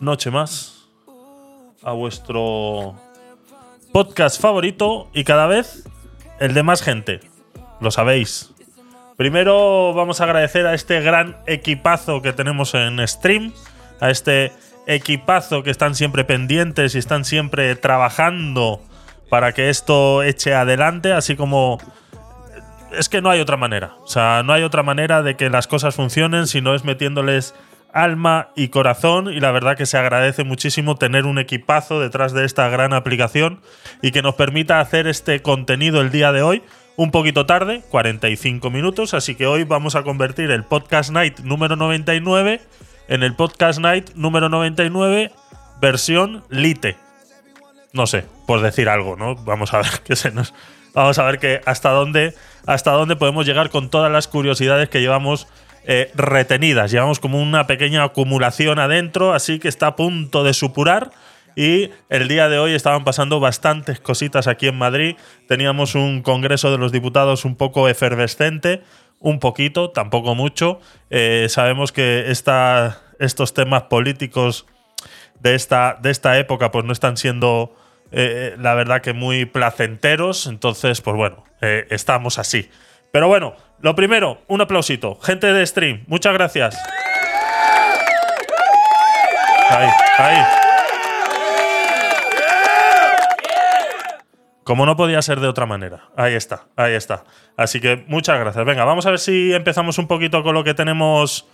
noche más a vuestro podcast favorito y cada vez el de más gente. Lo sabéis. Primero vamos a agradecer a este gran equipazo que tenemos en stream, a este equipazo que están siempre pendientes y están siempre trabajando para que esto eche adelante, así como es que no hay otra manera. O sea, no hay otra manera de que las cosas funcionen si no es metiéndoles alma y corazón y la verdad que se agradece muchísimo tener un equipazo detrás de esta gran aplicación y que nos permita hacer este contenido el día de hoy un poquito tarde, 45 minutos, así que hoy vamos a convertir el Podcast Night número 99 en el Podcast Night número 99 versión Lite. No sé, por decir algo, ¿no? Vamos a ver qué se nos vamos a ver que hasta dónde hasta dónde podemos llegar con todas las curiosidades que llevamos eh, retenidas. Llevamos como una pequeña acumulación adentro, así que está a punto de supurar. Y el día de hoy estaban pasando bastantes cositas aquí en Madrid. Teníamos un Congreso de los Diputados un poco efervescente, un poquito, tampoco mucho. Eh, sabemos que esta, estos temas políticos de esta, de esta época pues no están siendo, eh, la verdad que muy placenteros. Entonces, pues bueno, estamos así. Pero bueno, lo primero, un aplausito. Gente de stream, muchas gracias. Ahí, ahí. Como no podía ser de otra manera. Ahí está, ahí está. Así que muchas gracias. Venga, vamos a ver si empezamos un poquito con lo que tenemos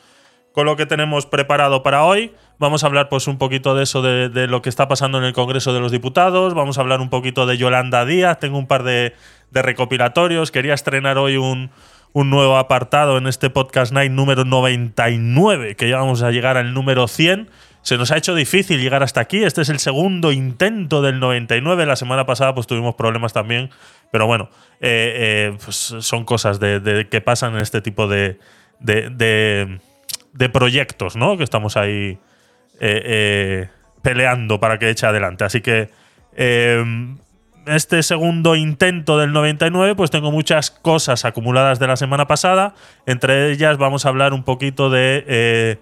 con lo que tenemos preparado para hoy. Vamos a hablar pues un poquito de eso, de, lo que está pasando en el Congreso de los Diputados. Vamos a hablar un poquito de Yolanda Díaz. Tengo un par de recopilatorios. Quería estrenar hoy un, un nuevo apartado en este Podcast Night número 99, que ya vamos a llegar al número 100. Se nos ha hecho difícil llegar hasta aquí. Este es el segundo intento del 99. La semana pasada pues tuvimos problemas también. Pero bueno, eh, eh, pues son cosas de, que pasan en este tipo de, de, proyectos, ¿no? Que estamos ahí eh, peleando para que eche adelante. Así que este segundo intento del 99, pues tengo muchas cosas acumuladas de la semana pasada. Entre ellas vamos a hablar un poquito de eh,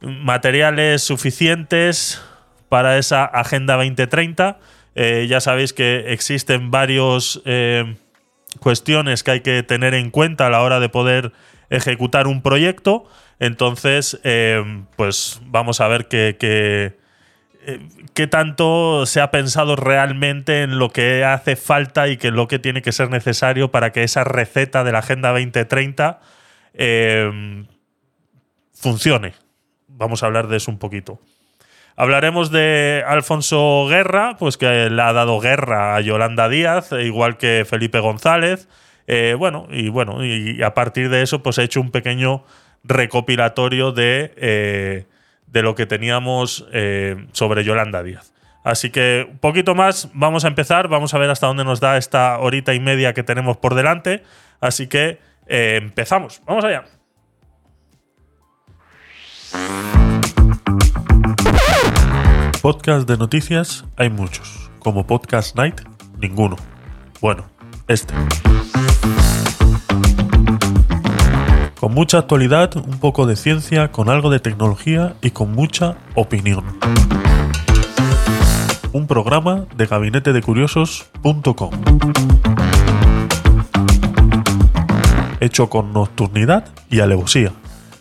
materiales suficientes para esa Agenda 2030. Eh, ya sabéis que existen varias eh, cuestiones que hay que tener en cuenta a la hora de poder ejecutar un proyecto. Entonces, pues vamos a ver qué eh, qué tanto se ha pensado realmente en lo que hace falta y que lo que tiene que ser necesario para que esa receta de la Agenda 2030 eh, funcione. Vamos a hablar de eso un poquito. Hablaremos de Alfonso Guerra, pues que le ha dado guerra a Yolanda Díaz, igual que Felipe González. Eh, bueno, y bueno, y a partir de eso, pues he hecho un pequeño recopilatorio de de lo que teníamos eh, sobre Yolanda Díaz. Así que un poquito más, vamos a empezar, vamos a ver hasta dónde nos da esta horita y media que tenemos por delante. Así que eh, empezamos, vamos allá. Podcast de noticias hay muchos, como Podcast Night, ninguno. Bueno, este. Con mucha actualidad, un poco de ciencia, con algo de tecnología y con mucha opinión. Un programa de gabinetedecuriosos.com. Hecho con nocturnidad y alevosía,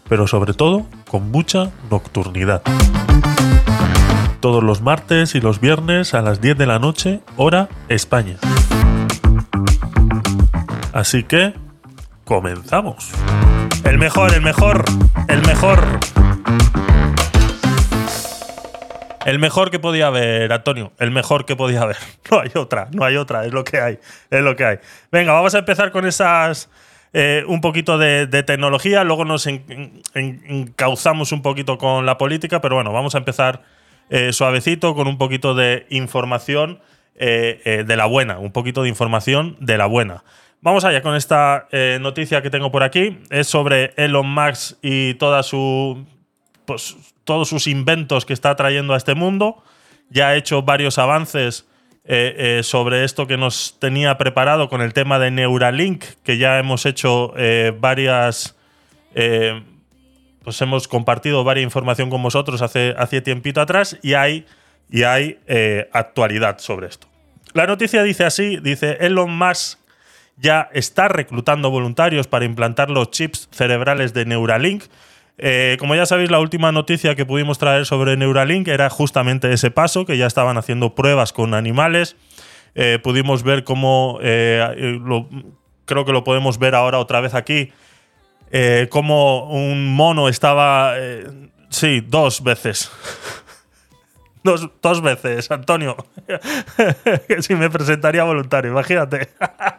pero sobre todo con mucha nocturnidad. Todos los martes y los viernes a las 10 de la noche, hora España. Así que, comenzamos. El mejor, el mejor, el mejor. El mejor que podía haber, Antonio. El mejor que podía haber. No hay otra, no hay otra. Es lo que hay. Es lo que hay. Venga, vamos a empezar con esas. Eh, un poquito de, tecnología. Luego nos encauzamos un poquito con la política. Pero bueno, vamos a empezar eh, suavecito con un poquito de información eh, de la buena. Un poquito de información de la buena. Vamos allá con esta eh, noticia que tengo por aquí. Es sobre Elon Musk y toda su, pues, todos sus inventos que está trayendo a este mundo. Ya ha hecho varios avances eh, eh, sobre esto que nos tenía preparado con el tema de Neuralink, que ya hemos hecho varias pues hemos compartido varias información con vosotros hace, hace tiempito atrás y hay, y hay actualidad sobre esto. La noticia dice así, dice Elon Musk ya está reclutando voluntarios para implantar los chips cerebrales de Neuralink. Eh, como ya sabéis, la última noticia que pudimos traer sobre Neuralink era justamente ese paso, que ya estaban haciendo pruebas con animales. Eh, pudimos ver cómo, eh, creo que lo podemos ver ahora otra vez aquí, cómo un mono estaba, sí, dos veces. dos, dos veces, Antonio. que si me presentaría voluntario, imagínate.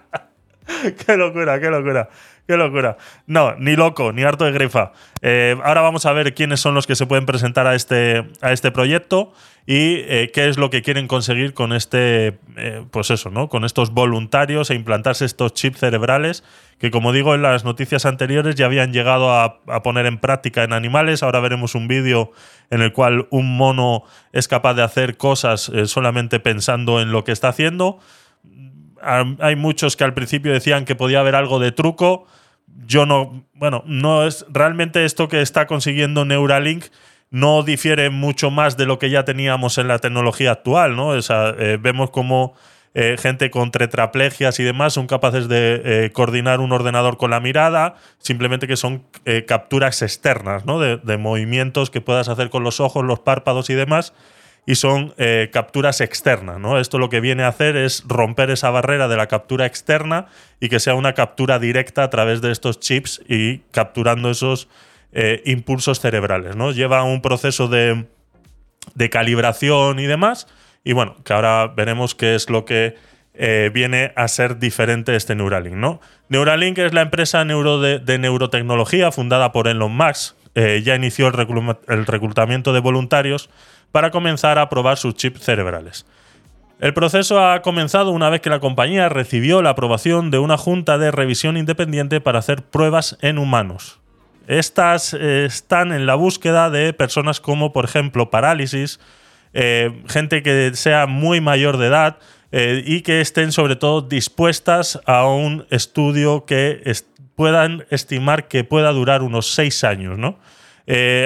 qué locura, qué locura. Qué locura. No, ni loco, ni harto de grifa. Eh, ahora vamos a ver quiénes son los que se pueden presentar a este, a este proyecto y eh, qué es lo que quieren conseguir con este, eh, pues eso, ¿no? Con estos voluntarios e implantarse estos chips cerebrales que, como digo, en las noticias anteriores ya habían llegado a, a poner en práctica en animales. Ahora veremos un vídeo en el cual un mono es capaz de hacer cosas solamente pensando en lo que está haciendo hay muchos que al principio decían que podía haber algo de truco. Yo no, bueno, no es realmente esto que está consiguiendo Neuralink no difiere mucho más de lo que ya teníamos en la tecnología actual, ¿no? Eh, vemos como eh, gente con tetraplegias y demás son capaces de eh, coordinar un ordenador con la mirada, simplemente que son capturas externas, ¿no? de movimientos que puedas hacer con los ojos, los párpados y demás y son eh, capturas externas. ¿no? Esto lo que viene a hacer es romper esa barrera de la captura externa y que sea una captura directa a través de estos chips y capturando esos eh, impulsos cerebrales. ¿no? Lleva un proceso de, calibración y demás. Y bueno, que ahora veremos qué es lo que eh, viene a ser diferente este Neuralink. ¿no? Neuralink es la empresa de, neurotecnología fundada por Elon Musk. ya inició el reclutamiento de voluntarios para comenzar a probar sus chips cerebrales. El proceso ha comenzado una vez que la compañía recibió la aprobación de una junta de revisión independiente para hacer pruebas en humanos. Estas eh, están en la búsqueda de personas como, por ejemplo, parálisis, eh, gente que sea muy mayor de edad eh, y que estén sobre todo dispuestas a un estudio que puedan estimar que pueda durar unos seis años. ¿no?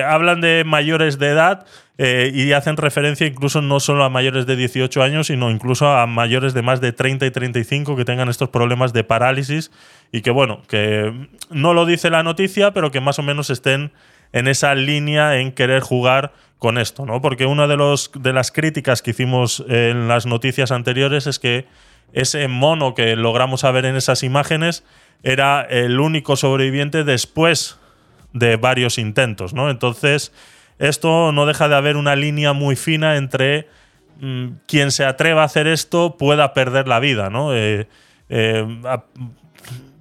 Hablan de mayores de edad eh, y hacen referencia incluso no solo a mayores de 18 años, sino incluso a mayores de más de 30 y 35 que tengan estos problemas de parálisis y que, bueno, que no lo dice la noticia, pero que más o menos estén en esa línea en querer jugar con esto, ¿no? Porque una de, los, de las críticas que hicimos en las noticias anteriores es que ese mono que logramos ver en esas imágenes era el único sobreviviente después de varios intentos, ¿no? Entonces, esto no deja de haber una línea muy fina entre mm, quien se atreva a hacer esto pueda perder la vida, ¿no? Eh, eh,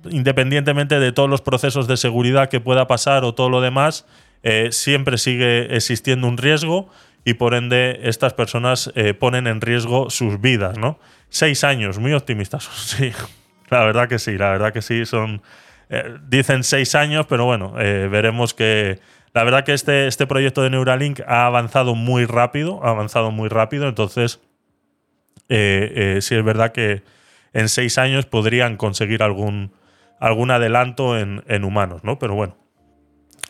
independientemente de todos los procesos de seguridad que pueda pasar o todo lo demás, eh, siempre sigue existiendo un riesgo y por ende estas personas ponen en riesgo sus vidas, ¿no? Seis años, muy optimistas, sí. La verdad que sí, la verdad que sí, son... dicen seis años, pero bueno, veremos que la verdad que este, este proyecto de Neuralink ha avanzado muy rápido, ha avanzado muy rápido, entonces eh, eh, sí es verdad que en seis años podrían conseguir algún, algún adelanto en, humanos, ¿no? Pero bueno.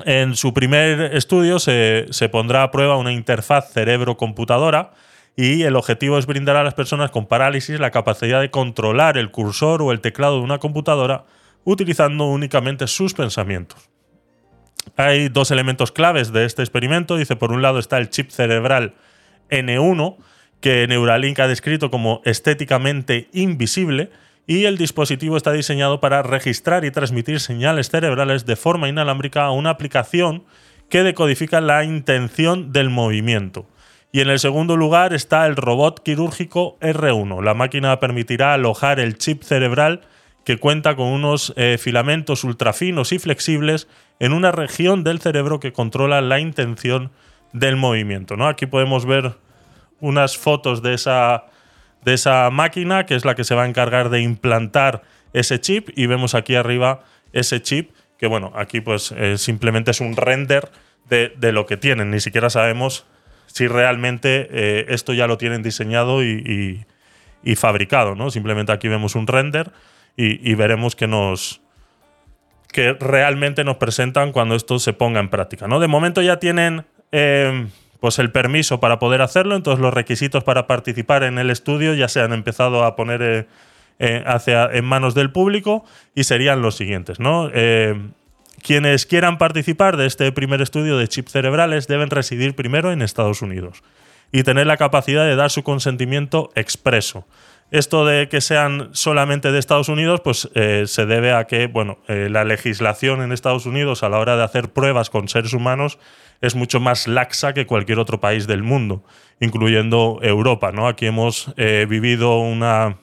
En su primer estudio se, se pondrá a prueba una interfaz cerebro-computadora y el objetivo es brindar a las personas con parálisis la capacidad de controlar el cursor o el teclado de una computadora utilizando únicamente sus pensamientos. Hay dos elementos claves de este experimento. Dice, por un lado está el chip cerebral N1, que Neuralink ha descrito como estéticamente invisible, y el dispositivo está diseñado para registrar y transmitir señales cerebrales de forma inalámbrica a una aplicación que decodifica la intención del movimiento. Y en el segundo lugar está el robot quirúrgico R1. La máquina permitirá alojar el chip cerebral que cuenta con unos eh, filamentos ultrafinos y flexibles en una región del cerebro que controla la intención del movimiento. Aquí podemos ver unas fotos de esa, de esa máquina, que es la que se va a encargar de implantar ese chip, y vemos aquí arriba ese chip, que bueno, aquí pues eh, simplemente es un render de, lo que tienen, ni siquiera sabemos si realmente eh, esto ya lo tienen diseñado y, fabricado. Simplemente aquí vemos un render y, veremos que nos, que realmente nos presentan cuando esto se ponga en práctica. ¿no? De momento ya tienen eh, pues el permiso para poder hacerlo, entonces los requisitos para participar en el estudio ya se han empezado a poner eh, eh, hacia, en manos del público y serían los siguientes. ¿no? quienes quieran participar de este primer estudio de chips cerebrales deben residir primero en Estados Unidos y tener la capacidad de dar su consentimiento expreso. Esto de que sean solamente de Estados Unidos, pues eh, se debe a que, bueno, eh, la legislación en Estados Unidos a la hora de hacer pruebas con seres humanos es mucho más laxa que cualquier otro país del mundo, incluyendo Europa, ¿no? Aquí hemos eh, vivido una,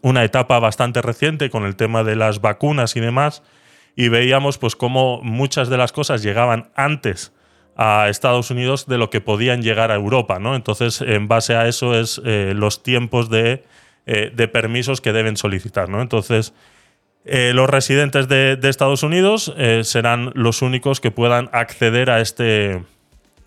una etapa bastante reciente con el tema de las vacunas y demás, y veíamos pues cómo muchas de las cosas llegaban antes a Estados Unidos de lo que podían llegar a Europa, ¿no? Entonces, en base a eso es eh, los tiempos de, eh, de, permisos que deben solicitar, ¿no? Entonces, eh, los residentes de, de Estados Unidos serán los únicos que puedan acceder a este,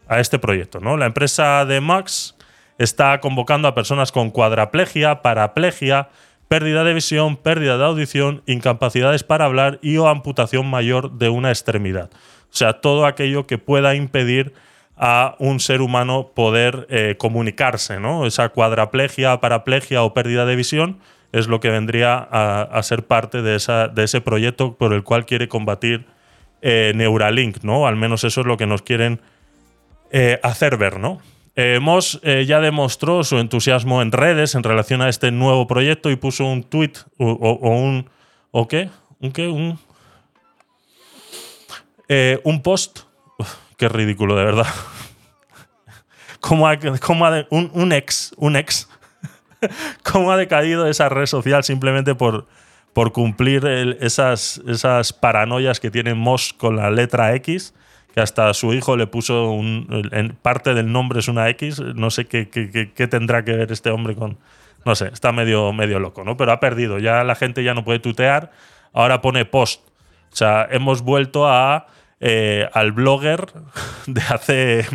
a este proyecto, ¿no? La empresa de Max está convocando a personas con cuadraplegia, paraplegia, pérdida de visión, pérdida de audición, incapacidades para hablar y o amputación mayor de una extremidad. O sea, todo aquello que pueda impedir a un ser humano poder eh, comunicarse, ¿no? Esa cuadraplegia, paraplegia o pérdida de visión es lo que vendría a, ser parte de, ese proyecto por el cual quiere combatir eh, Neuralink, ¿no? Al menos eso es lo que nos quieren eh, hacer ver, ¿no? Moss ya demostró su entusiasmo en redes en relación a este nuevo proyecto y puso un tweet o, o un... ¿O qué? ¿Un qué? Un, eh, un post. qué ridículo, de verdad. ¿Cómo ha, un, ex, un ex, cómo ha decaído esa red social simplemente por, por cumplir esas, esas paranoias que tiene Moss con la letra X, que hasta su hijo le puso un, en parte del nombre es una X, no sé qué, qué, tendrá que ver este hombre con... No sé, está medio, medio loco, ¿no? Pero ha perdido, ya la gente ya no puede tutear, ahora pone post. O sea, hemos vuelto a eh, al blogger de hace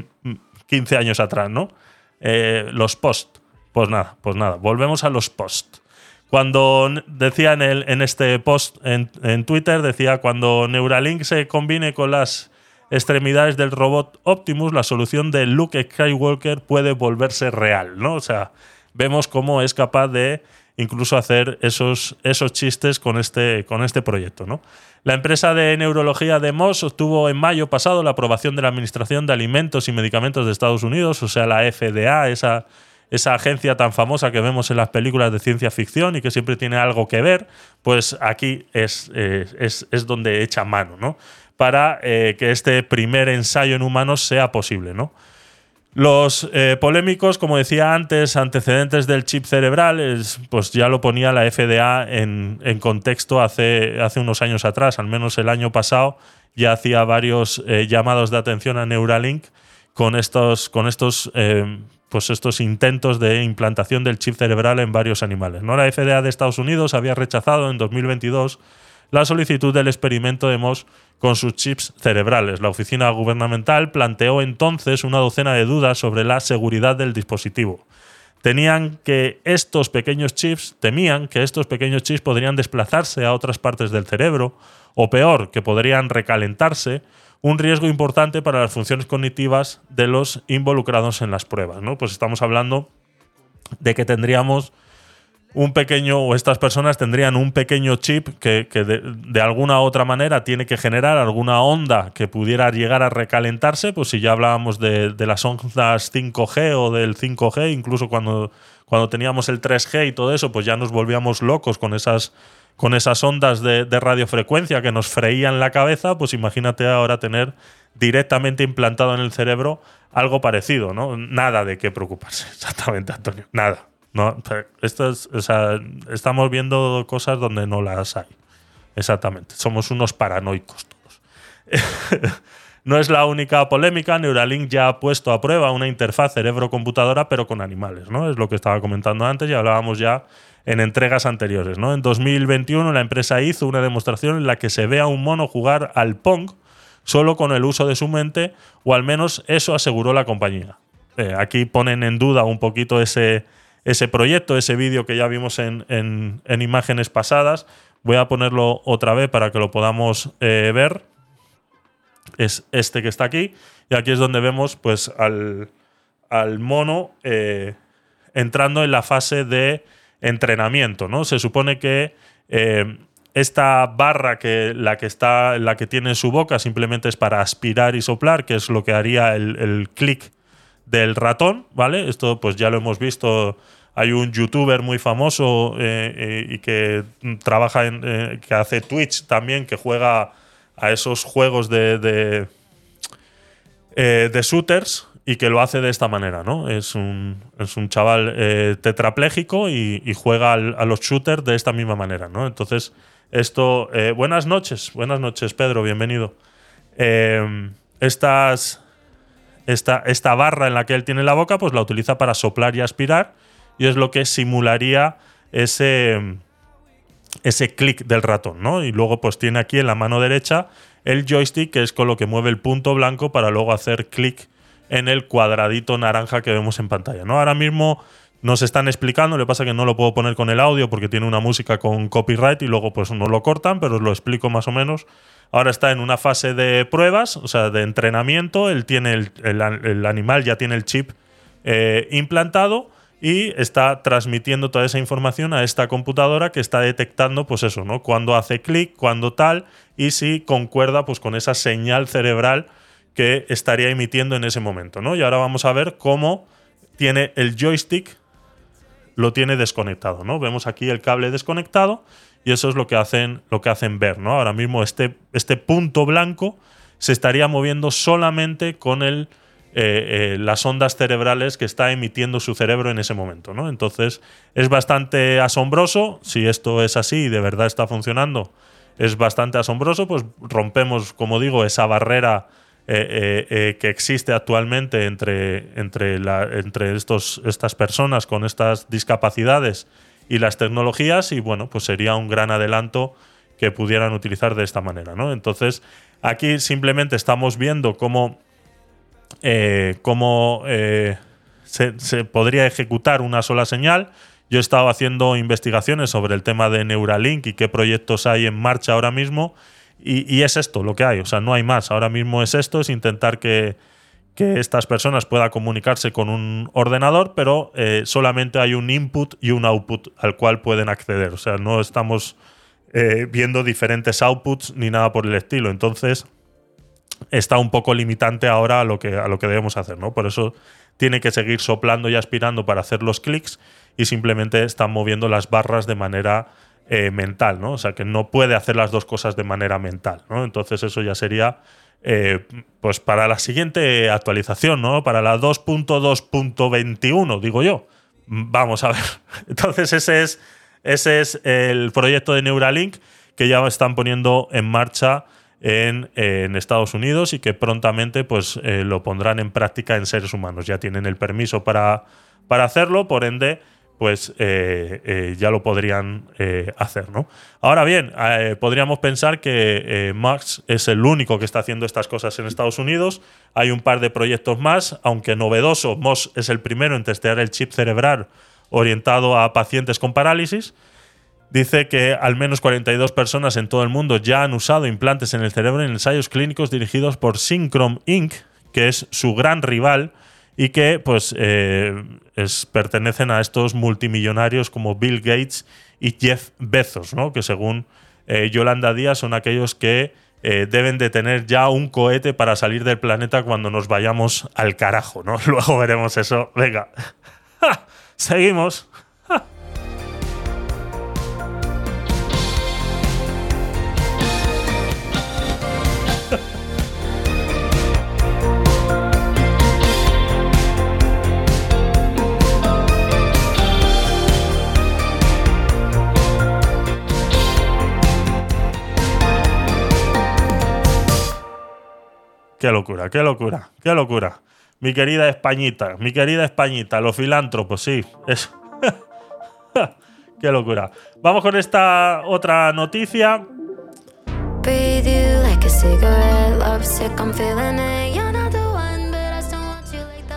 15 años atrás, ¿no? Eh, los posts. Pues nada, pues nada, volvemos a los posts. Cuando decía en, el, en este post en, en, Twitter, decía, cuando Neuralink se combine con las extremidades del robot Optimus, la solución de Luke Skywalker puede volverse real, ¿no? O sea, vemos cómo es capaz de incluso hacer esos, esos chistes con este, con este proyecto, ¿no? La empresa de neurología de Moss obtuvo en mayo pasado la aprobación de la Administración de Alimentos y Medicamentos de Estados Unidos, o sea, la FDA, esa, esa agencia tan famosa que vemos en las películas de ciencia ficción y que siempre tiene algo que ver, pues aquí es, es, donde echa mano, ¿no? Para eh, que este primer ensayo en humanos sea posible, ¿no? Los eh, polémicos, como decía antes, antecedentes del chip cerebral, pues ya lo ponía la FDA en, contexto hace, unos años atrás, al menos el año pasado, ya hacía varios eh, llamados de atención a Neuralink con estos, con estos, eh, pues estos intentos de implantación del chip cerebral en varios animales. ¿no? La FDA de Estados Unidos había rechazado en 2022 la solicitud del experimento de Moss con sus chips cerebrales. La oficina gubernamental planteó entonces una docena de dudas sobre la seguridad del dispositivo. Tenían que estos pequeños chips, temían que estos pequeños chips podrían desplazarse a otras partes del cerebro, o peor, que podrían recalentarse, un riesgo importante para las funciones cognitivas de los involucrados en las pruebas. ¿no? Pues estamos hablando de que tendríamos un pequeño, o estas personas tendrían un pequeño chip que, de, alguna u otra manera tiene que generar alguna onda que pudiera llegar a recalentarse, pues si ya hablábamos de, las ondas 5G o del 5G, incluso cuando, cuando teníamos el 3G y todo eso, pues ya nos volvíamos locos con esas, con esas ondas de, radiofrecuencia que nos freían la cabeza, pues imagínate ahora tener directamente implantado en el cerebro algo parecido, ¿no? Nada de qué preocuparse, exactamente, Antonio, nada. No, esto estamos viendo cosas donde no las hay. Exactamente. Somos unos paranoicos todos. no es la única polémica. Neuralink ya ha puesto a prueba una interfaz cerebro-computadora, pero con animales, ¿no? Es lo que estaba comentando antes y hablábamos ya en entregas anteriores, ¿no? En 2021 la empresa hizo una demostración en la que se ve a un mono jugar al Pong solo con el uso de su mente, o al menos eso aseguró la compañía. Eh, aquí ponen en duda un poquito ese ese proyecto, ese vídeo que ya vimos en, imágenes pasadas, Voy a ponerlo otra vez para que lo podamos eh, ver. Es este que está aquí. Y aquí es donde vemos pues, al, mono eh, entrando en la fase de entrenamiento. ¿no? Se supone que eh, esta barra que la que está la que tiene en su boca simplemente es para aspirar y soplar, que es lo que haría el, el clic del ratón, ¿vale? Esto pues ya lo hemos visto. Hay un youtuber muy famoso eh, eh, y que trabaja en. Eh, que hace Twitch también, que juega a esos juegos de. de, de shooters y que lo hace de esta manera, ¿no? Es un, es un chaval tetrapléjico y, juega a los shooters de esta misma manera, ¿no? Entonces, esto. buenas noches, buenas noches, Pedro, bienvenido. estas esta, esta barra en la que él tiene la boca, pues la utiliza para soplar y aspirar, y es lo que simularía ese, ese clic del ratón, ¿no? Y luego pues tiene aquí en la mano derecha el joystick, que es con lo que mueve el punto blanco para luego hacer clic en el cuadradito naranja que vemos en pantalla, ¿no? Ahora mismo nos están explicando, le pasa que no lo puedo poner con el audio porque tiene una música con copyright y luego pues no lo cortan, pero os lo explico más o menos Ahora está en una fase de pruebas, o sea, de entrenamiento. Tiene el, animal ya tiene el chip eh, implantado y está transmitiendo toda esa información a esta computadora que está detectando, pues eso, ¿no? Cuando hace clic, cuando tal, y si concuerda pues con esa señal cerebral que estaría emitiendo en ese momento, ¿no? Y ahora vamos a ver cómo tiene el joystick, lo tiene desconectado, ¿no? Vemos aquí el cable desconectado y eso es lo que hacen, lo que hacen ver, ¿no? Ahora mismo este, este punto blanco se estaría moviendo solamente con el, eh, eh, las ondas cerebrales que está emitiendo su cerebro en ese momento, ¿no? Entonces es bastante asombroso, si esto es así y de verdad está funcionando, es bastante asombroso, pues rompemos, como digo, esa barrera eh, que existe actualmente entre, entre, la, entre estos, estas personas con estas discapacidades y las tecnologías y bueno, pues sería un gran adelanto que pudieran utilizar de esta manera, ¿no? Entonces, aquí simplemente estamos viendo cómo, eh, cómo eh, se, podría ejecutar una sola señal. Yo he estado haciendo investigaciones sobre el tema de Neuralink y qué proyectos hay en marcha ahora mismo. Y, y, es esto lo que hay, o sea, no hay más. Ahora mismo es esto, es intentar que, que estas personas puedan comunicarse con un ordenador, pero eh, solamente hay un input y un output al cual pueden acceder. O sea, no estamos eh, viendo diferentes outputs ni nada por el estilo. Entonces, está un poco limitante ahora a lo que, lo que debemos hacer, ¿no? Por eso tiene que seguir soplando y aspirando para hacer los clics y simplemente están moviendo las barras de manera eh, mental, ¿no? O sea, que no puede hacer las dos cosas de manera mental, ¿no? Entonces, eso ya sería eh, pues para la siguiente actualización, ¿no? Para la 2.2.21, digo yo. Vamos a ver. Entonces, ese es, ese es el proyecto de Neuralink que ya están poniendo en marcha en, Estados Unidos y que prontamente pues, eh, lo pondrán en práctica en seres humanos. Ya tienen el permiso para, para hacerlo, por ende pues eh, eh, ya lo podrían eh, hacer. ¿no? Ahora bien, podríamos pensar que Max es el único que está haciendo estas cosas en Estados Unidos. Hay un par de proyectos más, aunque novedoso, Moss es el primero en testear el chip cerebral orientado a pacientes con parálisis. Dice que al menos 42 personas en todo el mundo ya han usado implantes en el cerebro en ensayos clínicos dirigidos por Synchrom Inc., que es su gran rival y que pues eh, pertenecen a estos multimillonarios como Bill Gates y Jeff Bezos, ¿no? que según eh, Yolanda Díaz son aquellos que eh, deben de tener ya un cohete para salir del planeta cuando nos vayamos al carajo. ¿no? Luego veremos eso. Venga, seguimos. Qué locura, qué locura, qué locura. Mi querida Españita, mi querida Españita, los filántropos, sí. Es... qué locura. Vamos con esta otra noticia.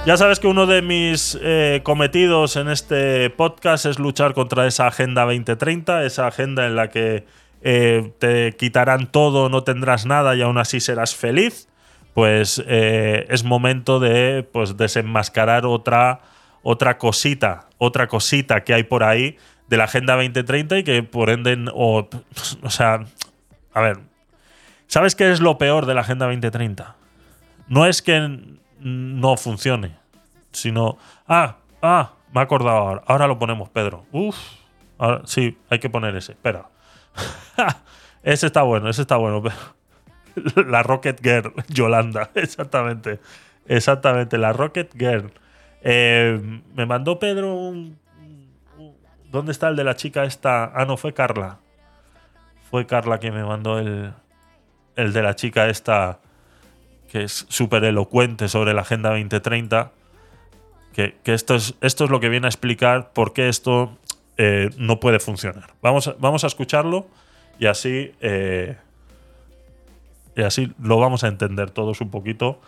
Ya sabes que uno de mis eh, cometidos en este podcast es luchar contra esa Agenda 2030, esa agenda en la que eh, te quitarán todo, no tendrás nada y aún así serás feliz, pues eh, es momento de pues, desenmascarar otra, otra cosita, otra cosita que hay por ahí de la Agenda 2030 y que por ende, o, o sea, a ver, ¿sabes qué es lo peor de la Agenda 2030? No es que no funcione, sino, ah, ah, me he acordado ahora, ahora lo ponemos, Pedro. Uf, sí, hay que poner ese, espera. ese está bueno, ese está bueno. la Rocket Girl, Yolanda, exactamente. Exactamente, la Rocket Girl. Eh, me mandó Pedro un, ¿Dónde está el de la chica esta? Ah, no, fue Carla. Fue Carla quien me mandó el, el de la chica esta que es súper elocuente sobre la Agenda 2030. Que, esto, es, esto es lo que viene a explicar por qué esto eh, no puede funcionar. Vamos, vamos a escucharlo y así, eh, y así lo vamos a entender todos un poquito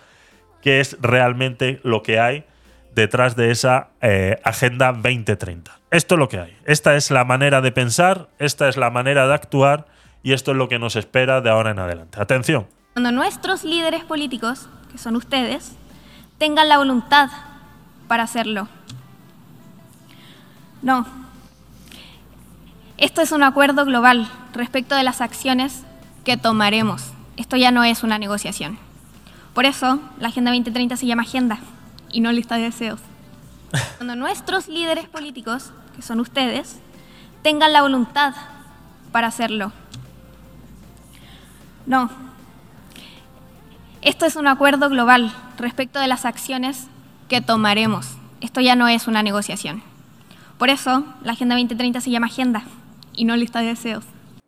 qué es realmente lo que hay detrás de esa eh, Agenda 2030. Esto es lo que hay. Esta es la manera de pensar, esta es la manera de actuar y esto es lo que nos espera de ahora en adelante. Atención. Cuando nuestros líderes políticos, que son ustedes, tengan la voluntad para hacerlo. No, esto es un acuerdo global respecto de las acciones que tomaremos. Esto ya no es una negociación. Por eso, la Agenda 2030 se llama Agenda y no lista de deseos. Cuando nuestros líderes políticos, que son ustedes, tengan la voluntad para hacerlo. No. Esto es un acuerdo global respecto de las acciones que tomaremos. Esto ya no es una negociación. Por eso, la Agenda 2030 se llama Agenda y no lista de deseos.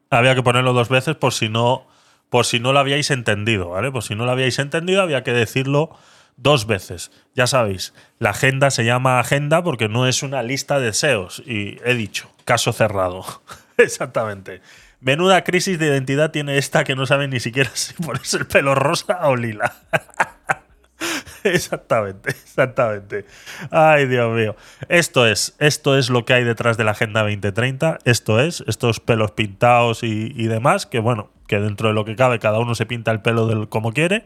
Había que ponerlo dos veces por si no, por si no lo habíais entendido, ¿vale? Por si no lo habíais entendido, había que decirlo dos veces. Ya sabéis, la agenda se llama agenda porque no es una lista de deseos. Y he dicho, caso cerrado. Exactamente. Menuda crisis de identidad tiene esta que no sabe ni siquiera si ponerse el pelo rosa o lila. exactamente, exactamente. Ay, Dios mío. Esto es, esto es lo que hay detrás de la Agenda 2030. Esto es, estos pelos pintados y, demás, que bueno, que dentro de lo que cabe cada uno se pinta el pelo del, como quiere,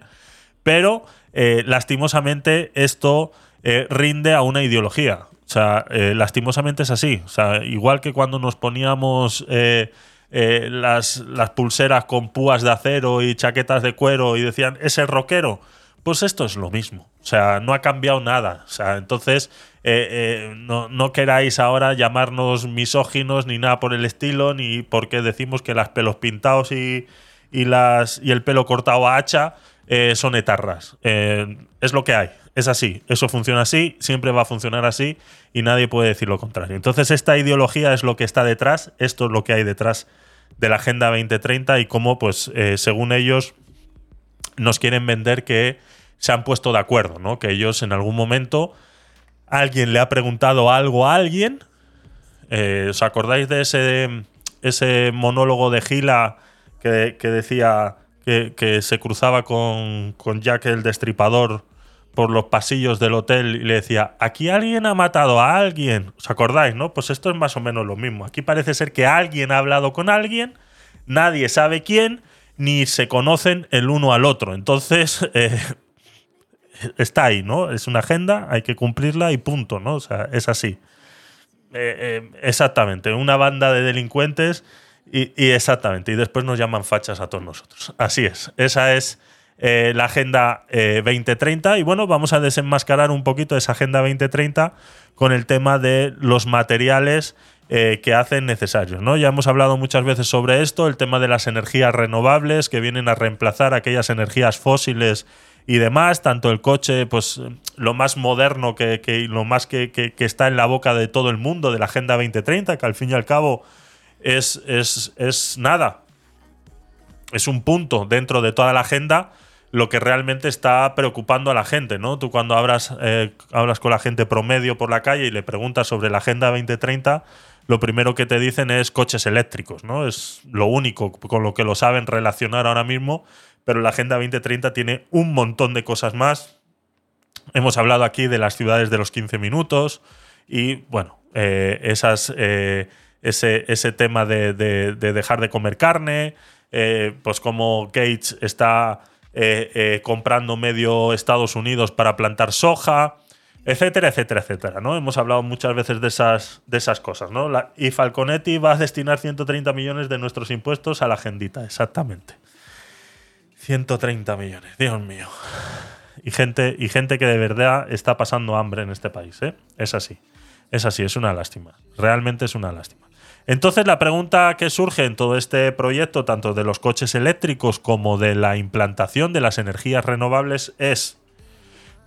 pero eh, lastimosamente esto eh, rinde a una ideología. O sea, eh, lastimosamente es así. O sea, igual que cuando nos poníamos... las, las, pulseras con púas de acero y chaquetas de cuero y decían, ese rockero. Pues esto es lo mismo. O sea, no ha cambiado nada. O sea, entonces eh, eh, no, queráis ahora llamarnos misóginos ni nada por el estilo, ni porque decimos que las pelos pintados y, las, y el pelo cortado a hacha eh, son etarras. es lo que hay. Es así. Eso funciona así, siempre va a funcionar así y nadie puede decir lo contrario. Entonces, esta ideología es lo que está detrás. Esto es lo que hay detrás de la Agenda 2030 y cómo, pues, según ellos, nos quieren vender que se han puesto de acuerdo, ¿no? Que ellos en algún momento alguien le ha preguntado algo a alguien. Eh, ¿Os acordáis de ese, ese monólogo de Gila que, decía que, se cruzaba con, con, Jack el Destripador por los pasillos del hotel y le decía, aquí alguien ha matado a alguien? ¿Os acordáis, no? Pues esto es más o menos lo mismo. Aquí parece ser que alguien ha hablado con alguien, nadie sabe quién, ni se conocen el uno al otro. Entonces, eh, está ahí, ¿no? Es una agenda, hay que cumplirla y punto, ¿no? O sea, es así. Eh, eh, exactamente, una banda de delincuentes y, exactamente, y después nos llaman fachas a todos nosotros. Así es, esa es la Agenda 2030 y bueno, vamos a desenmascarar un poquito esa Agenda 2030 con el tema de los materiales que hacen necesarios. ¿no? Ya hemos hablado muchas veces sobre esto, el tema de las energías renovables que vienen a reemplazar aquellas energías fósiles y demás, tanto el coche, pues lo más moderno que, lo más que, que, está en la boca de todo el mundo, de la Agenda 2030, que al fin y al cabo es, es, es nada, es un punto dentro de toda la agenda lo que realmente está preocupando a la gente, ¿no? Tú cuando hablas, eh, hablas con la gente promedio por la calle y le preguntas sobre la Agenda 2030, lo primero que te dicen es coches eléctricos, ¿no? Es lo único con lo que lo saben relacionar ahora mismo pero la Agenda 2030 tiene un montón de cosas más. Hemos hablado aquí de las ciudades de los 15 minutos y, bueno, eh, esas, eh, ese, ese tema de, de- de dejar de comer carne, eh, pues como Gates está comprando medio Estados Unidos para plantar soja, etcétera, etcétera, etcétera, ¿no? Hemos hablado muchas veces de esas, de esas cosas, ¿no? Y Falconetti va a destinar 130 millones de nuestros impuestos a la agendita, exactamente. 130 millones, Dios mío. Y gente, y gente que de verdad está pasando hambre en este país, ¿eh? Es así. Es así, es una lástima. Realmente es una lástima. Entonces, la pregunta que surge en todo este proyecto, tanto de los coches eléctricos como de la implantación de las energías renovables, es: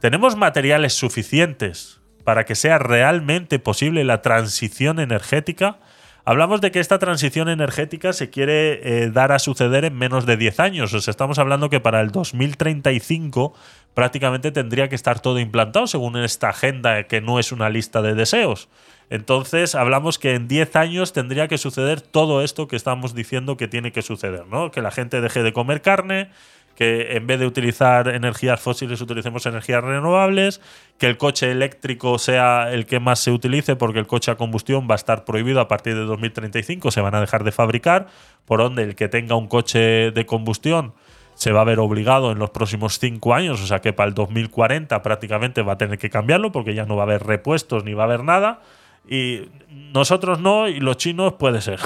¿tenemos materiales suficientes para que sea realmente posible la transición energética? Hablamos de que esta transición energética se quiere eh, dar a suceder en menos de 10 años. O sea, estamos hablando que para el 2035 prácticamente tendría que estar todo implantado según esta agenda que no es una lista de deseos. Entonces, hablamos que en 10 años tendría que suceder todo esto que estamos diciendo que tiene que suceder, ¿no? Que la gente deje de comer carne, que en vez de utilizar energías fósiles utilicemos energías renovables, que el coche eléctrico sea el que más se utilice porque el coche a combustión va a estar prohibido a partir de 2035, se van a dejar de fabricar, por donde el que tenga un coche de combustión se va a ver obligado en los próximos cinco años, o sea que para el 2040 prácticamente va a tener que cambiarlo porque ya no va a haber repuestos ni va a haber nada. Y nosotros no, y los chinos puede ser.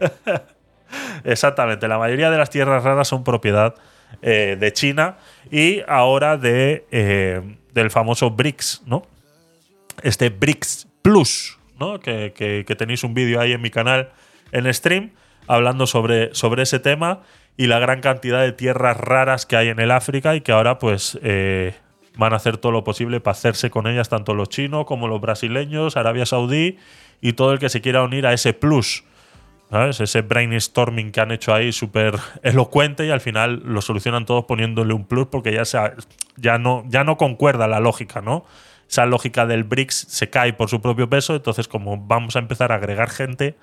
Exactamente, la mayoría de las tierras raras son propiedad eh, de China y ahora de, eh, del famoso BRICS, ¿no? Este BRICS Plus, ¿no? Que, que- tenéis un vídeo ahí en mi canal en stream hablando sobre, sobre ese tema y la gran cantidad de tierras raras que hay en el África y que ahora pues eh, van a hacer todo lo posible para hacerse con ellas tanto los chinos como los brasileños, Arabia Saudí y todo el que se quiera unir a ese plus. ¿Sabes? Ese brainstorming que han hecho ahí súper elocuente y al final lo solucionan todos poniéndole un plus porque ya, se ha- ya, no, ya no concuerda la lógica, ¿no? Esa lógica del BRICS se cae por su propio peso, entonces como vamos a empezar a agregar gente,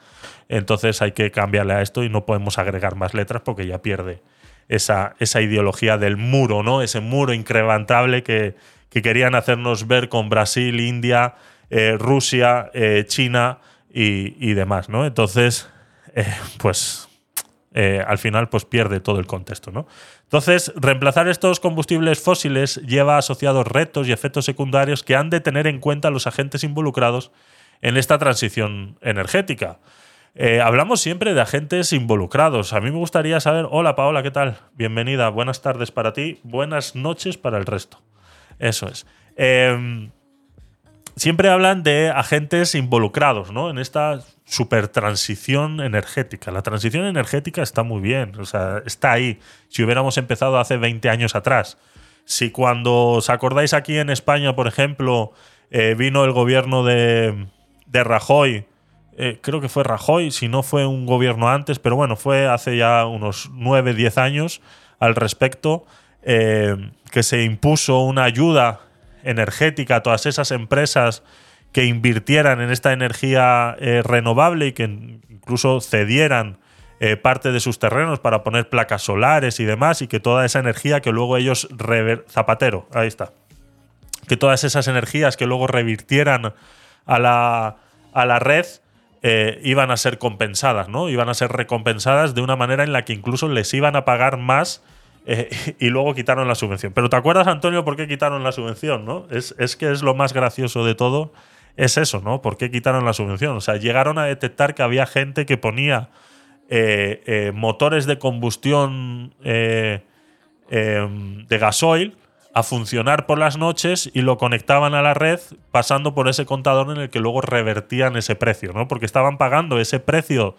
entonces hay que cambiarle a esto y no podemos agregar más letras porque ya pierde esa, esa ideología del muro, ¿no? Ese muro incrementable que, que querían hacernos ver con Brasil, India, eh, Rusia, eh, China y, y demás, ¿no? Entonces, eh, pues eh, al final pues pierde todo el contexto, ¿no? Entonces, reemplazar estos combustibles fósiles lleva asociados retos y efectos secundarios que han de tener en cuenta los agentes involucrados en esta transición energética. Eh, hablamos siempre de agentes involucrados. A mí me gustaría saber, hola Paola, ¿qué tal? Bienvenida, buenas tardes para ti, buenas noches para el resto. Eso es. Em, siempre hablan de agentes involucrados, ¿no? En esta super transición energética. La transición energética está muy bien, o sea, está ahí. Si hubiéramos empezado hace 20 años atrás. Si cuando os acordáis aquí en España, por ejemplo, eh, vino el gobierno de, Rajoy, eh, creo que fue Rajoy, si no fue un gobierno antes, pero bueno, fue hace ya unos 9, 10 años al respecto, eh, que se impuso una ayuda energética a todas esas empresas que invirtieran en esta energía eh, renovable y que incluso cedieran eh, parte de sus terrenos para poner placas solares y demás, y que toda esa energía que luego ellos rever Zapatero, ahí está. Que todas esas energías que luego revirtieran a la, a la red eh, iban a ser compensadas, ¿no? Iban a ser recompensadas de una manera en la que incluso les iban a pagar más y luego quitaron la subvención. Pero ¿te acuerdas, Antonio, por qué quitaron la subvención, no? Es, es que es lo más gracioso de todo, es eso, ¿no? ¿Por qué quitaron la subvención? O sea, llegaron a detectar que había gente que ponía eh, eh, motores de combustión eh, eh, de gasoil a funcionar por las noches y lo conectaban a la red pasando por ese contador en el que luego revertían ese precio, ¿no? Porque estaban pagando ese precio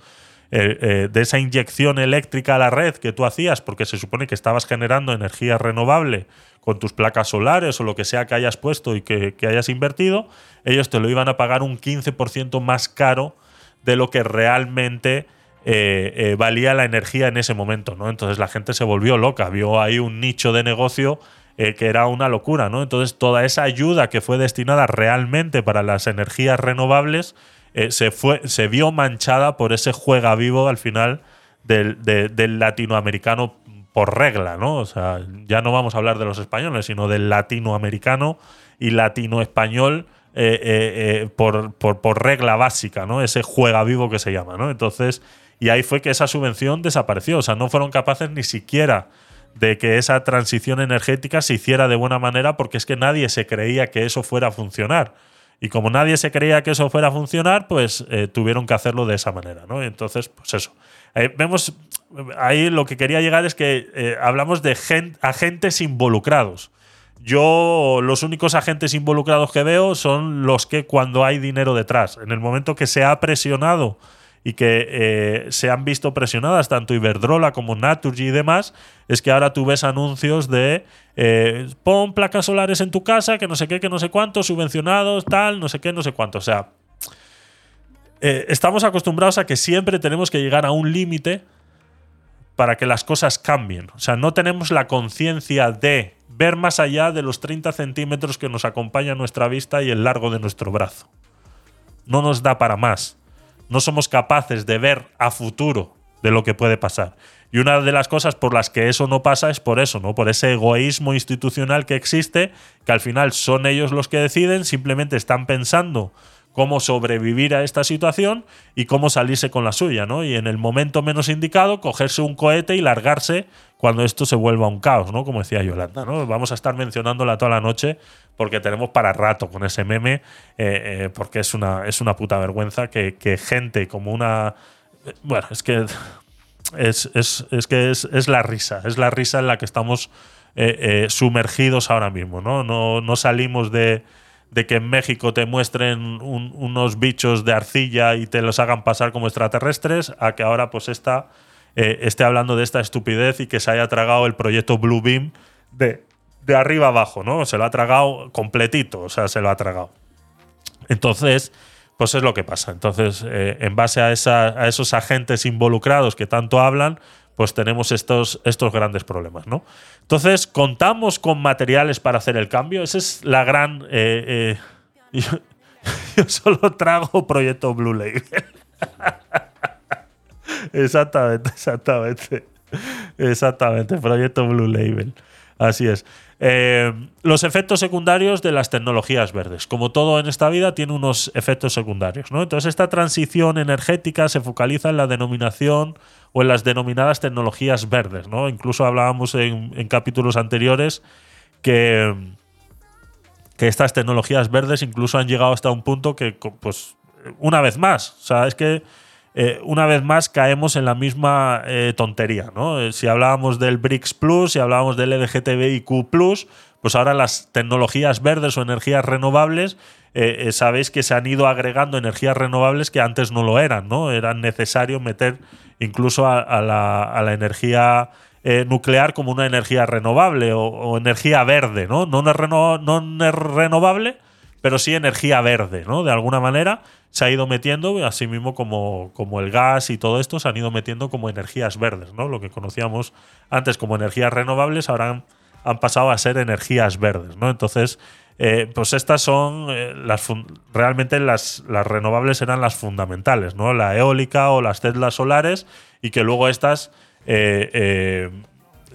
eh, de esa inyección eléctrica a la red que tú hacías, porque se supone que estabas generando energía renovable con tus placas solares o lo que sea que hayas puesto y que, hayas invertido, ellos te lo iban a pagar un 15% más caro de lo que realmente eh, eh, valía la energía en ese momento, ¿no? Entonces la gente se volvió loca, vio ahí un nicho de negocio que era una locura, ¿no? Entonces toda esa ayuda que fue destinada realmente para las energías renovables eh, se, fue, se vio manchada por ese juega vivo al final del, de- del latinoamericano por regla, ¿no? O sea, ya no vamos a hablar de los españoles, sino del latinoamericano y latino-español eh, eh, por, por, por, regla básica, ¿no? Ese juega vivo que se llama, ¿no? Entonces, y ahí fue que esa subvención desapareció. O sea, no fueron capaces ni siquiera de que esa transición energética se hiciera de buena manera porque es que nadie se creía que eso fuera a funcionar. Y como nadie se creía que eso fuera a funcionar, pues tuvieron que hacerlo de esa manera, ¿no? Entonces, pues eso. vemos, ahí lo que quería llegar es que hablamos de agentes involucrados. Yo los únicos agentes involucrados que veo son los que cuando hay dinero detrás. En el momento que se ha presionado y que eh, se han visto presionadas tanto Iberdrola como Naturgy y demás, es que ahora tú ves anuncios de eh, pon placas solares en tu casa, que no sé qué, que no sé cuánto, subvencionados, tal, no sé qué, no sé cuánto. O sea, eh, estamos acostumbrados a que siempre tenemos que llegar a un límite para que las cosas cambien. O sea, no tenemos la conciencia de ver más allá de los 30 centímetros que nos acompaña nuestra vista y el largo de nuestro brazo. No nos da para más. No somos capaces de ver a futuro de lo que puede pasar. Y una de las cosas por las que eso no pasa es por eso, ¿no? Por ese egoísmo institucional que existe, que al final son ellos los que deciden, simplemente están pensando cómo sobrevivir a esta situación y cómo salirse con la suya, ¿no? Y en el momento menos indicado, cogerse un cohete y largarse cuando esto se vuelva un caos, ¿no? Como decía Yolanda, ¿no? Vamos a estar mencionándola toda la noche porque tenemos para rato con ese meme, eh, eh, porque es una, es una puta vergüenza que, gente como una... Bueno, es que es, que es, la risa, es la risa en la que estamos eh, sumergidos ahora mismo, ¿no? No, no salimos de de que en México te muestren unos bichos de arcilla y te los hagan pasar como extraterrestres, a que ahora pues esta, esté hablando de esta estupidez y que se haya tragado el proyecto Blue Beam de, de arriba abajo, ¿no? Se lo ha tragado completito, o sea, se lo ha tragado. Entonces, pues es lo que pasa. Entonces, eh, en base a, esos agentes involucrados que tanto hablan, pues tenemos estos, estos grandes problemas, ¿no? Entonces, ¿contamos con materiales para hacer el cambio? Esa es la gran... Eh, eh, yo, solo trago proyecto Blue Label. exactamente, exactamente. Exactamente, proyecto Blue Label. Así es. Eh, los efectos secundarios de las tecnologías verdes. Como todo en esta vida, tiene unos efectos secundarios. ¿no? Entonces, esta transición energética se focaliza en la denominación o en las denominadas tecnologías verdes. ¿no? Incluso hablábamos en, capítulos anteriores que, que estas tecnologías verdes incluso han llegado hasta un punto que, pues, una vez más, o sea, es que eh, una vez más caemos en la misma eh, tontería. ¿no? Eh, si hablábamos del BRICS Plus, si hablábamos del LGTBIQ Plus, pues ahora las tecnologías verdes o energías renovables, sabéis que se han ido agregando energías renovables que antes no lo eran, ¿no? Era necesario meter incluso a, la, energía eh, nuclear como una energía renovable o, energía verde, ¿no? No, es renovable, pero sí energía verde, ¿no? De alguna manera se ha ido metiendo, así mismo como, como el gas y todo esto, se han ido metiendo como energías verdes, ¿no? Lo que conocíamos antes como energías renovables, ahora han, pasado a ser energías verdes, ¿no? Entonces, eh, pues estas son eh, las realmente las, las, renovables eran las fundamentales, ¿no? La eólica o las celdas solares y que luego estas eh,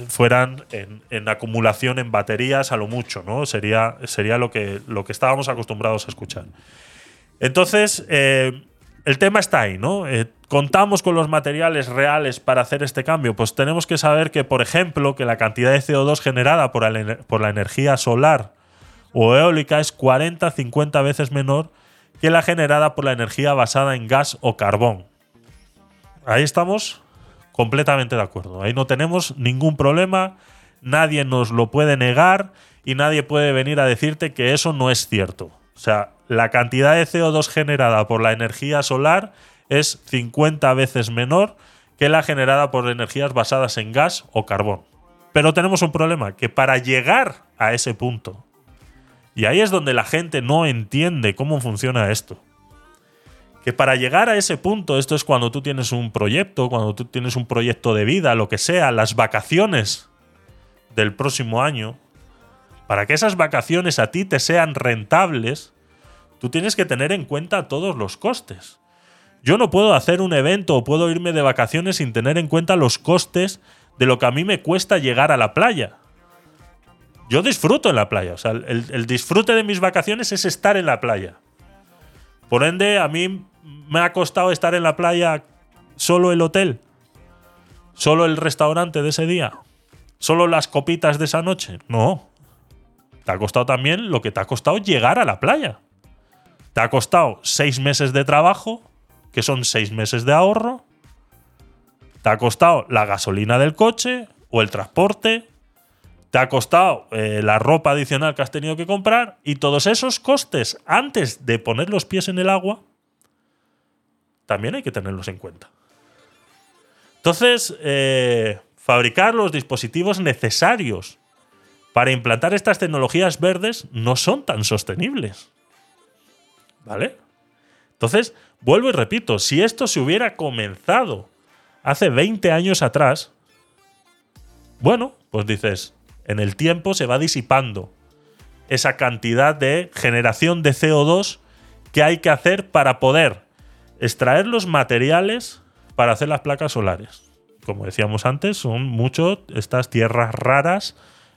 fueran en, acumulación en baterías a lo mucho, ¿no? Sería, sería lo, que, lo que estábamos acostumbrados a escuchar. Entonces, el tema está ahí, ¿no? ¿Contamos con los materiales reales para hacer este cambio? Pues tenemos que saber que, por ejemplo, que la cantidad de CO2 generada por por la energía solar o eólica es 40-50 veces menor que la generada por la energía basada en gas o carbón. Ahí estamos completamente de acuerdo. Ahí no tenemos ningún problema, nadie nos lo puede negar y nadie puede venir a decirte que eso no es cierto. O sea, la cantidad de CO2 generada por la energía solar es 50 veces menor que la generada por energías basadas en gas o carbón. Pero tenemos un problema, que para llegar a ese punto, y ahí es donde la gente no entiende cómo funciona esto. Que para llegar a ese punto, esto es cuando tú tienes un proyecto, cuando tú tienes un proyecto de vida, lo que sea, las vacaciones del próximo año, para que esas vacaciones a ti te sean rentables, tú tienes que tener en cuenta todos los costes. Yo no puedo hacer un evento o puedo irme de vacaciones sin tener en cuenta los costes de lo que a mí me cuesta llegar a la playa. Yo disfruto en la playa. O sea, el, el disfrute de mis vacaciones es estar en la playa. Por ende, a mí me ha costado estar en la playa solo el hotel, solo el restaurante de ese día, solo las copitas de esa noche. No. Te ha costado también lo que te ha costado llegar a la playa. Te ha costado seis meses de trabajo, que son seis meses de ahorro. Te ha costado la gasolina del coche o el transporte. Te ha costado eh, la ropa adicional que has tenido que comprar. Y todos esos costes antes de poner los pies en el agua, también hay que tenerlos en cuenta. Entonces, eh, fabricar los dispositivos necesarios para implantar estas tecnologías verdes no son tan sostenibles. ¿Vale? Entonces, vuelvo y repito, si esto se hubiera comenzado hace 20 años atrás, bueno, pues dices, en el tiempo se va disipando esa cantidad de generación de CO2 que hay que hacer para poder extraer los materiales para hacer las placas solares. Como decíamos antes, son mucho estas tierras raras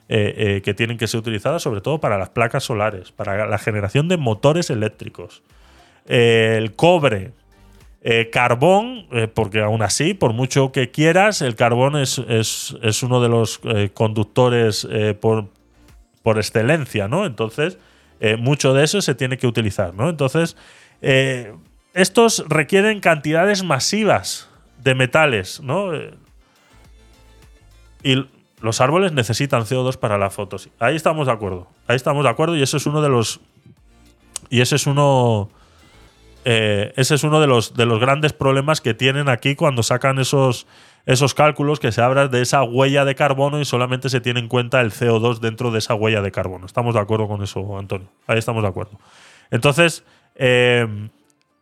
eh, eh, que tienen que ser utilizadas sobre todo para las placas solares, para la generación de motores eléctricos. Eh, el cobre, carbón, porque aún así, por mucho que quieras, el carbón es, es, uno de los conductores por, por, excelencia, ¿no? Entonces, mucho de eso se tiene que utilizar, ¿no? Entonces, estos requieren cantidades masivas de metales, ¿no? Y los árboles necesitan CO2 para la fotos. Ahí estamos de acuerdo. Ahí estamos de acuerdo y eso es uno de los. Y ese es uno. Eh, ese es uno de los, de los grandes problemas que tienen aquí cuando sacan esos, esos cálculos que se hablan de esa huella de carbono y solamente se tiene en cuenta el CO2 dentro de esa huella de carbono. Estamos de acuerdo con eso, Antonio. Ahí estamos de acuerdo. Entonces, eh,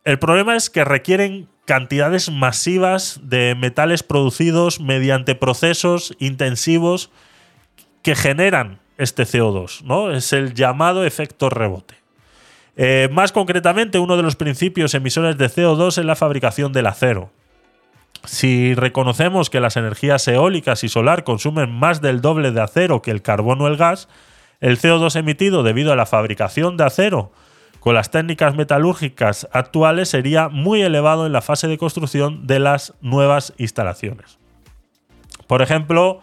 el problema es que requieren cantidades masivas de metales producidos mediante procesos intensivos que generan este CO2, ¿no? Es el llamado efecto rebote. Eh, más concretamente, uno de los principios emisores de CO2 es la fabricación del acero. Si reconocemos que las energías eólicas y solar consumen más del doble de acero que el carbono o el gas, el CO2 emitido debido a la fabricación de acero con las técnicas metalúrgicas actuales sería muy elevado en la fase de construcción de las nuevas instalaciones. Por ejemplo,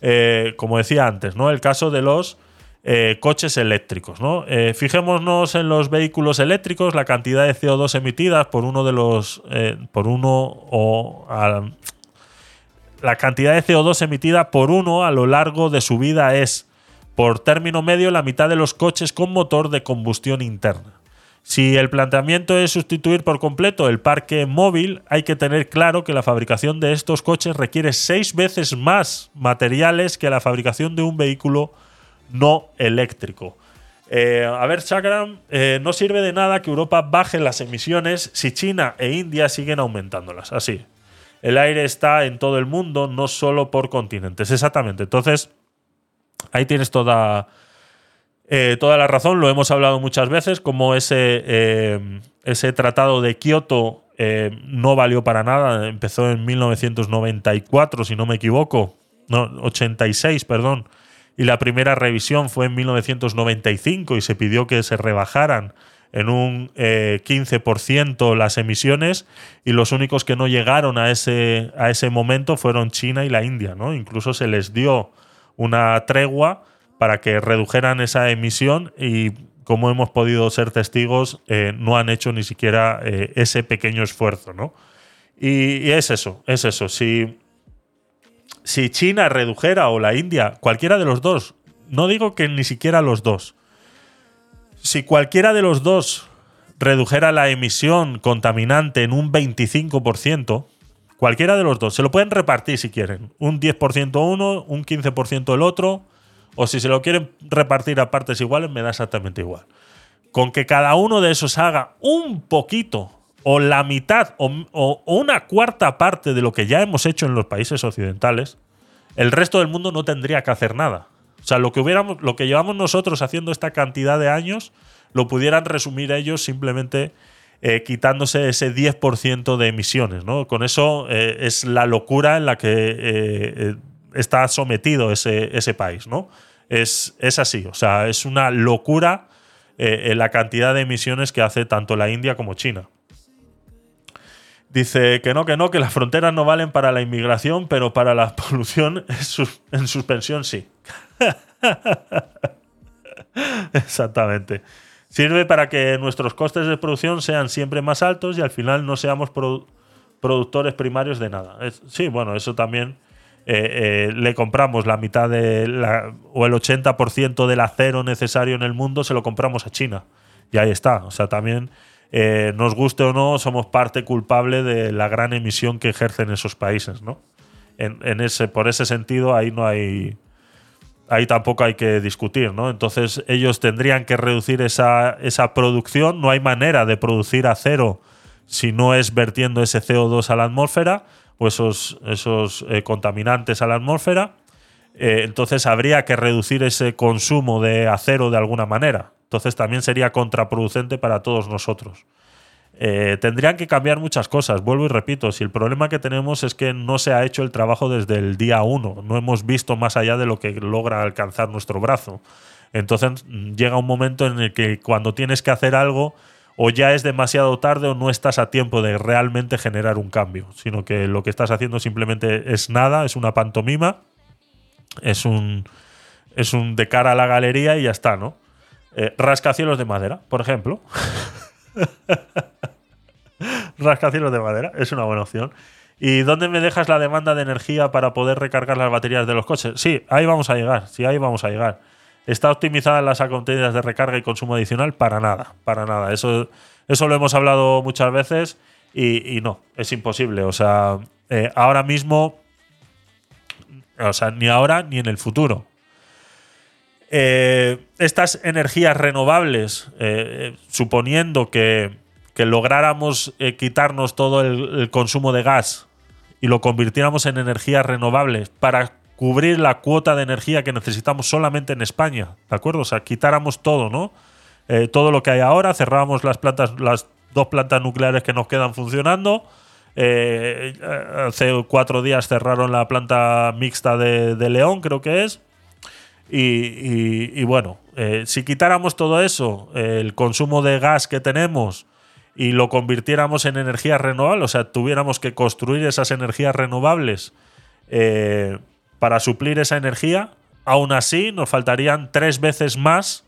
eh, como decía antes, ¿no? el caso de los eh, coches eléctricos. ¿no? Eh, fijémonos en los vehículos eléctricos, la cantidad de CO2 emitidas por uno de los. por uno o. la cantidad de CO2 emitida por uno a lo largo de su vida es, por término medio, la mitad de los coches con motor de combustión interna. Si el planteamiento es sustituir por completo el parque móvil, hay que tener claro que la fabricación de estos coches requiere seis veces más materiales que la fabricación de un vehículo no eléctrico. Eh, a ver, Chakram, eh, no sirve de nada que Europa baje las emisiones si China e India siguen aumentándolas. Así. El aire está en todo el mundo, no solo por continentes. Exactamente. Entonces, ahí tienes toda, eh, toda la razón, lo hemos hablado muchas veces, como ese, eh, ese tratado de Kioto eh, no valió para nada, empezó en 1994, si no me equivoco, no, 86, perdón, y la primera revisión fue en 1995 y se pidió que se rebajaran en un 15% las emisiones y los únicos que no llegaron a ese, a ese momento fueron China y la India, ¿no? Incluso se les dio una tregua para que redujeran esa emisión y como hemos podido ser testigos, eh, no han hecho ni siquiera eh, ese pequeño esfuerzo, ¿no? Y, es eso, es eso. Si, si China redujera o la India, cualquiera de los dos, no digo que ni siquiera los dos, si cualquiera de los dos redujera la emisión contaminante en un 25%, cualquiera de los dos, se lo pueden repartir si quieren, un 10% uno, un 15% el otro, o si se lo quieren repartir a partes iguales, me da exactamente igual. Con que cada uno de esos haga un poquito o la mitad o, una cuarta parte de lo que ya hemos hecho en los países occidentales, el resto del mundo no tendría que hacer nada. O sea, lo que, hubiéramos, lo que llevamos nosotros haciendo esta cantidad de años, lo pudieran resumir ellos simplemente eh, quitándose ese 10% de emisiones. ¿no? Con eso eh, es la locura en la que eh, está sometido ese, ese país. ¿no? Es, es así, o sea, es una locura eh, la cantidad de emisiones que hace tanto la India como China. Dice que no, que no, que las fronteras no valen para la inmigración, pero para la polución en suspensión sí. Exactamente. Sirve para que nuestros costes de producción sean siempre más altos y al final no seamos productores primarios de nada. sí, bueno, eso también eh, eh, le compramos la mitad de la, o el 80% del acero necesario en el mundo, se lo compramos a China. Y ahí está. O sea, también eh, nos guste o no, somos parte culpable de la gran emisión que ejercen esos países, ¿no? En, ese, por ese sentido, ahí no hay. Ahí tampoco hay que discutir, ¿no? Entonces, ellos tendrían que reducir esa, esa producción. No hay manera de producir acero si no es vertiendo ese CO2 a la atmósfera o esos, esos eh, contaminantes a la atmósfera. Eh, entonces, habría que reducir ese consumo de acero de alguna manera. Entonces también sería contraproducente para todos nosotros. Eh, tendrían que cambiar muchas cosas, vuelvo y repito, si el problema que tenemos es que no se ha hecho el trabajo desde el día uno, no hemos visto más allá de lo que logra alcanzar nuestro brazo. Entonces llega un momento en el que cuando tienes que hacer algo, o ya es demasiado tarde o no estás a tiempo de realmente generar un cambio, sino que lo que estás haciendo simplemente es nada, es una pantomima, es un, es un de cara a la galería y ya está, ¿no? Eh, rascacielos de madera, por ejemplo. rascacielos de madera, es una buena opción. ¿Y dónde me dejas la demanda de energía para poder recargar las baterías de los coches? Sí, ahí vamos a llegar, sí, ahí vamos a llegar. ¿Está optimizada las contenidas de recarga y consumo adicional? Para nada, para nada. Eso, eso lo hemos hablado muchas veces y, no, es imposible. O sea, eh, ahora mismo, o sea, ni ahora ni en el futuro. Eh, estas energías renovables, eh, suponiendo que, lográramos quitarnos todo el, consumo de gas y lo convirtiéramos en energías renovables para cubrir la cuota de energía que necesitamos solamente en España, ¿de acuerdo? O sea, quitáramos todo, ¿no? todo lo que hay ahora, cerrábamos las plantas, las dos plantas nucleares que nos quedan funcionando. hace cuatro días cerraron la planta mixta de León, creo que es y, bueno, eh, si quitáramos todo eso, el consumo de gas que tenemos y lo convirtiéramos en energía renovable, o sea, tuviéramos que construir esas energías renovables eh, para suplir esa energía, aún así nos faltarían tres veces más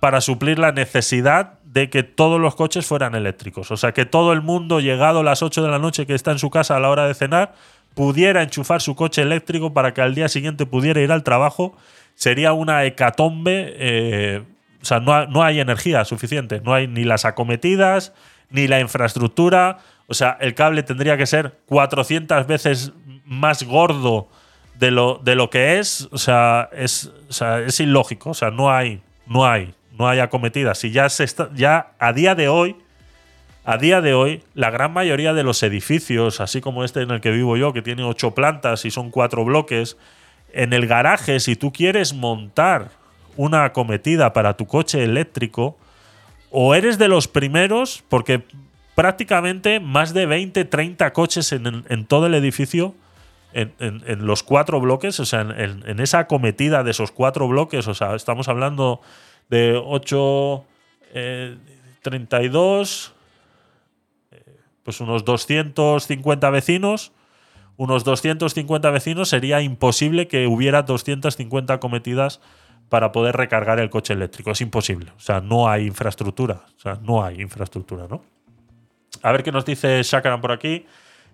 para suplir la necesidad de que todos los coches fueran eléctricos. O sea, que todo el mundo, llegado a las 8 de la noche que está en su casa a la hora de cenar, pudiera enchufar su coche eléctrico para que al día siguiente pudiera ir al trabajo sería una hecatombe. Eh, o sea, no, hay energía suficiente. No hay ni las acometidas, ni la infraestructura. O sea, el cable tendría que ser 400 veces más gordo de lo, de lo que es. O sea, es, es ilógico. O sea, no hay, no hay, no hay acometidas. Y ya, se está, ya a día de hoy, a día de hoy, la gran mayoría de los edificios, así como este en el que vivo yo, que tiene ocho plantas y son cuatro bloques, en el garaje, si tú quieres montar una acometida para tu coche eléctrico, o eres de los primeros, porque prácticamente más de 20, 30 coches en, todo el edificio, en, los cuatro bloques, o sea, en, esa acometida de esos cuatro bloques, o sea, estamos hablando de 8, 32, eh, eh, pues unos 250 vecinos unos 250 vecinos, sería imposible que hubiera 250 cometidas para poder recargar el coche eléctrico. Es imposible. O sea, no hay infraestructura. O sea, no hay infraestructura, ¿no? A ver qué nos dice Shakaran por aquí.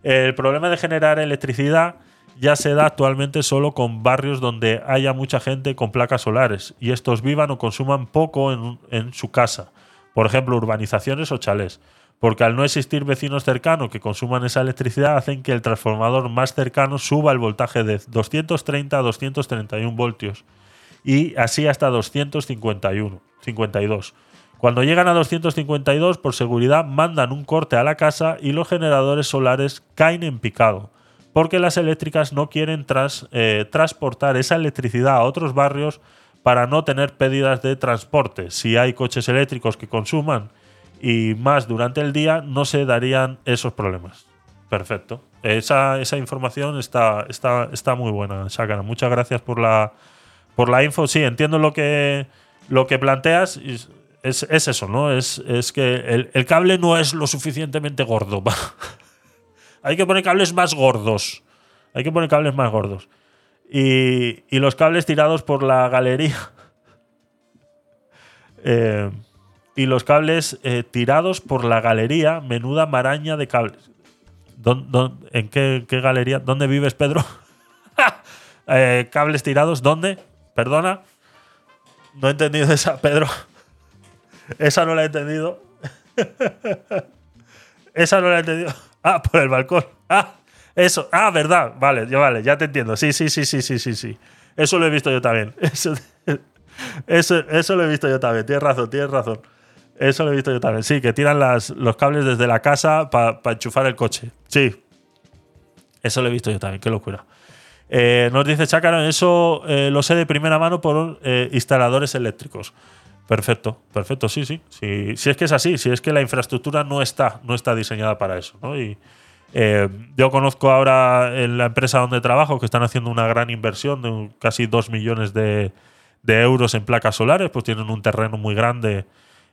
El problema de generar electricidad ya se da actualmente solo con barrios donde haya mucha gente con placas solares y estos vivan o consuman poco en, su casa. Por ejemplo, urbanizaciones o chalés porque al no existir vecinos cercanos que consuman esa electricidad hacen que el transformador más cercano suba el voltaje de 230 a 231 voltios y así hasta 251, 52. Cuando llegan a 252, por seguridad mandan un corte a la casa y los generadores solares caen en picado, porque las eléctricas no quieren eh, transportar esa electricidad a otros barrios para no tener pérdidas de transporte. Si hay coches eléctricos que consuman y más durante el día, no se darían esos problemas. Perfecto. Esa, esa información está, está, está muy buena, Shakara. Muchas gracias por la, por la info, sí, entiendo lo que, lo que planteas. Es, es eso, ¿no? Es, es que el, el, cable no es lo suficientemente gordo. Hay que poner cables más gordos. Hay que poner cables más gordos. Y, y los cables tirados por la galería. Eh, y los cables eh, tirados por la galería, menuda maraña de cables. en qué, galería? ¿Dónde vives, Pedro? eh, cables tirados, ¿dónde? Perdona. No he entendido esa, Pedro. esa no la he entendido. esa no la he entendido. Ah, por el balcón. Ah, eso. Ah, verdad. Vale, ya vale, ya te entiendo. Sí, sí, sí, sí, sí, sí, sí. Eso lo he visto yo también. Eso, eso, lo he visto yo también. Tienes razón, tienes razón. Eso lo he visto yo también. Sí, que tiran los cables desde la casa para enchufar el coche. Sí. Eso lo he visto yo también. Qué locura. Eh, nos dice Chácaro, eso eh, lo sé de primera mano por eh, instaladores eléctricos. Perfecto, perfecto, sí, sí, sí. Si es que es así, si es que la infraestructura no está, no está diseñada para eso. ¿no? Y yo conozco ahora en la empresa donde trabajo que están haciendo una gran inversión de casi 2 millones de, de euros en placas solares, pues tienen un terreno muy grande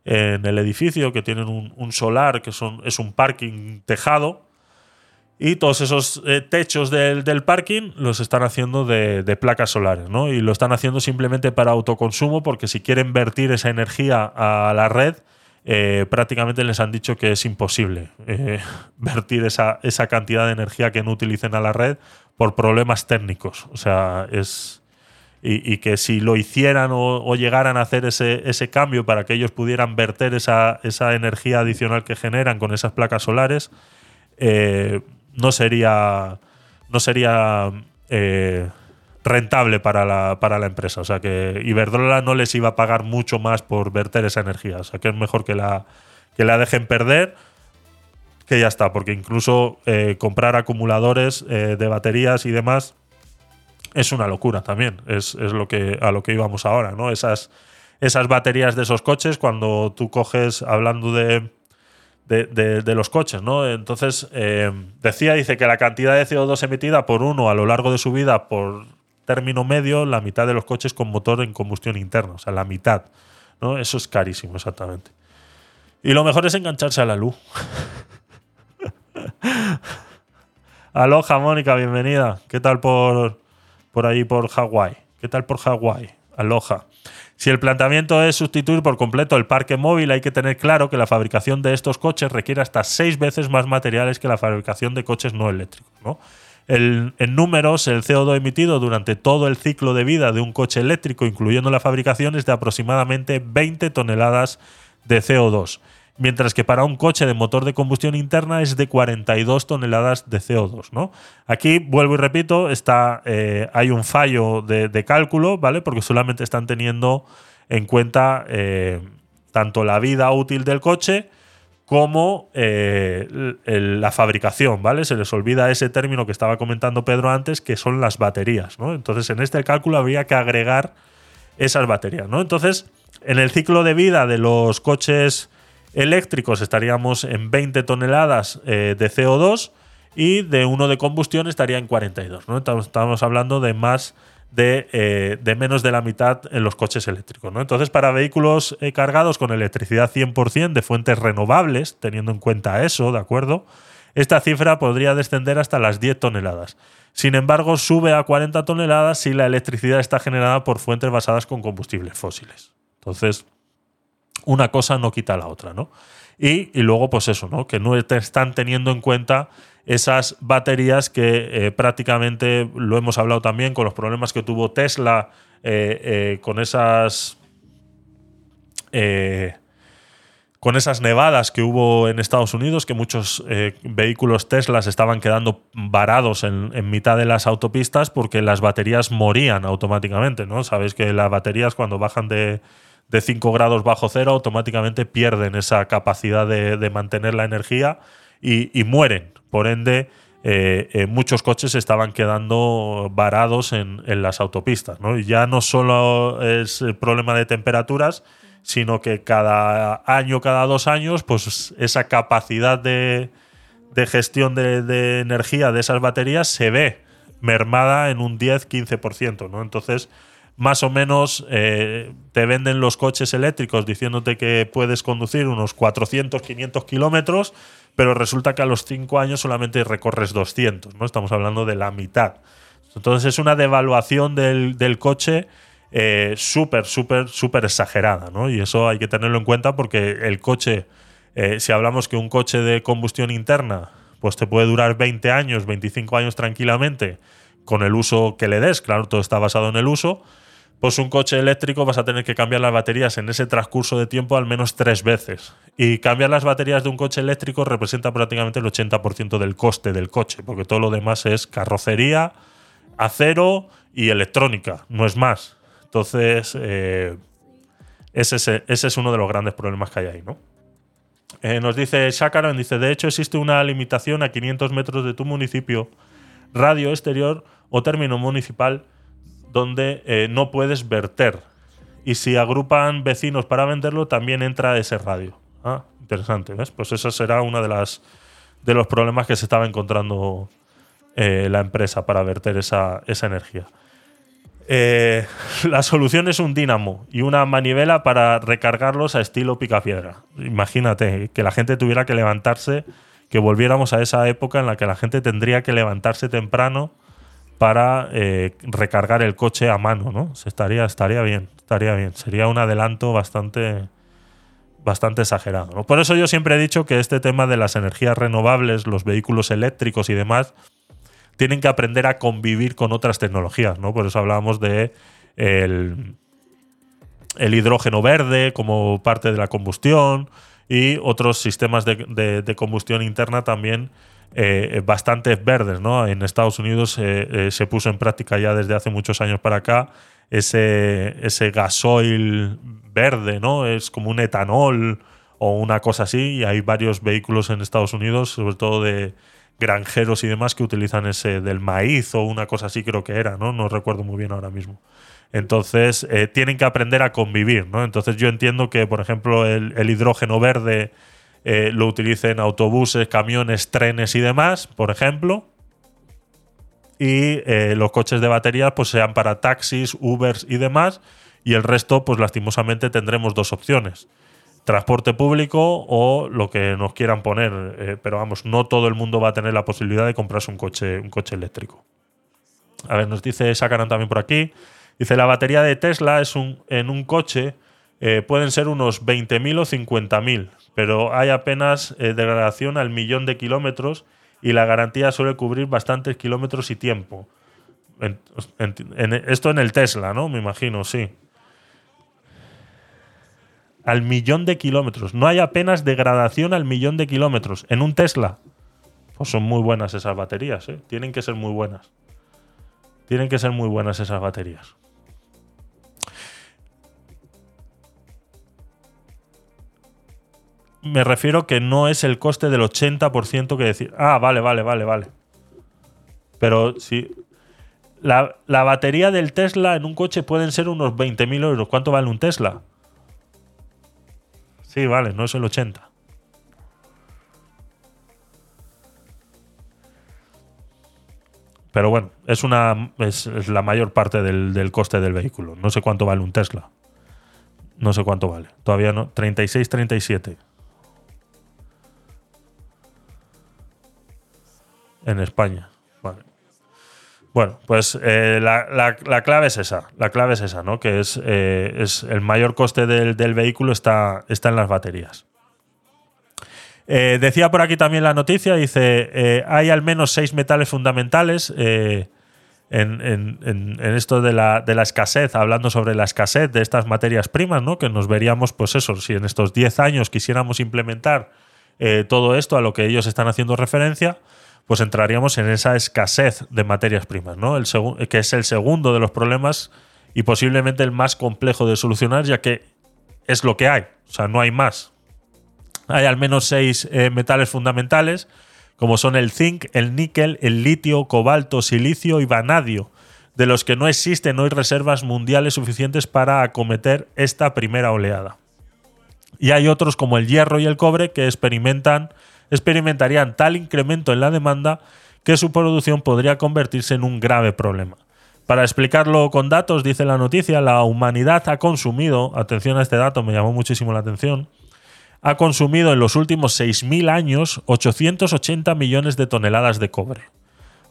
en el edificio, que tienen un, solar, que son, es un parking tejado, y todos esos eh, techos del, parking los están haciendo de, placas solares, ¿no? Y lo están haciendo simplemente para autoconsumo, porque si quieren vertir esa energía a la red, eh, prácticamente les han dicho que es imposible eh, vertir esa, esa cantidad de energía que no utilicen a la red por problemas técnicos. O sea, es, y, que si lo hicieran o, llegaran a hacer ese, ese, cambio para que ellos pudieran verter esa, esa, energía adicional que generan con esas placas solares, eh, no sería, no sería eh, rentable para la, para la, empresa. O sea que Iberdrola no les iba a pagar mucho más por verter esa energía. O sea que es mejor que la, que la dejen perder que ya está, porque incluso eh, comprar acumuladores de baterías y demás es una locura también. Es, lo que, a lo que íbamos ahora, ¿no? Esas, esas baterías de esos coches, cuando tú coges, hablando de, de, los coches, ¿no? Entonces, eh, decía, dice que la cantidad de CO2 emitida por uno a lo largo de su vida, por término medio, la mitad de los coches con motor en combustión interna, o sea, la mitad, ¿no? Eso es carísimo, exactamente. Y lo mejor es engancharse a la luz. Aloha, Mónica, bienvenida. ¿Qué tal por, por ahí por Hawái. ¿Qué tal por Hawái? Aloha. Si el planteamiento es sustituir por completo el parque móvil, hay que tener claro que la fabricación de estos coches requiere hasta seis veces más materiales que la fabricación de coches no eléctricos. en números, el CO2 emitido durante todo el ciclo de vida de un coche eléctrico, incluyendo la fabricación, es de aproximadamente 20 toneladas de CO2 mientras que para un coche de motor de combustión interna es de 42 toneladas de CO2. ¿no? Aquí, vuelvo y repito, está, eh, hay un fallo de, cálculo, ¿vale? Porque solamente están teniendo en cuenta eh, tanto la vida útil del coche como eh, la fabricación, ¿vale? Se les olvida ese término que estaba comentando Pedro antes, que son las baterías, ¿no? Entonces, en este cálculo habría que agregar esas baterías, ¿no? Entonces, en el ciclo de vida de los coches eléctricos estaríamos en 20 toneladas eh, de CO2 y de uno de combustión estaría en 42. ¿no? Estamos, hablando de más eh, de, menos de la mitad en los coches eléctricos. ¿no? Entonces, para vehículos eh, cargados con electricidad 100% de fuentes renovables, teniendo en cuenta eso, ¿de acuerdo? Esta cifra podría descender hasta las 10 toneladas. Sin embargo, sube a 40 toneladas si la electricidad está generada por fuentes basadas con combustibles fósiles. Entonces, una cosa no quita la otra, ¿no? Y, luego, pues eso, ¿no? Que no están teniendo en cuenta esas baterías que eh, prácticamente lo hemos hablado también con los problemas que tuvo Tesla eh, eh, con esas. con esas nevadas que hubo en Estados Unidos, que muchos vehículos Tesla estaban quedando varados en, en, mitad de las autopistas porque las baterías morían automáticamente, ¿no? Sabéis que las baterías cuando bajan de, de 5 grados bajo cero, automáticamente pierden esa capacidad de, mantener la energía y, mueren. Por ende, eh, eh, muchos coches estaban quedando varados en, las autopistas. ¿no? Y ya no solo es el problema de temperaturas, sino que cada año, cada dos años, pues esa capacidad de, gestión de, de, energía de esas baterías se ve mermada en un 10-15%. ¿no? Entonces, más o menos eh, te venden los coches eléctricos diciéndote que puedes conducir unos 400, 500 kilómetros, pero resulta que a los 5 años solamente recorres 200, ¿no? Estamos hablando de la mitad. Entonces es una devaluación del, coche eh, súper, súper, súper exagerada, ¿no? Y eso hay que tenerlo en cuenta porque el coche, eh, si hablamos que un coche de combustión interna, pues te puede durar 20 años, 25 años tranquilamente, con el uso que le des, claro, todo está basado en el uso, pues un coche eléctrico vas a tener que cambiar las baterías en ese transcurso de tiempo al menos tres veces. Y cambiar las baterías de un coche eléctrico representa prácticamente el 80% del coste del coche, porque todo lo demás es carrocería, acero y electrónica, no es más. Entonces, eh, ese, es uno de los grandes problemas que hay ahí, ¿no? Eh, nos dice Shakaran, dice, de hecho existe una limitación a 500 metros de tu municipio, radio exterior o término municipal donde eh, no puedes verter. Y si agrupan vecinos para venderlo, también entra ese radio. Ah, interesante, ¿ves? Pues eso será uno de, de los problemas que se estaba encontrando eh, la empresa para verter esa, energía. Eh, la solución es un dínamo y una manivela para recargarlos a estilo picapiedra. Imagínate que la gente tuviera que levantarse, que volviéramos a esa época en la que la gente tendría que levantarse temprano para eh, recargar el coche a mano, ¿no? estaría, estaría bien, estaría bien. Sería un adelanto bastante, bastante exagerado. Por eso yo siempre he dicho que este tema de las energías renovables, los vehículos eléctricos y demás, tienen que aprender a convivir con otras tecnologías, ¿no? Por eso hablábamos de el, hidrógeno verde como parte de la combustión y otros sistemas de combustión interna también eh, bastante verdes. ¿no? En Estados Unidos eh, eh, se puso en práctica ya desde hace muchos años para acá ese, ese gasoil verde, ¿no? es como un etanol o una cosa así, y hay varios vehículos en Estados Unidos, sobre todo de granjeros y demás, que utilizan ese del maíz o una cosa así creo que era, no, no recuerdo muy bien ahora mismo. Entonces, tienen que aprender a convivir, ¿no? Entonces, yo entiendo que, por ejemplo, el hidrógeno verde eh, lo utilicen autobuses, camiones, trenes y demás, por ejemplo. Y eh, los coches de batería pues sean para taxis, Ubers y demás. Y el resto, pues lastimosamente tendremos dos opciones. Transporte público o lo que nos quieran poner. Eh, pero vamos, no todo el mundo va a tener la posibilidad de comprarse un coche, un coche eléctrico. A ver, nos dice Sacaran también por aquí. Dice, la batería de Tesla es un, en un coche pueden ser unos 20.000 o 50.000 pero hay apenas eh, degradación al millón de kilómetros y la garantía suele cubrir bastantes kilómetros y tiempo. esto en el Tesla, ¿no? Me imagino, sí. Al millón de kilómetros. No hay apenas degradación al millón de kilómetros. En un Tesla. Pues son muy buenas esas baterías, ¿eh? Tienen que ser muy buenas. Tienen que ser muy buenas esas baterías. Me refiero que no es el coste del 80% que decir. Ah, vale, vale, vale, vale. Pero si. La, batería del Tesla en un coche pueden ser unos 20.000 euros. ¿Cuánto vale un Tesla? Sí, vale, no es el 80. Pero bueno, es una es, la mayor parte del, del, coste del vehículo. No sé cuánto vale un Tesla. No sé cuánto vale. Todavía no. 36, 37. En España. Bueno, pues eh, la, clave es esa. La clave es esa, ¿no? Que es, eh, es el mayor coste del, vehículo está, está en las baterías. Eh, decía por aquí también la noticia, dice, hay al menos seis metales fundamentales en, esto de la, de la, escasez, hablando sobre la escasez de estas materias primas, ¿no? Que nos veríamos, pues eso, si en estos 10 años quisiéramos implementar todo esto a lo que ellos están haciendo referencia, pues entraríamos en esa escasez de materias primas, ¿no? El que es el segundo de los problemas y posiblemente el más complejo de solucionar, ya que es lo que hay, o sea, no hay más. Hay al menos seis eh, metales fundamentales, como son el zinc, el níquel, el litio, cobalto, silicio y vanadio, de los que no existen hoy reservas mundiales suficientes para acometer esta primera oleada. Y hay otros como el hierro y el cobre que experimentan experimentarían tal incremento en la demanda que su producción podría convertirse en un grave problema. Para explicarlo con datos, dice la noticia, la humanidad ha consumido, atención a este dato, me llamó muchísimo la atención, ha consumido en los últimos 6.000 años 880 millones de toneladas de cobre.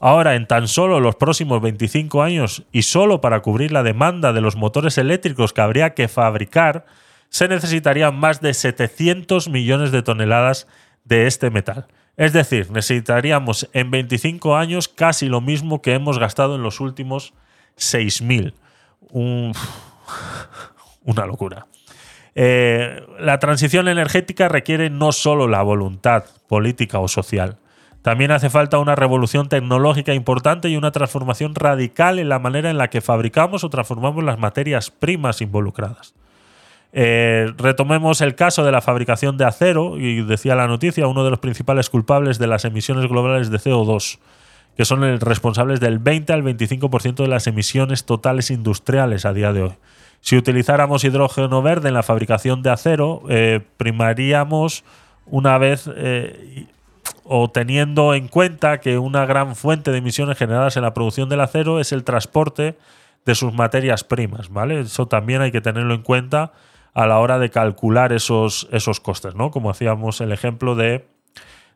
Ahora, en tan solo los próximos 25 años y solo para cubrir la demanda de los motores eléctricos que habría que fabricar, se necesitarían más de 700 millones de toneladas de este metal. Es decir, necesitaríamos en 25 años casi lo mismo que hemos gastado en los últimos 6.000. una locura. Eh, la transición energética requiere no solo la voluntad política o social, también hace falta una revolución tecnológica importante y una transformación radical en la manera en la que fabricamos o transformamos las materias primas involucradas. Eh, retomemos el caso de la fabricación de acero, y decía la noticia, uno de los principales culpables de las emisiones globales de CO2, que son responsables del 20 al 25% de las emisiones totales industriales a día de hoy. Si utilizáramos hidrógeno verde en la fabricación de acero, eh, primaríamos una vez eh, o teniendo en cuenta que una gran fuente de emisiones generadas en la producción del acero es el transporte de sus materias primas, ¿vale? Eso también hay que tenerlo en cuenta a la hora de calcular esos, esos costes, ¿no? Como hacíamos el ejemplo de,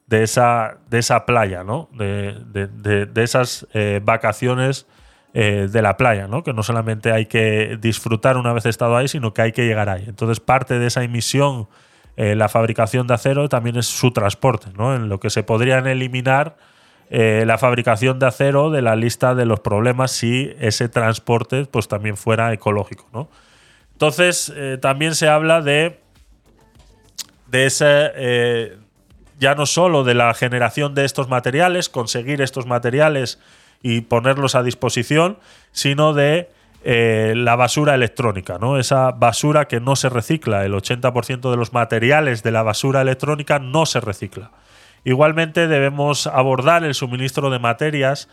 de, esa, de esa playa, ¿no? De, esas eh, vacaciones eh, de la playa, ¿no? Que no solamente hay que disfrutar una vez estado ahí, sino que hay que llegar ahí. Entonces, parte de esa emisión eh, la fabricación de acero también es su transporte, ¿no? en lo que se podrían eliminar la fabricación de acero de la lista de los problemas si ese transporte pues, también fuera ecológico. ¿no? Entonces, eh, también se habla de, ese, ya no solo de la generación de estos materiales, conseguir estos materiales y ponerlos a disposición, sino de eh, la basura electrónica, ¿no? Esa basura que no se recicla. El 80% de los materiales de la basura electrónica no se recicla. Igualmente debemos abordar el suministro de materias,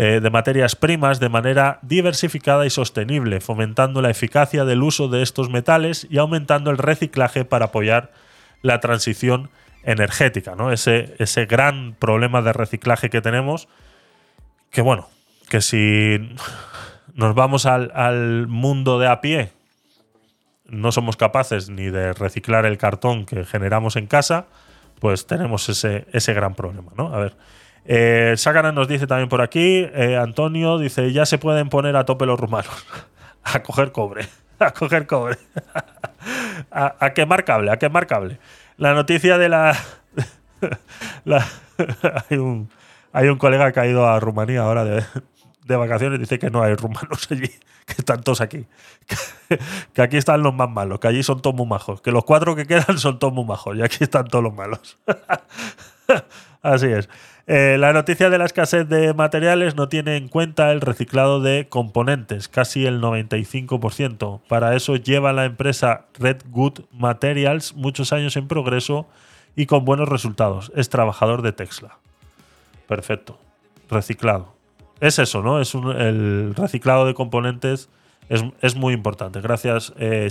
eh, de materias primas de manera diversificada y sostenible, fomentando la eficacia del uso de estos metales y aumentando el reciclaje para apoyar la transición energética, ¿no? Ese, ese gran problema de reciclaje que tenemos, que bueno, que si nos vamos al, mundo de a pie, no somos capaces ni de reciclar el cartón que generamos en casa, pues tenemos ese, ese gran problema, ¿no? A ver. Eh, nos dice también por aquí, eh, Antonio dice, ya se pueden poner a tope los rumanos. a coger cobre. A coger cobre. a, quemar cable, a quemar cable. La noticia de la... hay, un, colega que ha ido a Rumanía ahora de, de vacaciones dice que no hay rumanos allí, que están todos aquí. Que, aquí están los más malos, que allí son todos muy majos, que los cuatro que quedan son todos muy majos y aquí están todos los malos. Así es. Eh, la noticia de la escasez de materiales no tiene en cuenta el reciclado de componentes, casi el 95%. Para eso lleva la empresa Red Good Materials muchos años en progreso y con buenos resultados. Es trabajador de Tesla. Perfecto. Reciclado es eso, ¿no? Es el reciclado de componentes es, muy importante. Gracias, eh,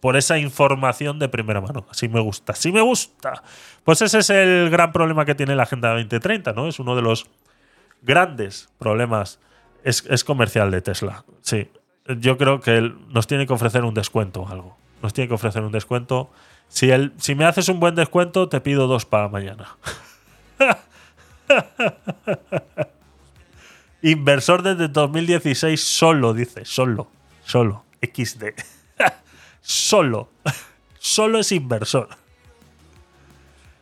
por esa información de primera mano. Así me gusta, así me gusta. Pues ese es el gran problema que tiene la Agenda 2030, ¿no? Es uno de los grandes problemas. Es, comercial de Tesla. Sí. Yo creo que nos tiene que ofrecer un descuento o algo. Nos tiene que ofrecer un descuento. Si, si me haces un buen descuento, te pido dos para mañana. Inversor desde 2016 solo, dice. Solo. Solo. XD. solo. solo es inversor.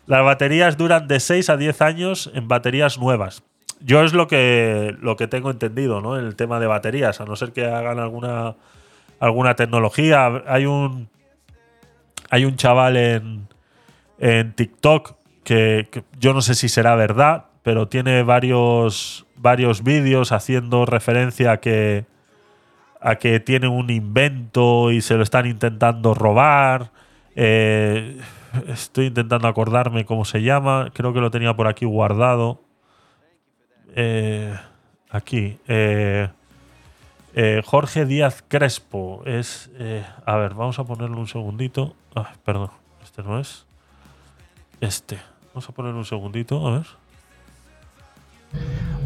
Las baterías duran de 6 a 10 años en baterías nuevas. Yo es lo que, lo que tengo entendido, ¿no? El tema de baterías, a no ser que hagan alguna, alguna tecnología. Hay un. Hay un chaval en, en TikTok que, que yo no sé si será verdad, pero tiene varios varios vídeos haciendo referencia a que, a que tiene un invento y se lo están intentando robar. Eh, estoy intentando acordarme cómo se llama. Creo que lo tenía por aquí guardado. Eh, aquí. Eh, Jorge Díaz Crespo. Es. a ver, vamos a ponerle un segundito. Ah, perdón, este no es. Este. Vamos a poner un segundito, a ver.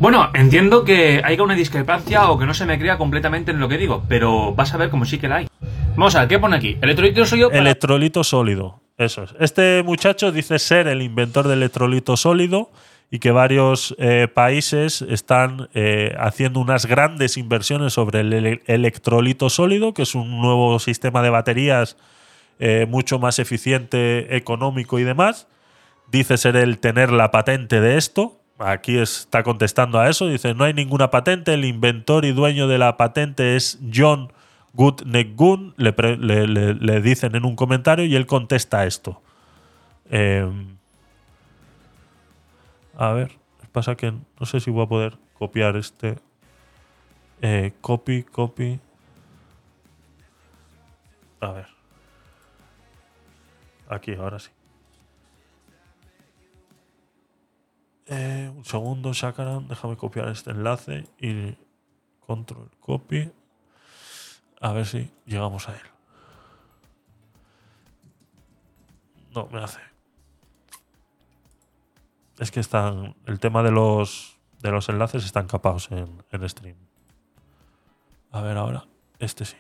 Bueno, entiendo que haya una discrepancia o que no se me crea completamente en lo que digo, pero vas a ver cómo sí que la hay. Vamos a ver, ¿qué pone aquí? Electrolito sólido. Electrolito sólido. Eso es. Este muchacho dice ser el inventor del electrolito sólido y que varios eh, países están eh, haciendo unas grandes inversiones sobre el ele- electrolito sólido, que es un nuevo sistema de baterías eh, mucho más eficiente, económico y demás. Dice ser el tener la patente de esto. Aquí está contestando a eso. Dice, no hay ninguna patente. El inventor y dueño de la patente es John Goodnegun. Le, le- dicen en un comentario y él contesta esto. Eh, a ver, pasa que no sé si voy a poder copiar este. Eh, copy, copy. A ver. Aquí, ahora sí. Eh, un segundo, Shakaran. Déjame copiar este enlace y control copy. A ver si llegamos a él. No, me hace. Es que están. El tema de los. De los enlaces están capados en, en stream. A ver ahora. Este sí.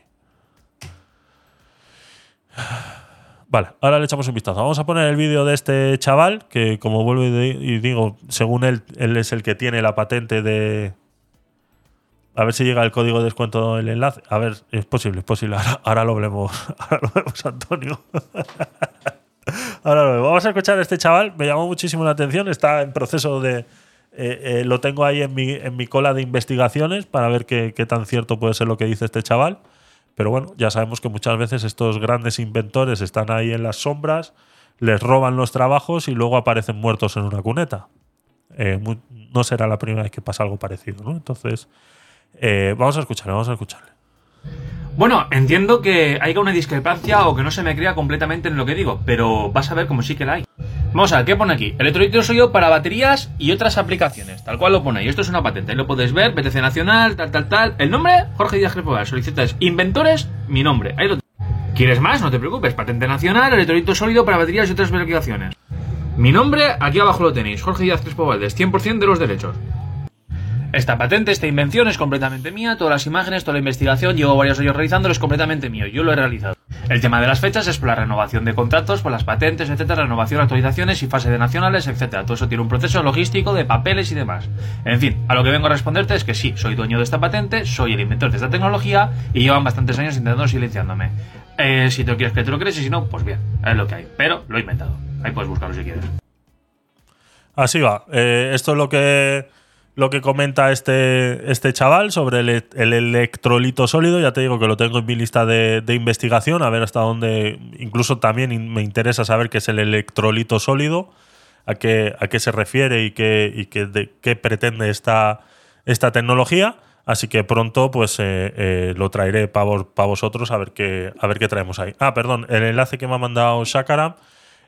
Vale, ahora le echamos un vistazo. Vamos a poner el vídeo de este chaval, que como vuelvo y di- y digo, según él, él es el que tiene la patente de... A ver si llega el código de descuento el enlace. A ver, es posible, es posible. Ahora, ahora lo vemos. Ahora lo vemos, Antonio. Ahora lo vemos. Vamos a escuchar a este chaval. Me llamó muchísimo la atención. Está en proceso de... eh, eh, lo tengo ahí en mi, en mi cola de investigaciones para ver qué, qué tan cierto puede ser lo que dice este chaval. Pero bueno, ya sabemos que muchas veces estos grandes inventores están ahí en las sombras, les roban los trabajos y luego aparecen muertos en una cuneta. Eh, no será la primera vez que pasa algo parecido, ¿no? Entonces, eh, vamos a escucharle, vamos a escucharle. Bueno, entiendo que haya una discrepancia o que no se me crea completamente en lo que digo, pero vas a ver cómo sí que la hay. Vamos a ver, ¿qué pone aquí? Electrolito sólido para baterías y otras aplicaciones, tal cual lo pone ahí. Esto es una patente, ahí lo podéis ver, BTC Nacional, tal, tal, tal. El nombre, Jorge Díaz Crespo Solicitas inventores, mi nombre. Ahí lo ¿Quieres más? No te preocupes. Patente nacional, electrolito sólido para baterías y otras aplicaciones. Mi nombre, aquí abajo lo tenéis. Jorge Díaz Crespo Valdés, 100% de los derechos. Esta patente, esta invención es completamente mía, todas las imágenes, toda la investigación, llevo varios años realizándolo, es completamente mío, yo lo he realizado. El tema de las fechas es por la renovación de contratos, por las patentes, etcétera, renovación, actualizaciones y fase de nacionales, etcétera. Todo eso tiene un proceso logístico de papeles y demás. En fin, a lo que vengo a responderte es que sí, soy dueño de esta patente, soy el inventor de esta tecnología y llevan bastantes años intentando silenciándome. Eh, si te quieres que te lo crees y si no, pues bien, es lo que hay. Pero lo he inventado. Ahí puedes buscarlo si quieres. Así va. Eh, esto es lo que, lo que comenta este, este chaval sobre el, el electrolito sólido. Ya te digo que lo tengo en mi lista de, de investigación, a ver hasta dónde. Incluso también me interesa saber qué es el electrolito sólido, a qué, a qué se refiere y qué, y qué, de, qué pretende esta, esta tecnología. Así que pronto pues eh, eh, lo traeré para vosotros a ver, qué, a ver qué traemos ahí. Ah, perdón, el enlace que me ha mandado Shakaram.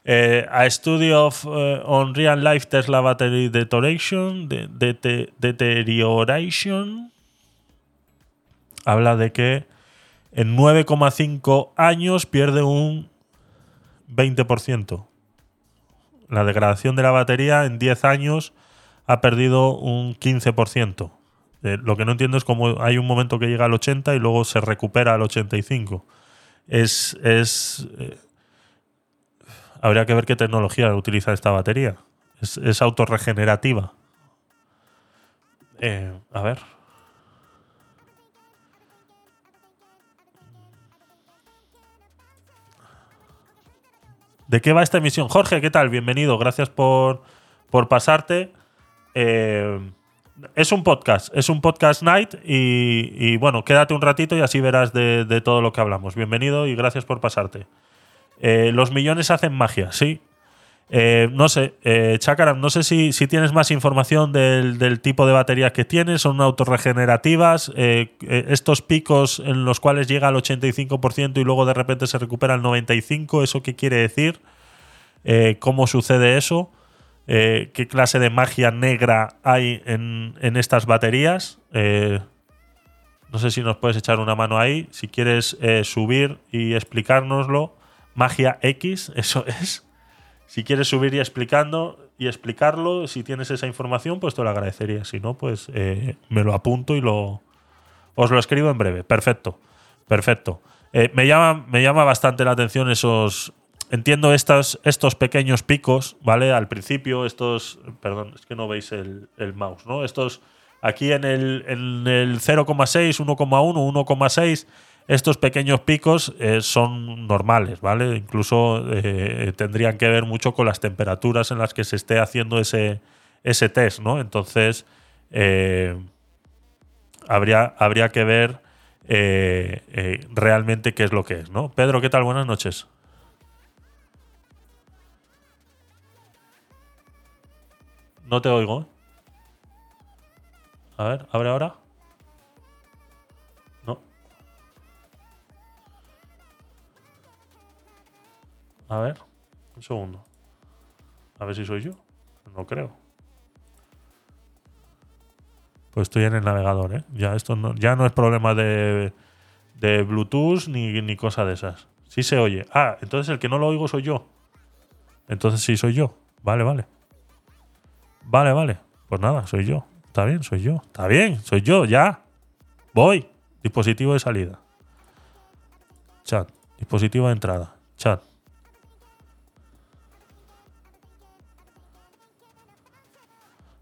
Eh, a study of eh, on real life Tesla battery deterioration, de, de- de- deterioration. Habla de que en 9,5 años pierde un 20%. La degradación de la batería en 10 años ha perdido un 15%. Eh, lo que no entiendo es cómo hay un momento que llega al 80 y luego se recupera al 85. Es, es eh, habría que ver qué tecnología utiliza esta batería. Es, es autorregenerativa. Eh, a ver. ¿De qué va esta emisión? Jorge, ¿qué tal? Bienvenido. Gracias por, por pasarte. Eh, es un podcast, es un podcast night y, bueno, quédate un ratito y así verás de todo lo que hablamos. Bienvenido y gracias por pasarte. Eh, los millones hacen magia, sí. Eh, no sé, eh, Chakaram, no sé si, si tienes más información del, del tipo de baterías que tienes, son autorregenerativas, eh, eh, estos picos en los cuales llega al 85% y luego de repente se recupera al 95%, ¿eso qué quiere decir? ¿Cómo sucede eso? ¿Qué clase de magia negra hay en, en estas baterías? No sé si nos puedes echar una mano ahí. Si quieres subir y explicárnoslo, magia X, eso es. Si quieres subir y explicando y explicarlo. Si tienes esa información, pues te lo agradecería. Si no, pues eh, me lo apunto y lo os lo escribo en breve. Perfecto, perfecto. Eh, me, llama, me llama bastante la atención esos. Entiendo estas, estos pequeños picos, ¿vale? Al principio, estos. Perdón, es que no veis el, el mouse, ¿no? Estos. Aquí en el, en el 0,6, 1,1, 1,6 estos pequeños picos eh, son normales, ¿vale? Incluso eh, tendrían que ver mucho con las temperaturas en las que se esté haciendo ese, ese test, ¿no? Entonces, eh, habría, habría que ver realmente qué es lo que es, ¿no? Pedro, ¿qué tal? Buenas noches. No te oigo. A ver, abre ahora. A ver, un segundo. A ver si soy yo. No creo. Pues estoy en el navegador, ¿eh? Ya, esto no, ya no es problema de, de Bluetooth ni, ni cosa de esas. Sí se oye. Ah, entonces el que no lo oigo soy yo. Entonces sí soy yo. Vale, vale. Vale, vale. Pues nada, soy yo. Está bien, soy yo. Está bien, soy yo, ya. Voy. Dispositivo de salida. Chat. Dispositivo de entrada. Chat.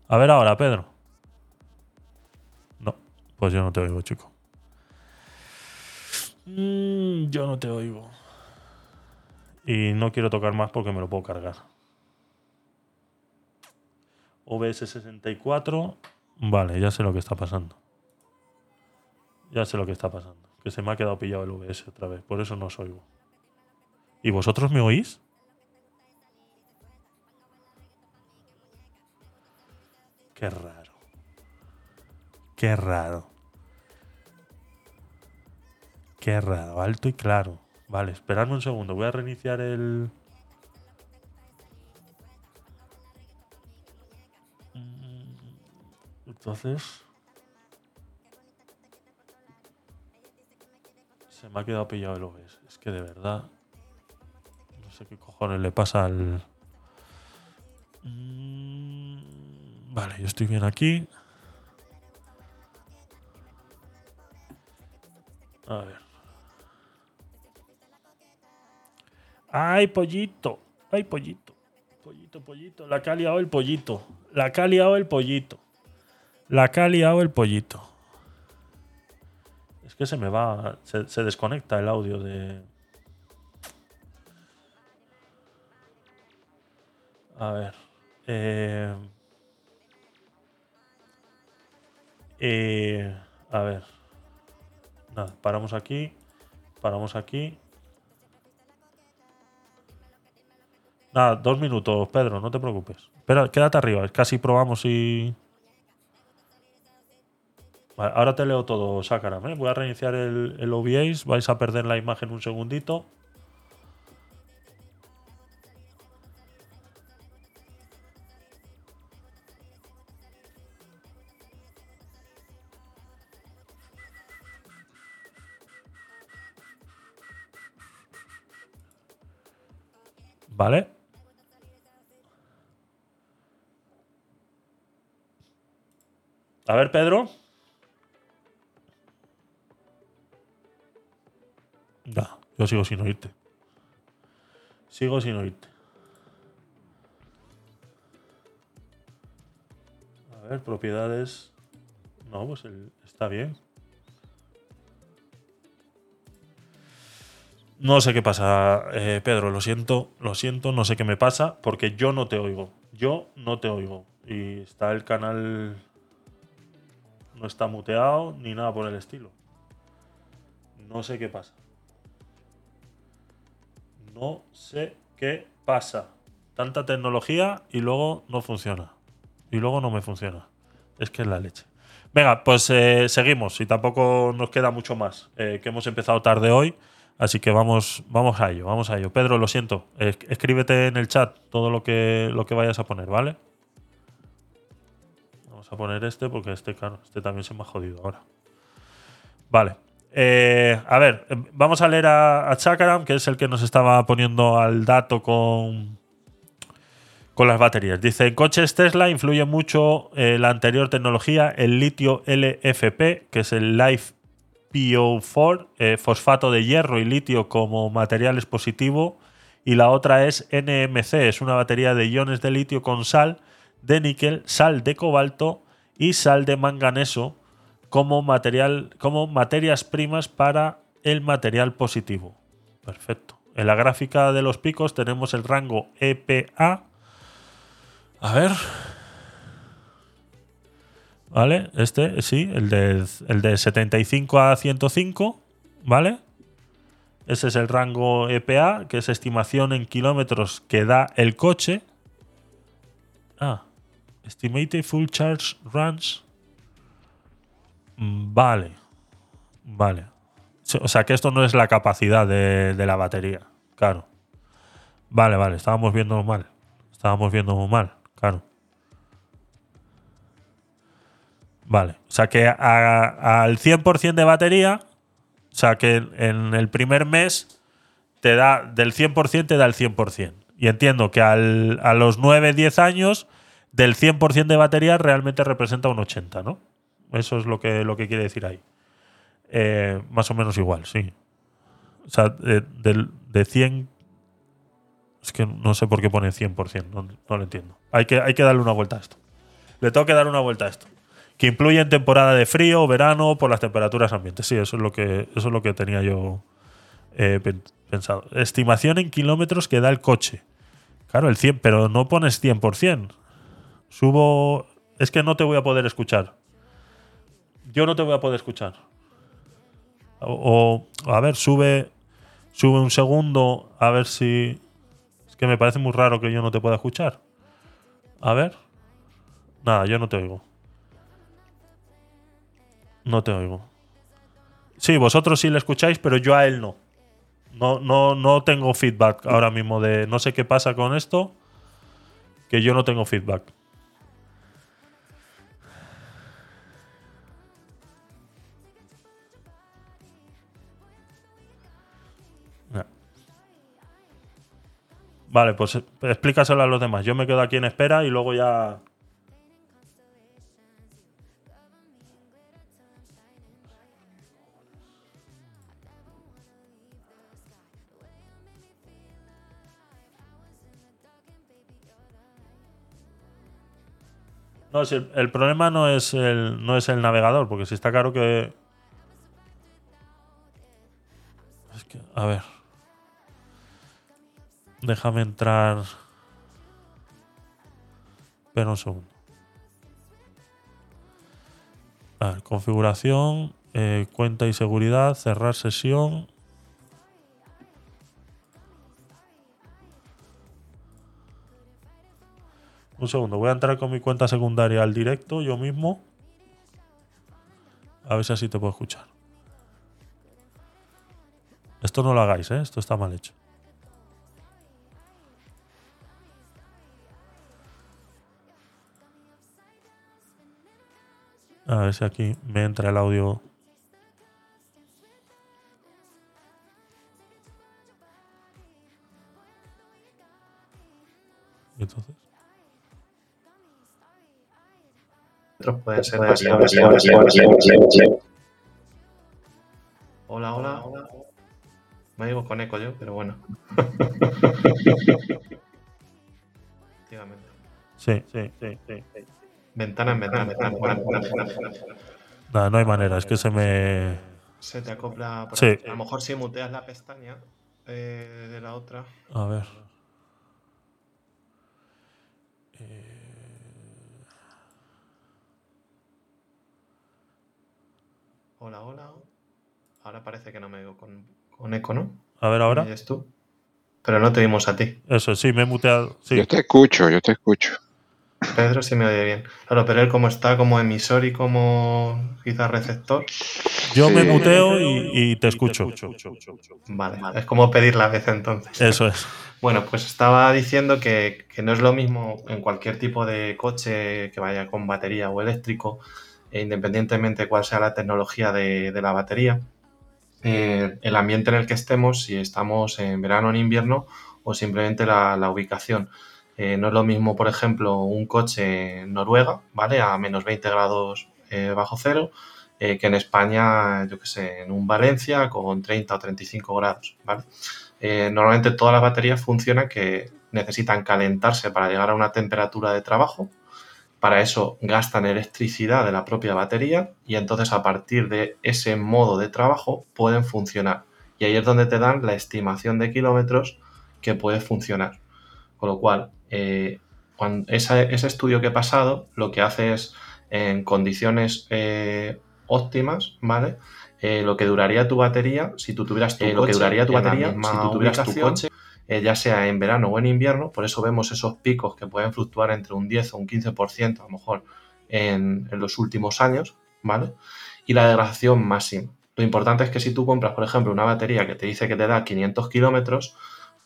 A ver ahora, Pedro. No, pues yo no te oigo, chico. Mm, yo no te oigo. Y no quiero tocar más porque me lo puedo cargar. OBS 64. Vale, ya sé lo que está pasando. Ya sé lo que está pasando. Que se me ha quedado pillado el OBS otra vez. Por eso no os oigo. ¿Y vosotros me oís? Qué raro. Qué raro. Qué raro. Alto y claro. Vale, esperadme un segundo. Voy a reiniciar el... Mm, entonces... Se me ha quedado pillado el OBS. Es que de verdad... No sé qué cojones le pasa al... Mm, Vale, yo estoy bien aquí. A ver. ¡Ay, pollito! ¡Ay, pollito! Pollito, pollito. La que ha liado el pollito. La que ha liado el pollito. La que ha liado el pollito. Es que se me va. Se, se desconecta el audio de. A ver. Eh. Eh, a ver. Nada, paramos aquí. Paramos aquí. Nada, dos minutos, Pedro, no te preocupes. Espera, quédate arriba, casi probamos y. Vale, ahora te leo todo, Sakaram. ¿eh? Voy a reiniciar el, el OBS. Vais a perder la imagen un segundito. ¿Vale? A ver, Pedro. Ya, yo sigo sin oírte. Sigo sin oírte. A ver, propiedades. No, pues el, está bien. No sé qué pasa, eh, Pedro, lo siento, lo siento, no sé qué me pasa, porque yo no te oigo. Yo no te oigo. Y está el canal. No está muteado ni nada por el estilo. No sé qué pasa. No sé qué pasa. Tanta tecnología y luego no funciona. Y luego no me funciona. Es que es la leche. Venga, pues eh, seguimos. Y tampoco nos queda mucho más. Eh, que hemos empezado tarde hoy. Así que vamos, vamos a ello, vamos a ello. Pedro, lo siento. Escríbete en el chat todo lo que, lo que vayas a poner, ¿vale? Vamos a poner este porque este, claro, este también se me ha jodido ahora. Vale. Eh, a ver, vamos a leer a, a Chakaram, que es el que nos estaba poniendo al dato con, con las baterías. Dice, en coches Tesla influye mucho eh, la anterior tecnología, el litio LFP, que es el Life PO4, eh, fosfato de hierro y litio como materiales positivo. Y la otra es NMC, es una batería de iones de litio con sal de níquel, sal de cobalto y sal de manganeso como, material, como materias primas para el material positivo. Perfecto. En la gráfica de los picos tenemos el rango EPA. A ver. ¿Vale? Este, sí, el de, el de 75 a 105. ¿Vale? Ese es el rango EPA, que es estimación en kilómetros que da el coche. Ah, Estimated Full Charge Runs. Mm, Vale. Vale. O sea que esto no es la capacidad de, de la batería. Claro. Vale, vale. Estábamos viendo mal. Estábamos viendo mal. Claro. Vale. O sea que a- al 100% de batería, o sea que en el primer mes te da del 100% te da el 100%. Y entiendo que al- a los 9, 10 años, del 100% de batería realmente representa un 80, ¿no? Eso es lo que, lo que quiere decir ahí. Eh, más o menos igual, sí. O sea, de, del- de 100... Es que no sé por qué pone 100%, no, no lo entiendo. Hay que, hay que darle una vuelta a esto. Le tengo que dar una vuelta a esto. Que influye en temporada de frío verano por las temperaturas ambientes. Sí, eso es lo que, eso es lo que tenía yo eh, pen- pensado. Estimación en kilómetros que da el coche. Claro, el 100, pero no pones 100%. Subo... Es que no te voy a poder escuchar. Yo no te voy a poder escuchar. O, o, a ver, sube, sube un segundo a ver si... Es que me parece muy raro que yo no te pueda escuchar. A ver. Nada, yo no te oigo. No te oigo. Sí, vosotros sí le escucháis, pero yo a él no. No, no, no tengo feedback ahora mismo de. No sé qué pasa con esto. Que yo no tengo feedback. Vale, pues eh, explícaselo a los demás. Yo me quedo aquí en espera y luego ya. No, si el, problema no es el, no es el navegador, porque si está claro que. Es que, a ver. Déjame entrar. Espera un segundo. A ver, configuración, eh, cuenta y seguridad, cerrar sesión. Un segundo, voy a entrar con mi cuenta secundaria al directo yo mismo. A ver si así te puedo escuchar. Esto no lo hagáis, ¿eh? Esto está mal hecho. A ver si aquí me entra el audio. ¿Y entonces? Otros pueden ser demasiado- Hola, hola. Me digo con eco yo, pero bueno. Efectivamente. Sí, sí, sí, sí. Ventana en ventana, ventana, ventana, ventana, no hay manera, es que se me. Se te acopla Sí. A lo mejor si muteas la pestaña eh, de la otra. A ver. Hola, hola. Ahora parece que no me digo con, con eco, ¿no? A ver ahora. ¿Me oyes tú? Pero no te oímos a ti. Eso, sí, me he muteado. Sí, Yo te escucho, yo te escucho. Pedro sí me oye bien. Claro, pero él como está como emisor y como quizás receptor. yo me muteo y, y te escucho. Vale, es como pedir la vez entonces. Eso es. Bueno, pues estaba diciendo que, que no es lo mismo en cualquier tipo de coche que vaya con batería o eléctrico, independientemente de cuál sea la tecnología de, la batería, eh, el ambiente en el que estemos, si estamos en verano o en invierno, o simplemente la, ubicación. Eh, no es lo mismo, por ejemplo, un coche en Noruega, ¿vale? A menos 20 grados eh, bajo cero, que en España, yo qué sé, en un Valencia con 30 o 35 grados, normalmente todas las baterías funcionan que necesitan calentarse para llegar a una temperatura de trabajo. Para eso gastan electricidad de la propia batería y entonces a partir de ese modo de trabajo pueden funcionar. Y ahí es donde te dan la estimación de kilómetros que puede funcionar. Con lo cual, eh, ese estudio que he pasado lo que hace es en condiciones eh, óptimas, ¿vale? Eh, lo que duraría tu batería si tú tuvieras tu lo que duraría tu batería si tú tuvieras tu coche eh, ya sea en verano o en invierno, por eso vemos esos picos que pueden fluctuar entre un 10 o un 15% a lo mejor en, los últimos años, ¿vale? Y la degradación máxima. Lo importante es que si tú compras, por ejemplo, una batería que te dice que te da 500 kilómetros,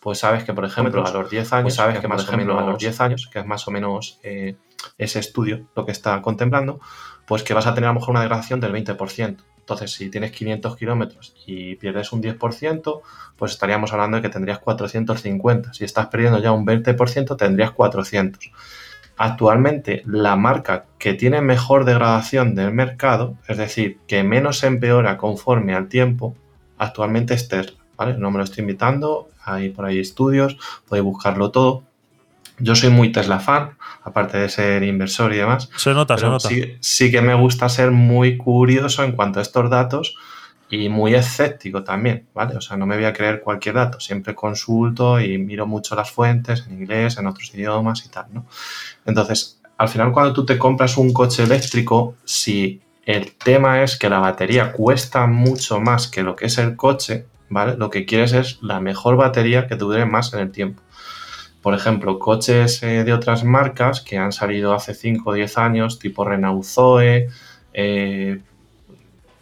pues sabes que, por ejemplo, a los 10 años, pues sabes que, más o menos a los 10 años, que es más o menos eh, ese estudio lo que está contemplando, pues que vas a tener a lo mejor una degradación del 20%. Entonces, si tienes 500 kilómetros y pierdes un 10%, pues estaríamos hablando de que tendrías 450. Si estás perdiendo ya un 20%, tendrías 400. Actualmente, la marca que tiene mejor degradación del mercado, es decir, que menos empeora conforme al tiempo, actualmente es Tesla. ¿vale? No me lo estoy invitando, hay por ahí estudios, podéis buscarlo todo. Yo soy muy Tesla fan, aparte de ser inversor y demás. Se nota, se nota. Sí, que me gusta ser muy curioso en cuanto a estos datos y muy escéptico también, ¿vale? O sea, no me voy a creer cualquier dato, siempre consulto y miro mucho las fuentes en inglés, en otros idiomas y tal, ¿no? Entonces, al final cuando tú te compras un coche eléctrico, si el tema es que la batería cuesta mucho más que lo que es el coche, ¿vale? Lo que quieres es la mejor batería que te dure más en el tiempo por ejemplo, coches eh, de otras marcas que han salido hace 5 o 10 años, tipo Renault Zoe, eh,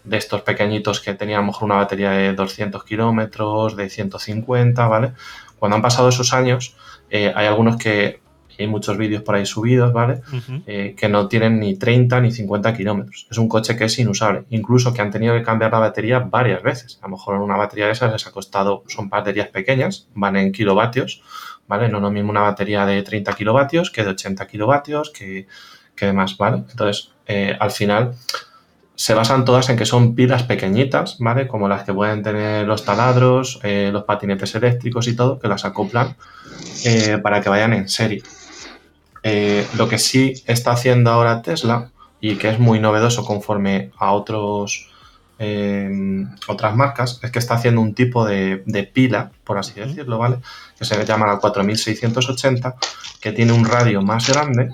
de estos pequeñitos que tenían a lo mejor una batería de 200 kilómetros, de 150, ¿vale? Cuando han pasado esos años, eh, hay algunos que, hay muchos vídeos por ahí subidos, ¿vale? que no tienen ni 30 ni 50 kilómetros. Es un coche que es inusable, incluso que han tenido que cambiar la batería varias veces. A lo mejor una batería de esas les ha costado, son baterías pequeñas, van en kilovatios, ¿vale? No lo mismo una batería de 30 kilovatios que de 80 kilovatios, que, que demás, ¿vale? Entonces, eh, al final se basan todas en que son pilas pequeñitas, ¿vale? Como las que pueden tener los taladros, eh, los patinetes eléctricos y todo, que las acoplan eh, para que vayan en serie. lo que sí está haciendo ahora Tesla y que es muy novedoso conforme a otros otras marcas es que está haciendo un tipo de, de, pila, por así decirlo, ¿vale? Que se llama la 4680, que tiene un radio más grande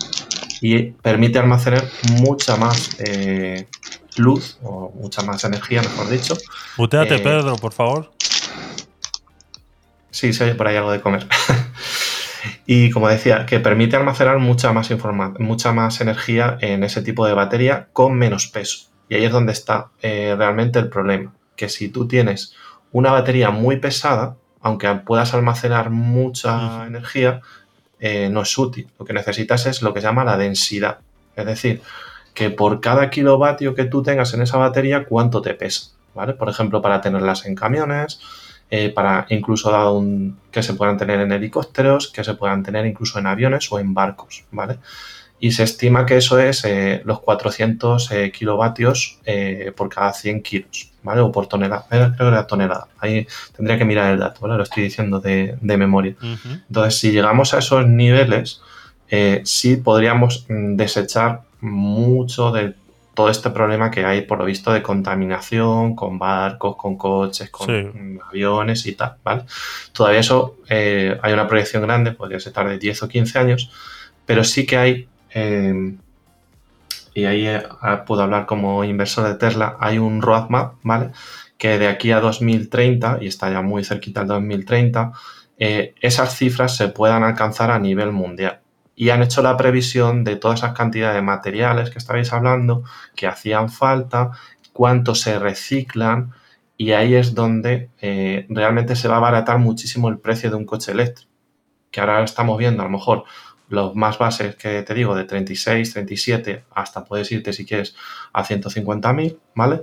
y permite almacenar mucha más eh, luz o mucha más energía, mejor dicho. Muteate, eh, Pedro, por favor. Sí, se oye por ahí algo de comer. y como decía, que permite almacenar mucha más, mucha más energía en ese tipo de batería con menos peso. Y ahí es donde está eh, realmente el problema, que si tú tienes una batería muy pesada, aunque puedas almacenar mucha energía, eh, no es útil. Lo que necesitas es lo que se llama la densidad. Es decir, que por cada kilovatio que tú tengas en esa batería, cuánto te pesa. ¿vale? Por ejemplo, para tenerlas en camiones, eh, para incluso dado un, que se puedan tener en helicópteros, que se puedan tener incluso en aviones o en barcos. ¿vale? Y se estima que eso es eh, los 400 eh, kilovatios eh, por cada 100 kilos, ¿vale? O por tonelada, creo que era tonelada. Ahí tendría que mirar el dato, ¿vale? Lo estoy diciendo de, memoria. Entonces, si llegamos a esos niveles, sí podríamos mm, desechar mucho de todo este problema que hay, por lo visto, de contaminación con barcos, con coches, con aviones y tal, ¿vale? Todavía eso hay una proyección grande, podría ser de 10 o 15 años, pero sí que hay Em, y ahí eh, puedo hablar como inversor de Tesla, hay un roadmap, ¿vale? Que de aquí a 2030, y está ya muy cerquita al 2030, eh, esas cifras se puedan alcanzar a nivel mundial. Y han hecho la previsión de todas esas cantidades de materiales que estabais hablando, que hacían falta, cuánto se reciclan, y ahí es donde eh, realmente se va a abaratar muchísimo el precio de un coche eléctrico. Que ahora estamos viendo a lo mejor los más bases que te digo, de 36, 37, hasta puedes irte si quieres a 150.000, ¿vale?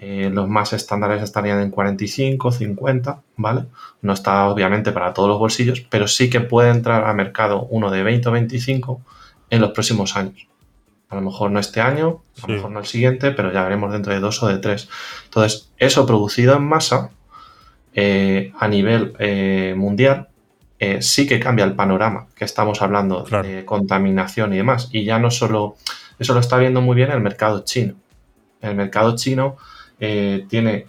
Eh, los más estándares estarían en 45, 50, ¿vale? No está obviamente para todos los bolsillos, pero sí que puede entrar al mercado uno de 20 o 25 en los próximos años. A lo mejor no este año, a lo mejor no el siguiente, pero ya veremos dentro de dos o de tres. Entonces, eso producido en masa eh, a nivel eh, mundial eh, sí que cambia el panorama que estamos hablando de contaminación y demás. Y ya no solo, eso lo está viendo muy bien el mercado chino. El mercado chino tiene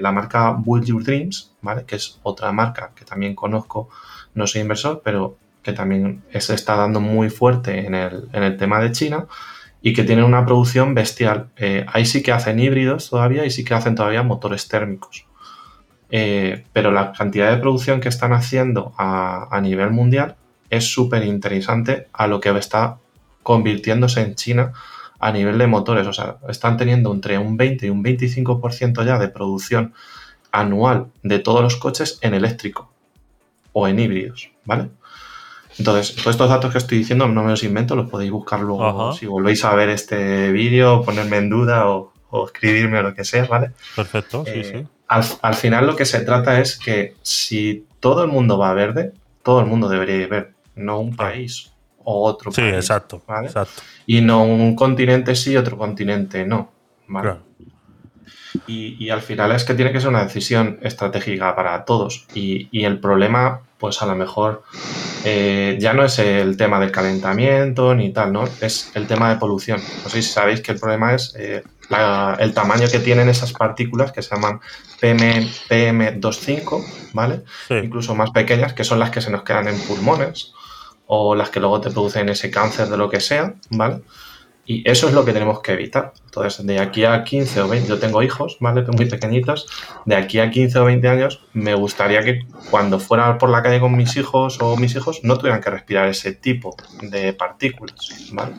la marca Build Your Dreams, ¿vale? que es otra marca que también conozco, no soy inversor, pero que también se está dando muy fuerte en el, en el tema de China y que tienen una producción bestial. Eh, ahí sí que hacen híbridos todavía y sí que hacen todavía motores térmicos. Eh, pero la cantidad de producción que están haciendo a, nivel mundial es súper interesante a lo que está convirtiéndose en China a nivel de motores. O sea, están teniendo entre un 20 y un 25% ya de producción anual de todos los coches en eléctrico o en híbridos, ¿vale? Entonces, todos estos datos que estoy diciendo no me los invento, los podéis buscar luego si volvéis a ver este vídeo, ponerme en duda o, escribirme o lo que sea, ¿vale? Perfecto, sí, sí. Al, final lo que se trata es que si todo el mundo va a verde, todo el mundo debería ir verde, no un país o otro sí, país. Sí, exacto, exacto. Y no un continente sí, otro continente no, ¿vale? Y, al final es que tiene que ser una decisión estratégica para todos. Y, el problema, pues a lo mejor eh, ya no es el tema del calentamiento ni tal, ¿no? Es el tema de polución. No sé si sabéis que el problema es eh, el tamaño que tienen esas partículas que se llaman PM, PM25, ¿vale? Incluso más pequeñas, que son las que se nos quedan en pulmones o las que luego te producen ese cáncer de lo que sea, ¿vale? Y eso es lo que tenemos que evitar. Entonces, de aquí a 15 o 20, yo tengo hijos, ¿vale? Muy pequeñitos. De aquí a 15 o 20 años, me gustaría que cuando fuera por la calle con mis hijos o mis hijos, no tuvieran que respirar ese tipo de partículas, ¿vale?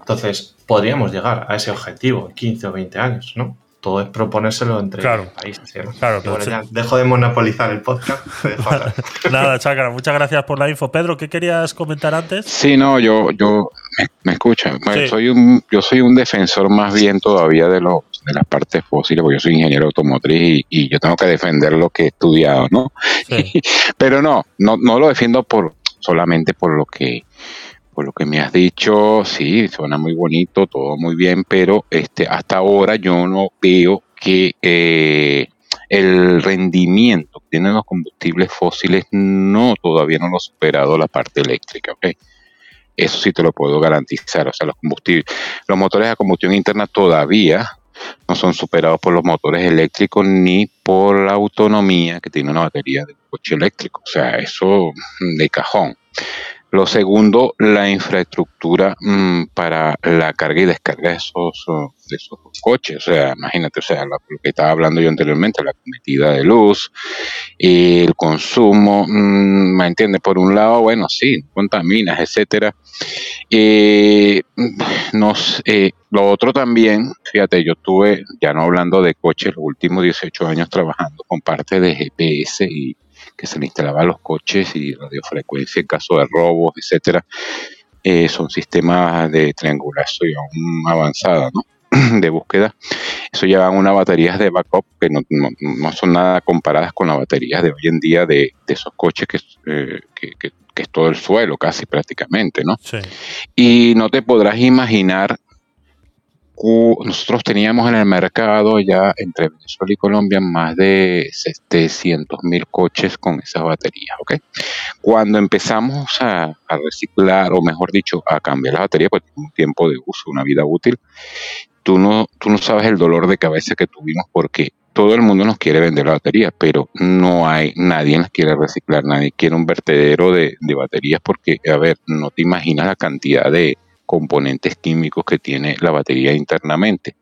Entonces, podríamos llegar a ese objetivo en 15 o 20 años, ¿no? Todo es proponérselo entre países. Claro, dejo de monopolizar el podcast. Nada, Chácara, muchas gracias por la info. Pedro, ¿qué querías comentar antes? Sí, no, yo, yo me, escucha. soy un, yo soy un defensor más bien todavía de los de las partes fósiles, porque yo soy ingeniero automotriz y, yo tengo que defender lo que he estudiado, ¿no? Pero no, no, no lo defiendo por solamente por lo que por lo que me has dicho, sí, suena muy bonito, todo muy bien, pero este, hasta ahora yo no veo que eh, el rendimiento que tienen los combustibles fósiles no todavía no lo ha superado la parte eléctrica, ¿ok? Eso sí te lo puedo garantizar, o sea, los combustibles, los motores a combustión interna todavía no son superados por los motores eléctricos ni por la autonomía que tiene una batería de coche eléctrico, o sea, eso de cajón. Lo segundo, la infraestructura mm, para la carga y descarga de esos, de esos coches. O sea, imagínate, o sea, lo, que estaba hablando yo anteriormente, la cometida de luz, el consumo, mm, ¿me entiendes? Por un lado, bueno, sí, contaminas, etcétera. Eh, nos, eh, lo otro también, fíjate, yo estuve, ya no hablando de coches, los últimos 18 años trabajando con parte de GPS y que se le instalaba a los coches y radiofrecuencia en caso de robos, etcétera, eh, son sistemas de triangulación avanzada, ¿no? de búsqueda. Eso llevan unas baterías de backup que no, son nada comparadas con las baterías de hoy en día de, esos coches eh, que, que, es todo el suelo casi prácticamente, ¿no? Sí. Y no te podrás imaginar nosotros teníamos en el mercado ya entre Venezuela y Colombia más de 700 mil coches con esas baterías, ¿ok? Cuando empezamos a, reciclar, o mejor dicho, a cambiar la batería, porque tiene un tiempo de uso, una vida útil, tú no, tú no sabes el dolor de cabeza que tuvimos porque todo el mundo nos quiere vender la batería, pero no hay, nadie las quiere reciclar, nadie quiere un vertedero de, de baterías porque, a ver, no te imaginas la cantidad de, componentes químicos que tiene la batería internamente.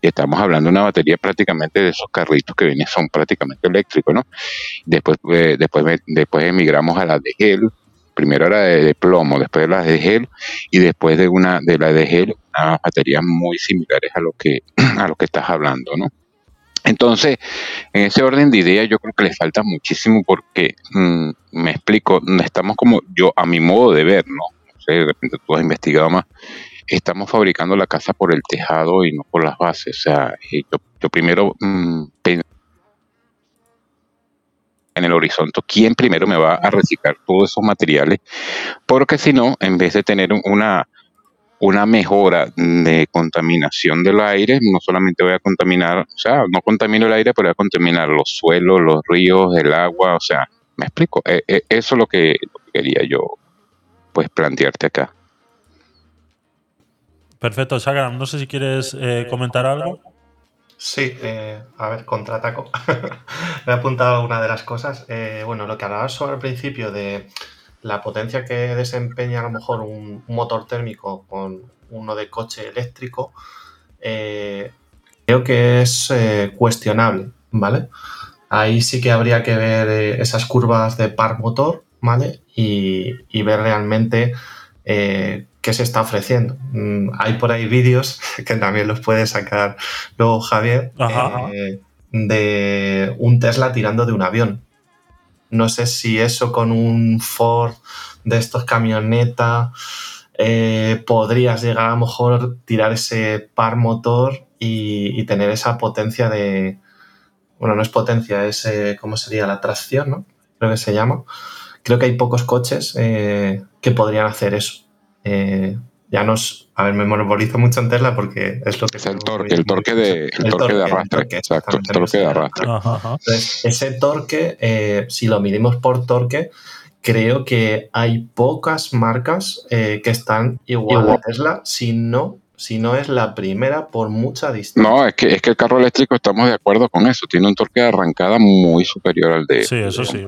Y estamos hablando de una batería prácticamente de esos carritos que vienen, son prácticamente eléctricos, ¿no? Después, eh, después, después emigramos a la de gel, primero era de, plomo, después de la de gel y después de una de la de gel, unas baterías muy similares a lo que a lo que estás hablando, ¿no? Entonces, en ese orden de ideas, yo creo que le falta muchísimo porque, mm, me explico, estamos como yo, a mi modo de ver, ¿no? Sé, de repente tú has investigado más, estamos fabricando la casa por el tejado y no por las bases. O sea, yo, yo primero mm, en el horizonte quién primero me va a reciclar todos esos materiales, porque si no, en vez de tener una, una mejora de contaminación del aire, no solamente voy a contaminar, o sea, no contamino el aire, pero voy a contaminar los suelos, los ríos, el agua, o sea, me explico, e, e, eso es lo que, quería yo pues plantearte acá. Perfecto, Sagram, no sé si quieres eh, comentar algo. Sí, eh, a ver, contraataco. Me he apuntado una de las cosas. Eh, bueno, lo que hablabas sobre el principio de la potencia que desempeña a lo mejor un, motor térmico con uno de coche eléctrico, eh, creo que es cuestionable, ¿vale? Ahí sí que habría que ver esas curvas de par motor, ¿vale? Y, y ver realmente qué se está ofreciendo. Mm, hay por ahí vídeos que también los puede sacar luego Javier eh, de un Tesla tirando de un avión. No sé si eso con un Ford de estos camioneta eh, podrías llegar a lo mejor tirar ese par motor y, tener esa potencia de. Bueno, no es potencia, es eh, cómo sería la tracción, ¿no? Creo que se llama. Creo que hay pocos coches que podrían hacer eso. Eh, ya nos, a ver, me monopolizo mucho en Tesla porque es lo que... Es el torque, el torque de, el, torque, de arrastre. exacto, el torque de arrastre. Entonces, ese torque, eh, si lo midimos por torque, creo que hay pocas marcas eh, que están igual, a Tesla, si no, si no es la primera por mucha distancia. No, es que, es que el carro eléctrico estamos de acuerdo con eso, tiene un torque de arrancada muy superior al de, sí, eso sí.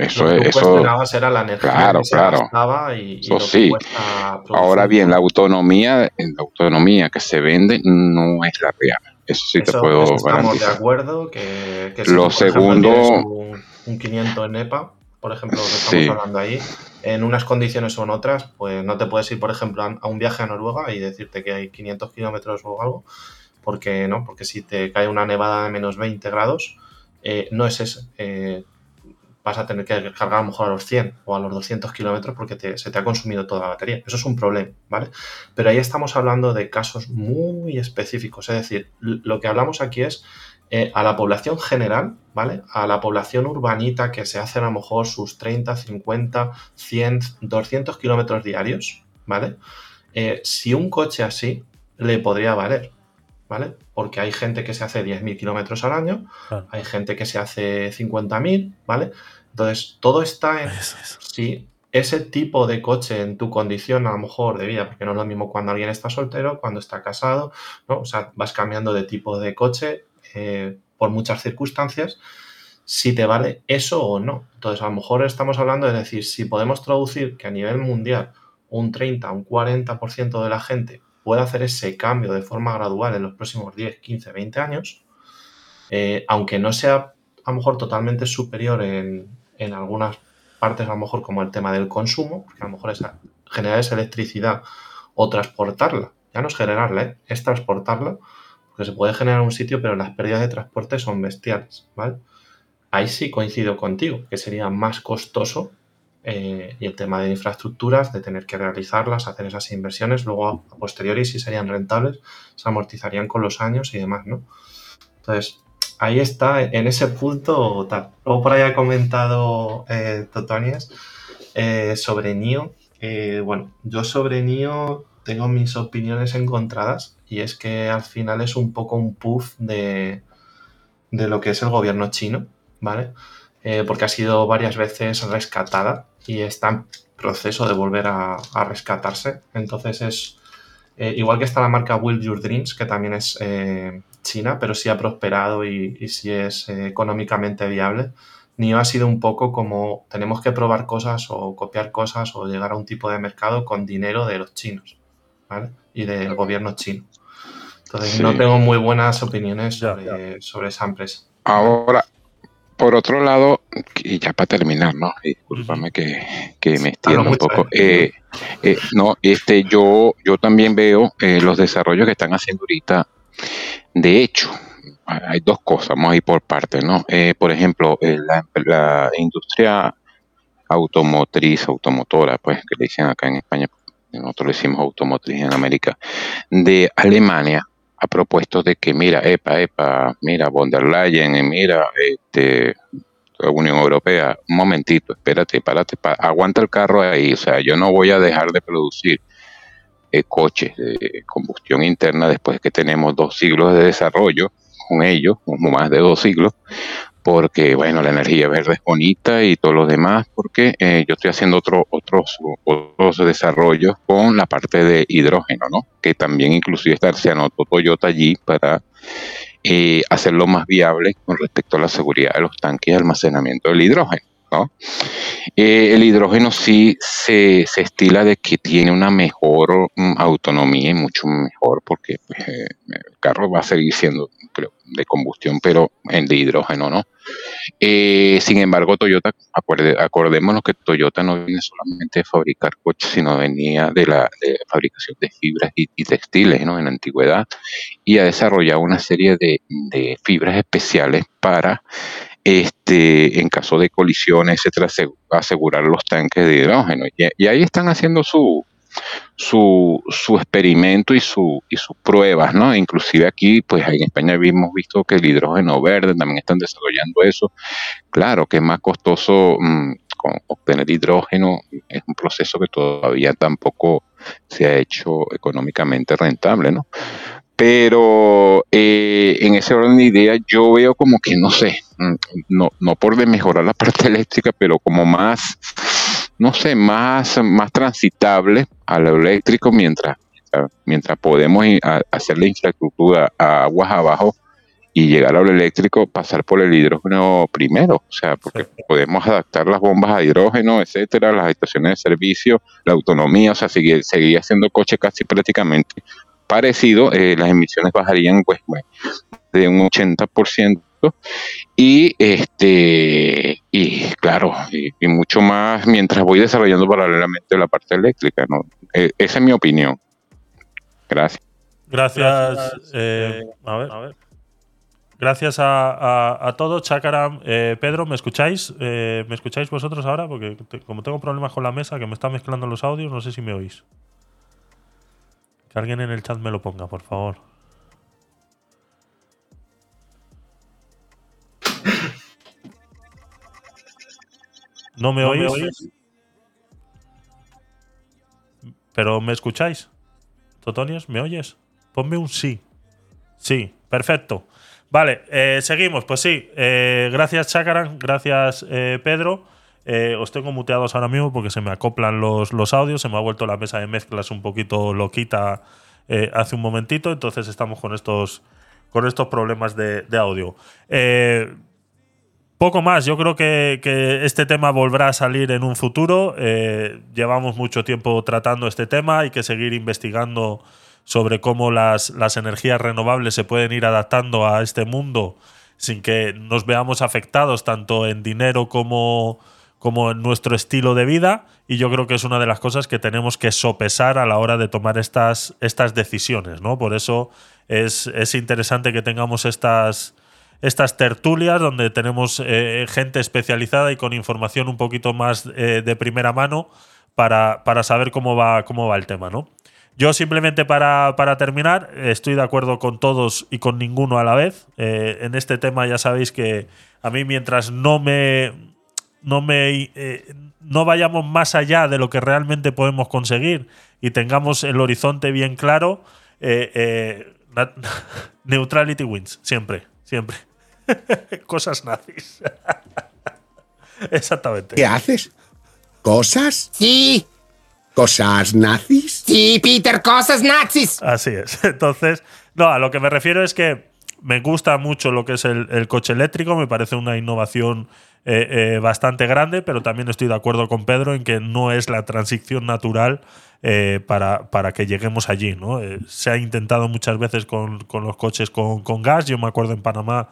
Eso es. Eso, era la energía claro, claro. y, eso sí. Ahora bien, la autonomía, la autonomía que se vende no es la real. Eso sí te puedo estamos Estamos de acuerdo que, que si lo segundo un, 500 en EPA, por ejemplo, lo que estamos hablando ahí, en unas condiciones o en otras, pues no te puedes ir, por ejemplo, a un viaje a Noruega y decirte que hay 500 kilómetros o algo, porque no, porque si te cae una nevada de menos 20 grados, eh, no es ese. Eh, vas a tener que cargar a lo mejor a los 100 o a los 200 kilómetros porque se te ha consumido toda la batería. Eso es un problema, ¿vale? Pero ahí estamos hablando de casos muy específicos. Es decir, lo que hablamos aquí es eh, a la población general, ¿vale? A la población urbanita que se hace a lo mejor sus 30, 50, 100, 200 kilómetros diarios, ¿vale? Eh, si un coche así le podría valer, ¿vale? Porque hay gente que se hace 10.000 kilómetros al año, hay gente que se hace 50.000, ¿vale? Entonces, todo está en si ese tipo de coche en tu condición, a lo mejor de vida, porque no es lo mismo cuando alguien está soltero, cuando está casado, ¿no? O sea, vas cambiando de tipo de coche eh, por muchas circunstancias, si te vale eso o no. Entonces, a lo mejor estamos hablando de decir, si podemos traducir que a nivel mundial un 30, un 40% de la gente puede hacer ese cambio de forma gradual en los próximos 10, 15, 20 años, eh, aunque no sea a lo mejor totalmente superior en, algunas partes, a lo mejor como el tema del consumo, porque a lo mejor generar esa electricidad o transportarla, ya no es generarla, ¿eh? es transportarla, porque se puede generar un sitio, pero las pérdidas de transporte son bestiales, ¿vale? Ahí sí coincido contigo, que sería más costoso eh, y el tema de infraestructuras, de tener que realizarlas, hacer esas inversiones, luego a, posteriori si serían rentables, se amortizarían con los años y demás, ¿no? Entonces, ahí está, en ese punto tal. Luego por ahí ha comentado eh, eh sobre NIO. Eh, bueno, yo sobre NIO tengo mis opiniones encontradas y es que al final es un poco un puff de, de lo que es el gobierno chino, ¿vale? Porque ha sido varias veces rescatada y está en proceso de volver a, rescatarse. Entonces es eh, igual que está la marca Will Your Dreams, que también es eh, china, pero sí ha prosperado y, y sí es eh, económicamente viable. NIO ha sido un poco como tenemos que probar cosas o copiar cosas o llegar a un tipo de mercado con dinero de los chinos ¿vale? y del gobierno chino. Entonces no tengo muy buenas opiniones sobre, sobre esa empresa. Ahora, por otro lado, y ya para terminar, ¿no? Disculpame que, que me extienda un poco. Eh, eh, no, este, yo, yo también veo eh, los desarrollos que están haciendo ahorita. De hecho, hay dos cosas, vamos a ir por partes, ¿no? Eh, por ejemplo, eh, la, industria automotriz, automotora, pues, que le dicen acá en España, nosotros le decimos automotriz en América, de Alemania, ha propuesto de que, mira, epa, epa, mira, von der Leyen, mira, este, la Unión Europea, un momentito, espérate, párate, aguanta el carro ahí, o sea, yo no voy a dejar de producir eh, coches de combustión interna después que tenemos dos siglos de desarrollo con ellos, más de dos siglos, porque bueno, la energía verde es bonita y todo lo demás, porque eh, yo estoy haciendo otro, otros, otros desarrollos con la parte de hidrógeno, ¿no? Que también inclusive está, se anotó Toyota allí para eh, hacerlo más viable con respecto a la seguridad de los tanques de almacenamiento del hidrógeno. Eh, el hidrógeno sí se, estila de que tiene una mejor mm, autonomía y mucho mejor porque pues, eh, el carro va a seguir siendo de combustión, pero en de hidrógeno, ¿no? Eh, sin embargo, Toyota, acordémonos que Toyota no viene solamente de fabricar coches, sino venía de la, fabricación de fibras y, textiles, ¿no? En la antigüedad y ha desarrollado una serie de fibras especiales para este, en caso de colisiones, etcétera, asegurar los tanques de hidrógeno. Y, ahí están haciendo su, su, su experimento y, su, y sus pruebas, ¿no? Inclusive aquí, pues en España hemos visto que el hidrógeno verde también están desarrollando eso. Claro que es más costoso mm, obtener hidrógeno, es un proceso que todavía tampoco se ha hecho económicamente rentable, ¿no? Pero eh, en ese orden de ideas yo veo como que, no sé, mm, no, no por de mejorar la parte eléctrica, pero como más, no sé, más, más transitable a lo eléctrico mientras, mientras podemos hacer la infraestructura a aguas abajo y llegar a lo eléctrico, pasar por el hidrógeno primero, o sea, porque podemos adaptar las bombas a hidrógeno, etcétera, las estaciones de servicio, la autonomía, o sea, seguir, seguir haciendo coche casi prácticamente parecido, eh, las emisiones bajarían pues, de un 80% y este y claro y, mucho más mientras voy desarrollando paralelamente la parte eléctrica ¿no? Eh, esa es mi opinión. Gracias. Gracias, eh, a, ver, gracias a, todos Chacaram Pedro me escucháis me escucháis vosotros ahora porque como tengo problemas con la mesa que me está mezclando los audios no sé si me oís que alguien en el chat me lo ponga, por favor. ¿No me, oís? ¿Pero me escucháis? Totonios, ¿me oyes? Ponme un sí. Sí, perfecto. Vale, eh, seguimos. Pues sí, eh, gracias Chakaran, gracias eh, Pedro. Eh, os tengo muteados ahora mismo porque se me acoplan los, los, audios, se me ha vuelto la mesa de mezclas un poquito loquita eh, hace un momentito, entonces estamos con estos, con estos problemas de, audio. Eh, poco más, yo creo que, este tema volverá a salir en un futuro. llevamos mucho tiempo tratando este tema, hay que seguir investigando sobre cómo las, las energías renovables se pueden ir adaptando a este mundo sin que nos veamos afectados tanto en dinero como como en nuestro estilo de vida y yo creo que es una de las cosas que tenemos que sopesar a la hora de tomar estas, estas decisiones, ¿no? Por eso es, interesante que tengamos estas, estas tertulias donde tenemos eh, gente especializada y con información un poquito más eh, de primera mano para, para, saber cómo va, cómo va el tema, ¿no? Yo simplemente para, terminar, estoy de acuerdo con todos y con ninguno a la vez. Eh, en este tema ya sabéis que a mí mientras no me, no, me, eh, no vayamos más allá de lo que realmente podemos conseguir y tengamos el horizonte bien claro, eh, eh, neutrality wins, siempre, siempre. Cosas nazis. Exactamente. ¿Qué haces? ¿Cosas? Sí. ¿Cosas nazis? Sí, Peter, cosas nazis. Así es. Entonces, no, a lo que me refiero es que me gusta mucho lo que es el coche eléctrico, me parece una innovación eh, eh, bastante grande, pero también estoy de acuerdo con Pedro en que no es la transición natural eh, para, para, que lleguemos allí. ¿no? se ha intentado muchas veces con, los coches con, gas. Yo me acuerdo en Panamá,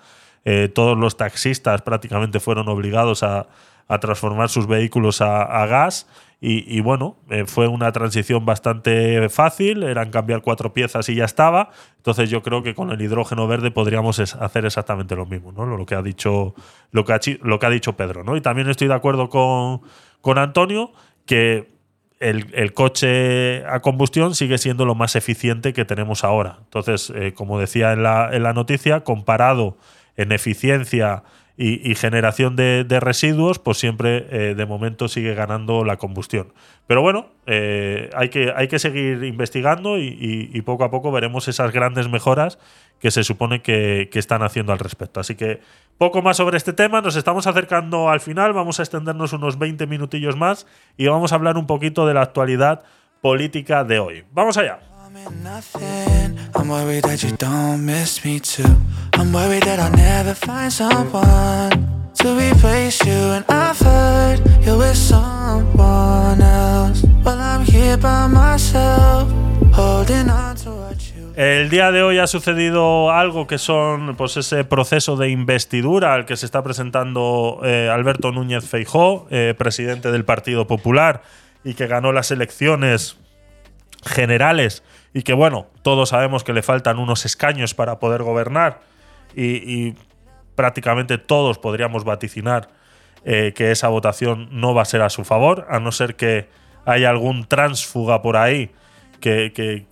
todos los taxistas prácticamente fueron obligados a, a transformar sus vehículos a, a gas. Y, bueno, eh, fue una transición bastante fácil, eran cambiar cuatro piezas y ya estaba. Entonces yo creo que con el hidrógeno verde podríamos hacer exactamente lo mismo, ¿no? Lo que ha dicho, lo que ha, lo que ha dicho Pedro, ¿no? Y también estoy de acuerdo con, con Antonio que el, el coche a combustión sigue siendo lo más eficiente que tenemos ahora. Entonces, eh, como decía en la, en la noticia, comparado en eficiencia y, generación de, residuos, pues siempre eh, de momento sigue ganando la combustión. Pero bueno, eh, hay, que, hay que seguir investigando y poco a poco veremos esas grandes mejoras que se supone que, que están haciendo al respecto. Así que poco más sobre este tema, nos estamos acercando al final, vamos a extendernos unos 20 minutillos más y vamos a hablar un poquito de la actualidad política de hoy. Vamos allá. I'm worried that you don't miss me too. I'm worried that I'll never find someone to replace you. And I've heard someone else. I'm here by myself, holding on to what you. El día de hoy ha sucedido algo que son pues ese proceso de investidura al que se está presentando eh, Alberto Núñez Feijó, eh, presidente del Partido Popular y que ganó las elecciones generales y que bueno, todos sabemos que le faltan unos escaños para poder gobernar y, prácticamente todos podríamos vaticinar eh, que esa votación no va a ser a su favor, a no ser que haya algún tránsfuga por ahí que, que,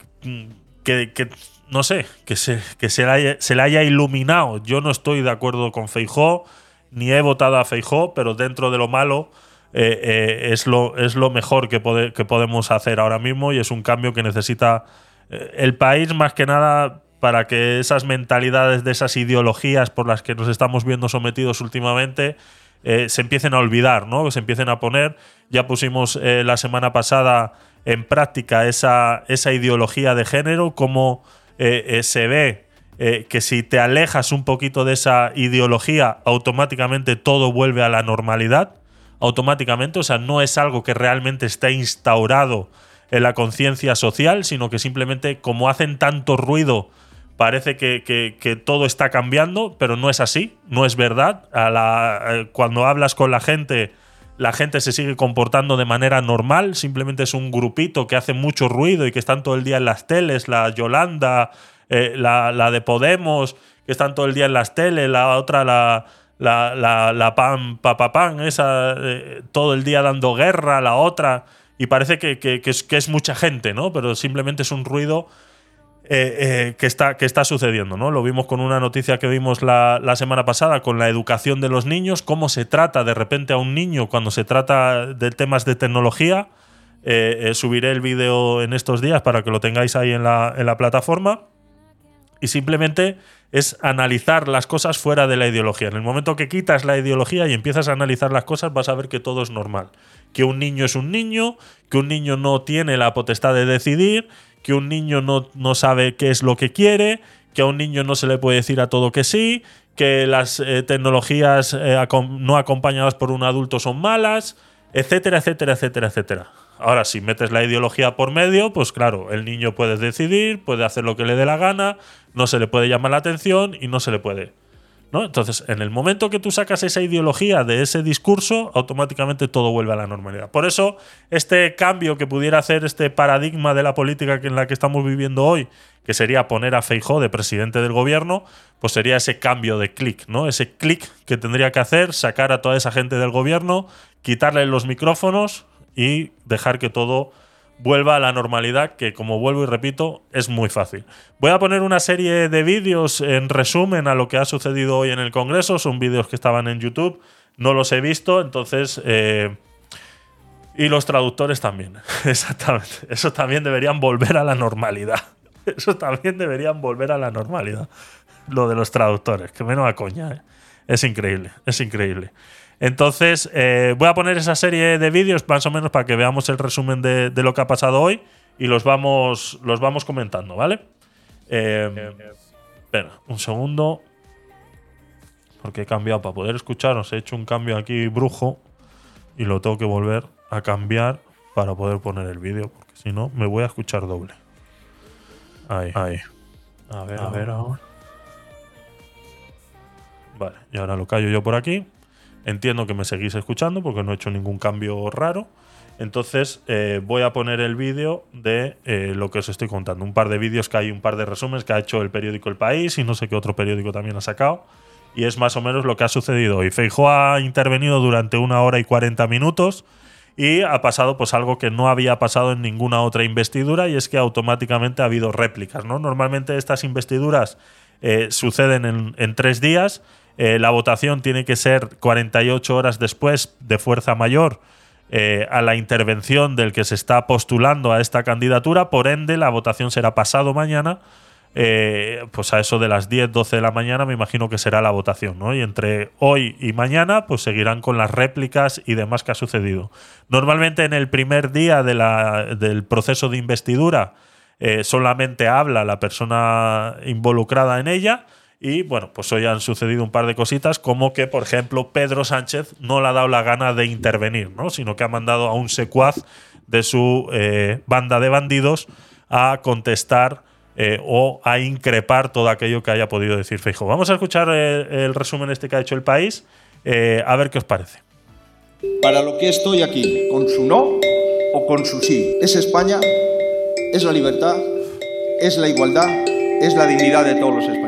que- no sé, que, se, que se, le haya, se le haya iluminado. Yo no estoy de acuerdo con Feijó, ni he votado a Feijó, pero dentro de lo malo eh, eh, es, lo, es lo mejor que, pode- que podemos hacer ahora mismo y es un cambio que necesita el país más que nada para que esas mentalidades de esas ideologías por las que nos estamos viendo sometidos últimamente eh, se empiecen a olvidar, ¿no? Se empiecen a poner. Ya pusimos eh, la semana pasada en práctica esa, ideología de género, cómo eh, eh, se ve eh, que si te alejas un poquito de esa ideología, automáticamente todo vuelve a la normalidad. Automáticamente, o sea, no es algo que realmente está instaurado en la conciencia social, sino que simplemente como hacen tanto ruido parece que, que- todo está cambiando, pero no es así, no es verdad. A la- eh, cuando hablas con la gente, la gente se sigue comportando de manera normal, simplemente es un grupito que hace mucho ruido y que están todo el día en las teles, la Yolanda, eh, la, la de Podemos, que están todo el día en las teles, la otra, la, la, la, la pan, papapán, esa, eh, todo el día dando guerra, la otra, y parece que, es, mucha gente, ¿no? Pero simplemente es un ruido eh, eh, que, está, sucediendo. ¿no? Lo vimos con una noticia que vimos la, semana pasada con la educación de los niños, cómo se trata de repente a un niño cuando se trata de temas de tecnología. Eh, subiré el vídeo en estos días para que lo tengáis ahí en la plataforma. Y simplemente es analizar las cosas fuera de la ideología. En el momento que quitas la ideología y empiezas a analizar las cosas, vas a ver que todo es normal. Que un niño es un niño, que un niño no tiene la potestad de decidir, que un niño no, no sabe qué es lo que quiere, que a un niño no se le puede decir a todo que sí, que las eh, tecnologías eh, no acompañadas por un adulto son malas, etcétera, etcétera, etcétera, etcétera. Ahora, si metes la ideología por medio, pues claro, el niño puede decidir, puede hacer lo que le dé la gana, no se le puede llamar la atención y no se le puede. ¿no? Entonces, en el momento que tú sacas esa ideología de ese discurso, automáticamente todo vuelve a la normalidad. Por eso, este cambio que pudiera hacer este paradigma de la política en la que estamos viviendo hoy, que sería poner a Feijó de presidente del gobierno, pues sería ese cambio de clic, ¿no? Ese clic que tendría que hacer, sacar a toda esa gente del gobierno, quitarle los micrófonos y dejar que todo vuelva a la normalidad, que como vuelvo y repito, es muy fácil. Voy a poner una serie de vídeos en resumen a lo que ha sucedido hoy en el Congreso. Son vídeos que estaban en YouTube, no los he visto, entonces... eh, y los traductores también, exactamente. Eso también deberían volver a la normalidad. Eso también deberían volver a la normalidad. Lo de los traductores, que menos a coña. ¿eh? Es increíble, es increíble. Entonces, eh, voy a poner esa serie de vídeos más o menos para que veamos el resumen de, de lo que ha pasado hoy y los vamos, los vamos comentando, ¿vale? Eh, espera, un segundo. Porque he cambiado para poder escucharos. He hecho un cambio aquí brujo y lo tengo que volver a cambiar para poder poner el vídeo, porque si no, me voy a escuchar doble. Ahí, ahí. A ver, a ver ahora. Vale, y ahora lo callo yo por aquí. Entiendo que me seguís escuchando porque no he hecho ningún cambio raro. Entonces eh, voy a poner el vídeo de eh, lo que os estoy contando. Un par de vídeos que hay, un par de resúmenes que ha hecho el periódico El País y no sé qué otro periódico también ha sacado. Y es más o menos lo que ha sucedido hoy. Feijóo ha intervenido durante una hora y 40 minutos y ha pasado pues algo que no había pasado en ninguna otra investidura y es que automáticamente ha habido réplicas. ¿no? Normalmente estas investiduras eh, suceden en, en, tres días. Eh, la votación tiene que ser 48 horas después de fuerza mayor eh, a la intervención del que se está postulando a esta candidatura. Por ende, la votación será pasado mañana. pues a eso de las 10, 12 de la mañana me imagino que será la votación. Y entre hoy y mañana pues seguirán con las réplicas y demás que ha sucedido. Normalmente en el primer día del proceso de investidura eh, solamente habla la persona involucrada en ella. Y bueno, pues hoy han sucedido un par de cositas, como que, por ejemplo, Pedro Sánchez no le ha dado la gana de intervenir, ¿no? sino que ha mandado a un secuaz de su eh, banda de bandidos a contestar eh, o a increpar todo aquello que haya podido decir Feijóo. Vamos a escuchar el, el, resumen este que ha hecho el país, eh, a ver qué os parece. Para lo que estoy aquí, con su no o con su sí, es España es la libertad, es la igualdad, es la dignidad de todos los españoles.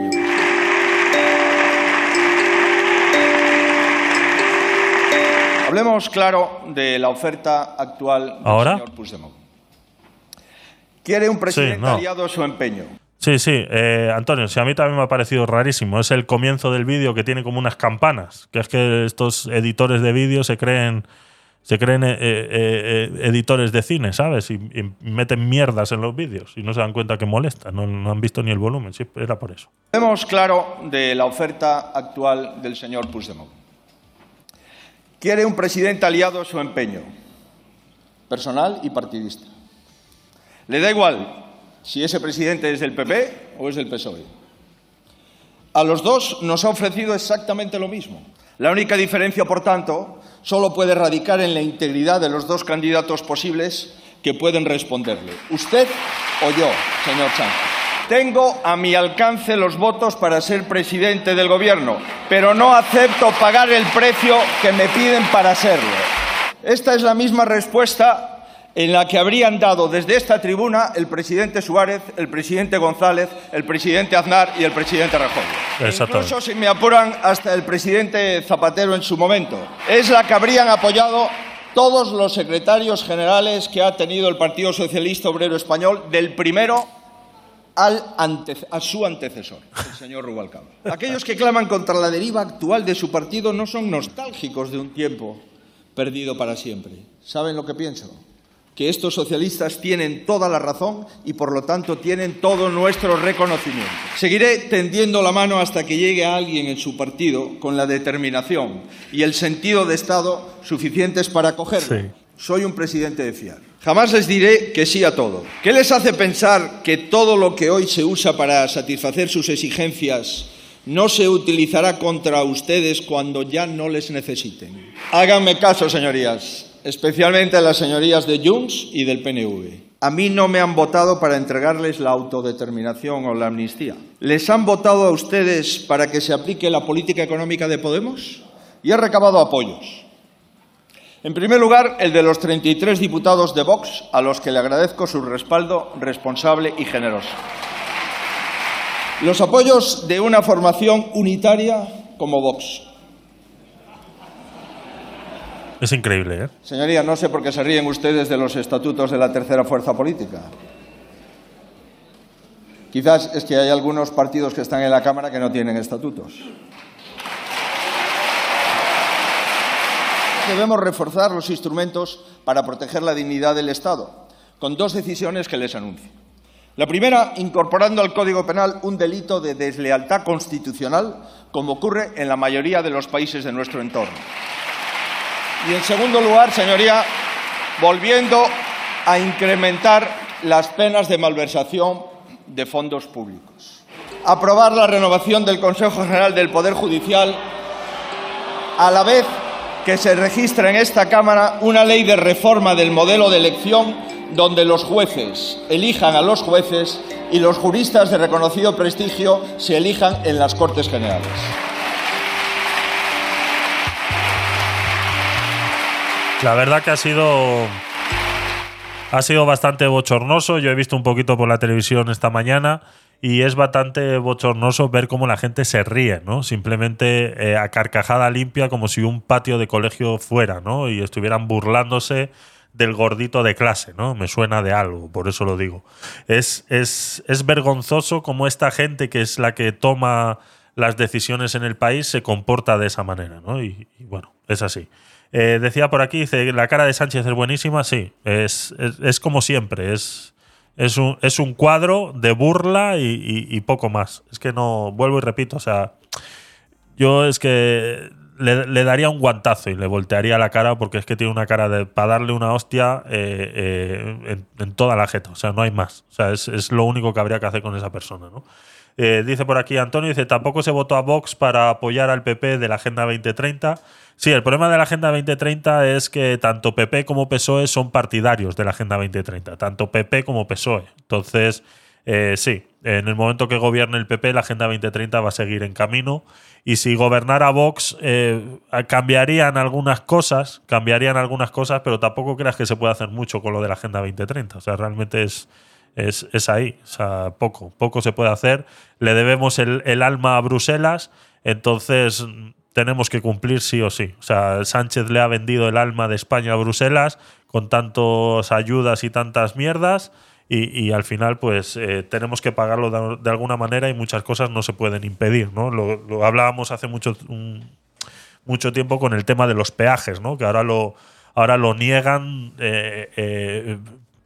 Hablemos claro de la oferta actual ¿Ahora? del señor Puigdemont. ¿Quiere un presidente Sí, no. aliado a su empeño? Sí, sí, eh, Antonio, si a mí también me ha parecido rarísimo. Es el comienzo del vídeo que tiene como unas campanas. Que es que estos editores de vídeo se creen, se creen eh, eh, eh, editores de cine, ¿sabes? Y, y meten mierdas en los vídeos y no se dan cuenta que molesta. No, no han visto ni el volumen. Sí, era por eso. Hablemos claro de la oferta actual del señor Puigdemont. ¿Quiere un presidente aliado a su empeño? Personal y partidista. Le da igual si ese presidente es del PP o es del PSOE. A los dos nos ha ofrecido exactamente lo mismo. La única diferencia, por tanto, solo puede radicar en la integridad de los dos candidatos posibles que pueden responderle. Usted o yo, señor Sánchez. Tengo a mi alcance los votos para ser presidente del gobierno, pero no acepto pagar el precio que me piden para serlo. Esta es la misma respuesta en la que habrían dado desde esta tribuna el presidente Suárez, el presidente González, el presidente Aznar y el presidente Rajoy. Incluso si me apuran hasta el presidente Zapatero en su momento. Es la que habrían apoyado todos los secretarios generales que ha tenido el Partido Socialista Obrero Español, del primero al ante, a su antecesor, el señor Rubalcaba. Aquellos que claman contra la deriva actual de su partido no son nostálgicos de un tiempo perdido para siempre. ¿Saben lo que pienso? que estos socialistas tienen toda la razón y por lo tanto tienen todo nuestro reconocimiento. Seguiré tendiendo la mano hasta que llegue a alguien en su partido con la determinación y el sentido de Estado suficientes para acogerlo. Sí. Soy un presidente de fiar. Jamás les diré que sí a todo. ¿Qué les hace pensar que todo lo que hoy se usa para satisfacer sus exigencias no se utilizará contra ustedes cuando ya no les necesiten? Háganme caso, señorías especialmente a las señorías de Junts y del PNV. A mí no me han votado para entregarles la autodeterminación o la amnistía. ¿Les han votado a ustedes para que se aplique la política económica de Podemos? Y he recabado apoyos. En primer lugar, el de los 33 diputados de Vox, a los que le agradezco su respaldo responsable y generoso. Los apoyos de una formación unitaria como Vox, Es increíble, ¿eh? Señoría, no sé por qué se ríen ustedes de los estatutos de la tercera fuerza política. Quizás es que hay algunos partidos que están en la Cámara que no tienen estatutos. Debemos reforzar los instrumentos para proteger la dignidad del Estado, con dos decisiones que les anuncio. La primera, incorporando al Código Penal un delito de deslealtad constitucional, como ocurre en la mayoría de los países de nuestro entorno. Y en segundo lugar, señoría, volviendo a incrementar las penas de malversación de fondos públicos. Aprobar la renovación del Consejo General del Poder Judicial a la vez que se registra en esta Cámara una ley de reforma del modelo de elección donde los jueces elijan a los jueces y los juristas de reconocido prestigio se elijan en las Cortes Generales. La verdad que ha sido. Ha sido bastante bochornoso. Yo he visto un poquito por la televisión esta mañana y es bastante bochornoso ver cómo la gente se ríe, ¿no? Simplemente eh, a carcajada limpia, como si un patio de colegio fuera, ¿no? Y estuvieran burlándose del gordito de clase, ¿no? Me suena de algo, por eso lo digo. Es, es, es vergonzoso como esta gente que es la que toma las decisiones en el país se comporta de esa manera, ¿no? Y, y bueno, es así. Eh, decía por aquí, dice, la cara de Sánchez es buenísima, sí, es, es, es como siempre, es, es, un, es un cuadro de burla y, poco más. Es que no, vuelvo y repito, o sea, yo es que le, daría un guantazo y le voltearía la cara porque es que tiene una cara de para darle una hostia eh, eh, en, en toda la jeta. O sea, no hay más. O sea, es, es lo único que habría que hacer con esa persona, ¿no? Eh, dice por aquí Antonio, dice, tampoco se votó a Vox para apoyar al PP de la Agenda 2030. Sí, el problema de la Agenda 2030 es que tanto PP como PSOE son partidarios de la Agenda 2030, tanto PP como PSOE. Entonces, eh, sí, en el momento que gobierne el PP, la Agenda 2030 va a seguir en camino. Y si gobernara Vox, eh, cambiarían algunas cosas, cambiarían algunas cosas, pero tampoco creas que se puede hacer mucho con lo de la Agenda 2030. O sea, realmente es, es, es ahí. O sea, poco, poco se puede hacer. Le debemos el, el alma a Bruselas, entonces mm, tenemos que cumplir sí o sí. O sea, Sánchez le ha vendido el alma de España a Bruselas con tantas ayudas y tantas mierdas. Y, y al final, pues eh, tenemos que pagarlo de, alguna manera y muchas cosas no se pueden impedir. ¿no? Lo, hablábamos hace mucho, mucho tiempo con el tema de los peajes, ¿no? que ahora lo, ahora lo niegan, eh, eh,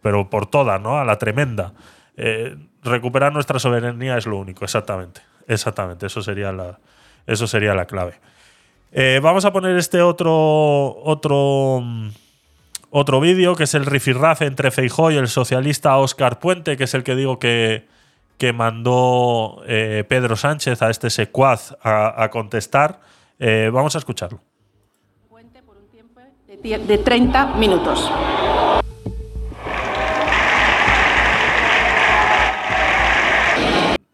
pero por todas, ¿no? a la tremenda. Eh, recuperar nuestra soberanía es lo único, exactamente. Exactamente, eso sería la, eso sería la clave. Eh, vamos a poner este otro, otro, otro vídeo, que es el rifirrafe entre Feijó y el socialista Óscar Puente, que es el que digo que, que mandó eh, Pedro Sánchez a este secuaz a, a contestar. Vamos a escucharlo. de tie- de 30 minutos.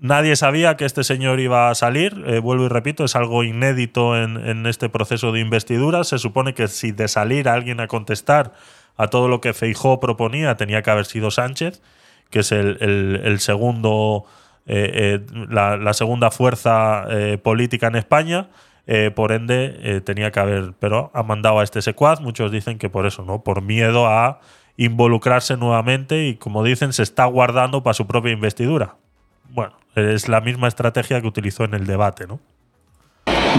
Nadie sabía que este señor iba a salir. eh, vuelvo y repito, es algo inédito en, en este proceso de investidura. Se supone que si de salir alguien a contestar a todo lo que Feijó proponía tenía que haber sido Sánchez, que es el, segundo, eh, eh, la, la segunda fuerza política en España. por ende, tenía que haber, pero ha mandado a este secuaz. Muchos dicen que por eso, ¿no? Por miedo a involucrarse nuevamente y, como dicen, se está guardando para su propia investidura. Bueno, es la misma estrategia que utilizó en el debate, ¿no?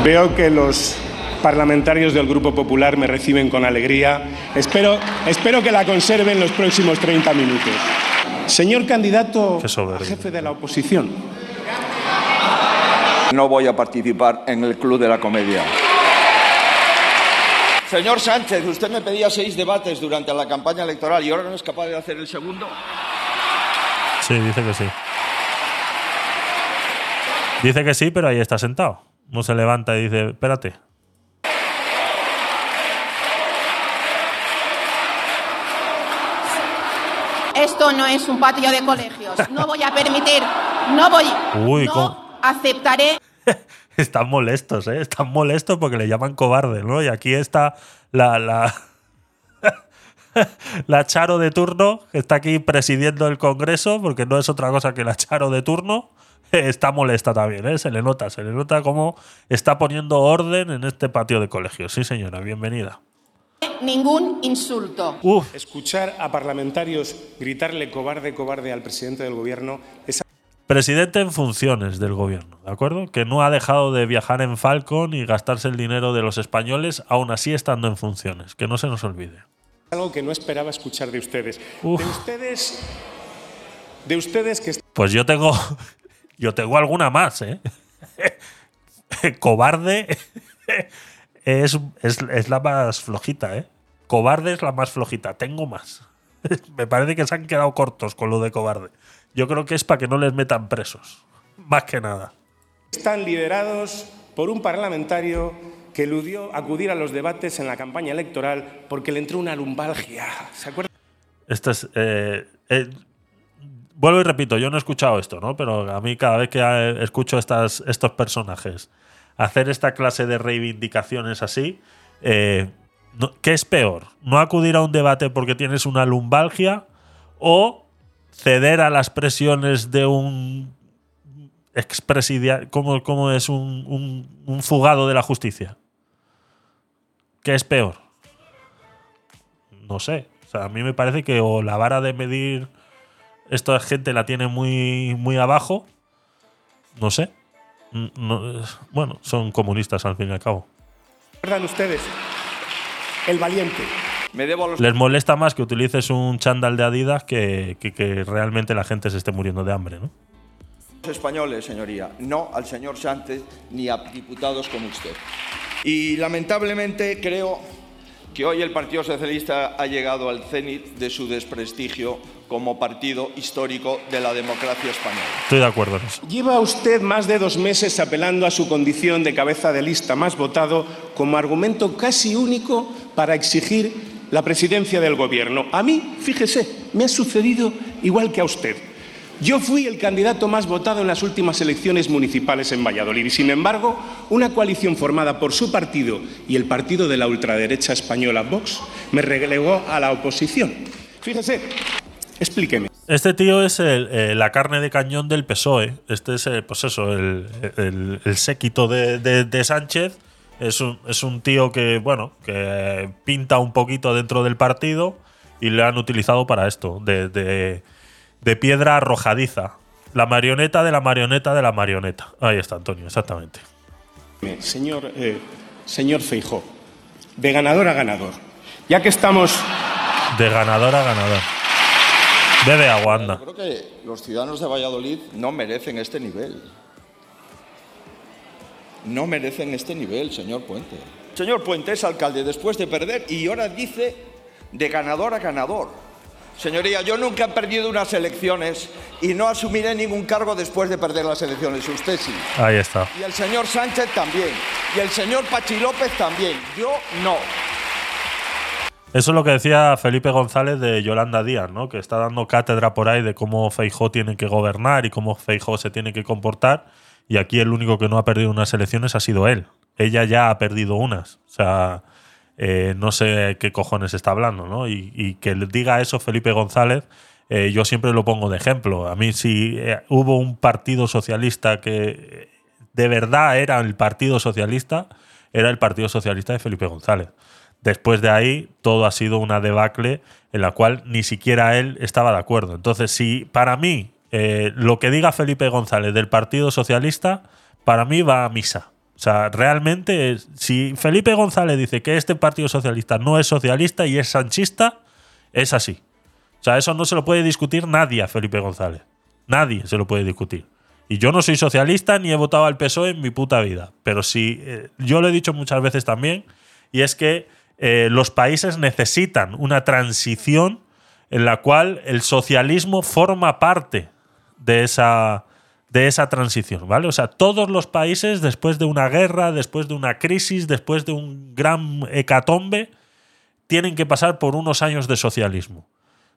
Veo que los parlamentarios del Grupo Popular me reciben con alegría. Espero, espero que la conserven los próximos 30 minutos. Señor candidato a jefe de la oposición, No voy a participar en el Club de la Comedia. Señor Sánchez, usted me pedía seis debates durante la campaña electoral y ahora no es capaz de hacer el segundo. Sí, dice que sí. Dice que sí, pero ahí está sentado. No se levanta y dice, espérate. Esto no es un patio de colegios. No voy a permitir, no voy, Uy, no cómo- aceptaré Están molestos, ¿eh? Están molestos porque le llaman cobarde, ¿no? Y aquí está la, la, la Charo de turno, que está aquí presidiendo el Congreso, porque no es otra cosa que la Charo de turno. Está molesta también, ¿eh? Se le nota, se le nota cómo está poniendo orden en este patio de colegio. Sí, señora, bienvenida. ningún insulto. escuchar a parlamentarios gritarle cobarde, cobarde al presidente del gobierno es Presidente en funciones del gobierno, ¿de acuerdo? Que no ha dejado de viajar en Falcon y gastarse el dinero de los españoles, aún así estando en funciones. Que no se nos olvide. algo que no esperaba escuchar de ustedes. Uf. De ustedes, de ustedes que Pues yo tengo. Yo tengo alguna más, ¿eh? Cobarde es, es, es la más flojita, ¿eh? Cobarde es la más flojita. Tengo más. Me parece que se han quedado cortos con lo de cobarde. Yo creo que es para que no les metan presos. Más que nada. están liderados por un parlamentario que eludió acudir a los debates en la campaña electoral porque le entró una lumbalgia. ¿Se acuerdan? Esto es. eh, eh, vuelvo y repito, yo no he escuchado esto, ¿no? Pero a mí cada vez que eh, escucho estas, estos personajes hacer esta clase de reivindicaciones así, eh, ¿Qué es peor? ¿No acudir a un debate porque tienes una lumbalgia o ceder a las presiones de un expresidiario, como, como es un, un- fugado de la justicia? ¿Qué es peor? No sé. A mí me parece que o la vara de medir esta gente la tiene muy, muy abajo. No sé. Mm, no, bueno, son comunistas al fin y al cabo. ¿Recuerdan ustedes? El valiente. Me debo a los Les molesta más que utilices un chándal de Adidas que, que, que realmente la gente se esté muriendo de hambre, ¿no? españoles, señoría, no al señor Sánchez ni a diputados como usted. Y lamentablemente creo que hoy el Partido Socialista ha llegado al cenit de su desprestigio como partido histórico de la democracia española. Estoy de acuerdo en eso. Lleva usted más de dos meses apelando a su condición de cabeza de lista más votado como argumento casi único para exigir la presidencia del gobierno. A mí, fíjese, me ha sucedido igual que a usted. Yo fui el candidato más votado en las últimas elecciones municipales en Valladolid y, sin embargo, una coalición formada por su partido y el partido de la ultraderecha española Vox me relegó a la oposición. Fíjese, explíqueme. Este tío es el, eh, la carne de cañón del PSOE. Este es, eh, pues eso, el, el- el séquito de, de- de Sánchez. Es un, es un tío que, bueno, que pinta un poquito dentro del partido y le han utilizado para esto, de, de- de piedra arrojadiza. La marioneta de la marioneta de la marioneta. Ahí está, Antonio, exactamente. Señor, eh, señor Feijó, de ganador a ganador. Ya que estamos De ganador a ganador. Bebe agua, anda. Creo que los ciudadanos de Valladolid no merecen este nivel. No merecen este nivel, señor Puente. Señor Puente es alcalde después de perder y ahora dice de ganador a ganador. Señoría, yo nunca he perdido unas elecciones y no asumiré ningún cargo después de perder las elecciones. Usted sí. Ahí está. Y el señor Sánchez también. Y el señor Pachi López también. Yo no. Eso es lo que decía Felipe González de Yolanda Díaz, ¿no? Que está dando cátedra por ahí de cómo Feijó tiene que gobernar y cómo Feijó se tiene que comportar. Y aquí el único que no ha perdido unas elecciones ha sido él. Ella ya ha perdido unas. O sea, eh, no sé qué cojones está hablando, ¿no? Y, que le diga eso Felipe González, eh, yo siempre lo pongo de ejemplo. A mí si eh, hubo un partido socialista que de verdad era el Partido Socialista, era el Partido Socialista de Felipe González. Después de ahí, todo ha sido una debacle en la cual ni siquiera él estaba de acuerdo. Entonces, si para mí eh, lo que diga Felipe González del Partido Socialista, para mí va a misa. O sea, realmente, si Felipe González dice que este Partido Socialista no es socialista y es sanchista, es así. O sea, eso no se lo puede discutir nadie a Felipe González. Nadie se lo puede discutir. Y yo no soy socialista ni he votado al PSOE en mi puta vida. Pero sí, eh, yo lo he dicho muchas veces también, y es que eh, los países necesitan una transición en la cual el socialismo forma parte de esa, de esa transición, ¿vale? O sea, todos los países, después de una guerra, después de una crisis, después de un gran hecatombe, tienen que pasar por unos años de socialismo.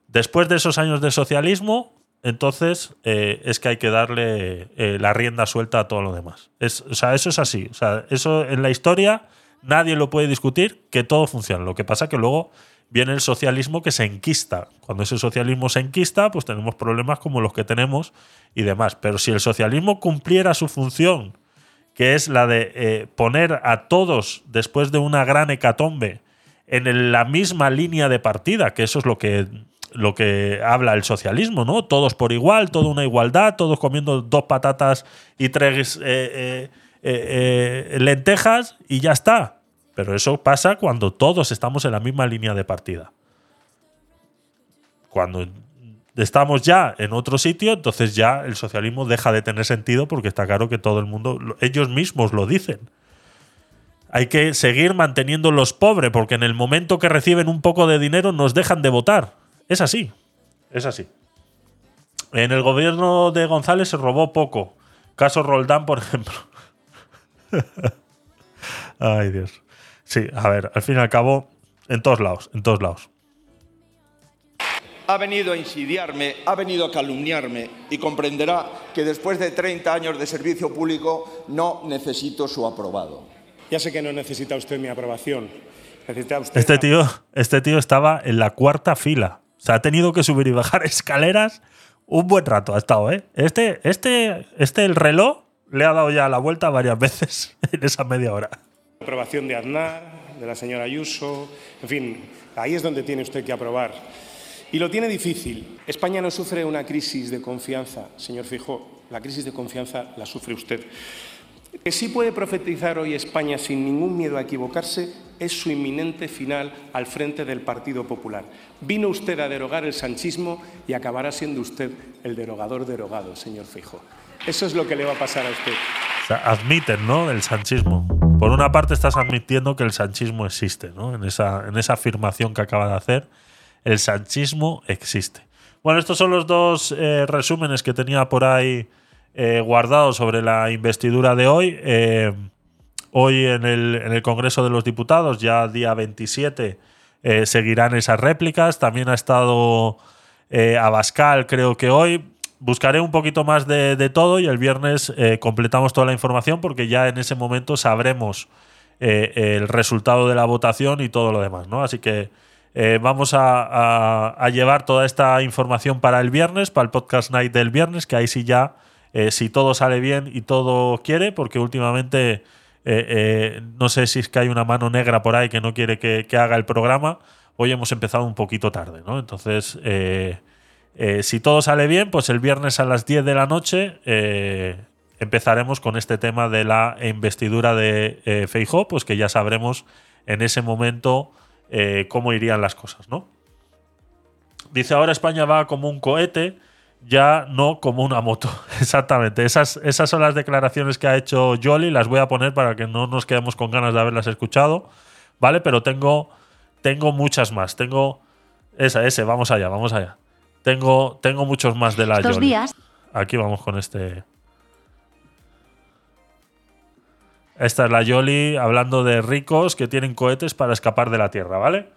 Después de esos años de socialismo, entonces eh, es que hay que darle eh, la rienda suelta a todo lo demás. Es, o sea, eso es así. O sea, eso en la historia nadie lo puede discutir, que todo funciona. Lo que pasa que luego viene el socialismo que se enquista. Cuando ese socialismo se enquista, pues tenemos problemas como los que tenemos y demás. Pero si el socialismo cumpliera su función, que es la de eh, poner a todos, después de una gran hecatombe, en la misma línea de partida, que eso es lo que, lo que habla el socialismo, ¿no? Todos por igual, toda una igualdad, todos comiendo dos patatas y tres eh, eh, eh, eh, lentejas y ya está. Pero eso pasa cuando todos estamos en la misma línea de partida. Cuando estamos ya en otro sitio, entonces ya el socialismo deja de tener sentido porque está claro que todo el mundo, lo- ellos mismos lo dicen. Hay que seguir manteniendo los pobres porque en el momento que reciben un poco de dinero nos dejan de votar. Es así. Es así. En el gobierno de González se robó poco. Caso Roldán, por ejemplo. Ay, Dios. Sí, a ver, al fin y al cabo, en todos lados, en todos lados. Ha venido a insidiarme, ha venido a calumniarme y comprenderá que después de 30 años de servicio público no necesito su aprobado. Ya sé que no necesita usted mi aprobación. Necesita usted Este tío, este tío estaba en la cuarta fila. O sea, ha tenido que subir y bajar escaleras un buen rato ha estado, ¿eh? Este, este, este, el reloj le ha dado ya la vuelta varias veces en esa media hora. aprobación de Aznar, de la señora Ayuso, en fin, ahí es donde tiene usted que aprobar. Y lo tiene difícil. España no sufre una crisis de confianza, señor Fijó. La crisis de confianza la sufre usted. Que sí puede profetizar hoy España sin ningún miedo a equivocarse es su inminente final al frente del Partido Popular. Vino usted a derogar el sanchismo y acabará siendo usted el derogador derogado, señor Feijóo. Eso es lo que le va a pasar a usted. Admiten, ¿no? El sanchismo. Por una parte estás admitiendo que el sanchismo existe, ¿no? En esa, en esa afirmación que acaba de hacer, el sanchismo existe. Bueno, estos son los dos eh, resúmenes que tenía por ahí eh, guardados sobre la investidura de hoy. Eh, hoy en el, en el, Congreso de los Diputados, ya día 27, eh, seguirán esas réplicas. También ha estado Abascal, creo que hoy. Buscaré un poquito más de, todo y el viernes completamos toda la información porque ya en ese momento sabremos el resultado de la votación y todo lo demás. ¿no? Así que vamos a, llevar toda esta información para el viernes, para el podcast night del viernes, que ahí sí ya eh, si todo sale bien y todo quiere, porque últimamente eh, eh, no sé si es que hay una mano negra por ahí que no quiere que, que haga el programa. Hoy hemos empezado un poquito tarde, ¿no? Entonces, si todo sale bien, pues el viernes a las 10 de la noche empezaremos con este tema de la investidura de eh, Feijó, pues que ya sabremos en ese momento cómo irían las cosas, ¿no? Dice ahora España va como un cohete ya no como una moto. Exactamente. Esas, esas son las declaraciones que ha hecho Jolly. Las voy a poner para que no nos quedemos con ganas de haberlas escuchado. ¿Vale? Pero tengo, tengo muchas más. Tengo. Esa, ese, vamos allá, vamos allá. Tengo, tengo muchos más de la Estos Yoli. días. Aquí vamos con este. Esta es la Yoli hablando de ricos que tienen cohetes para escapar de la Tierra, ¿vale?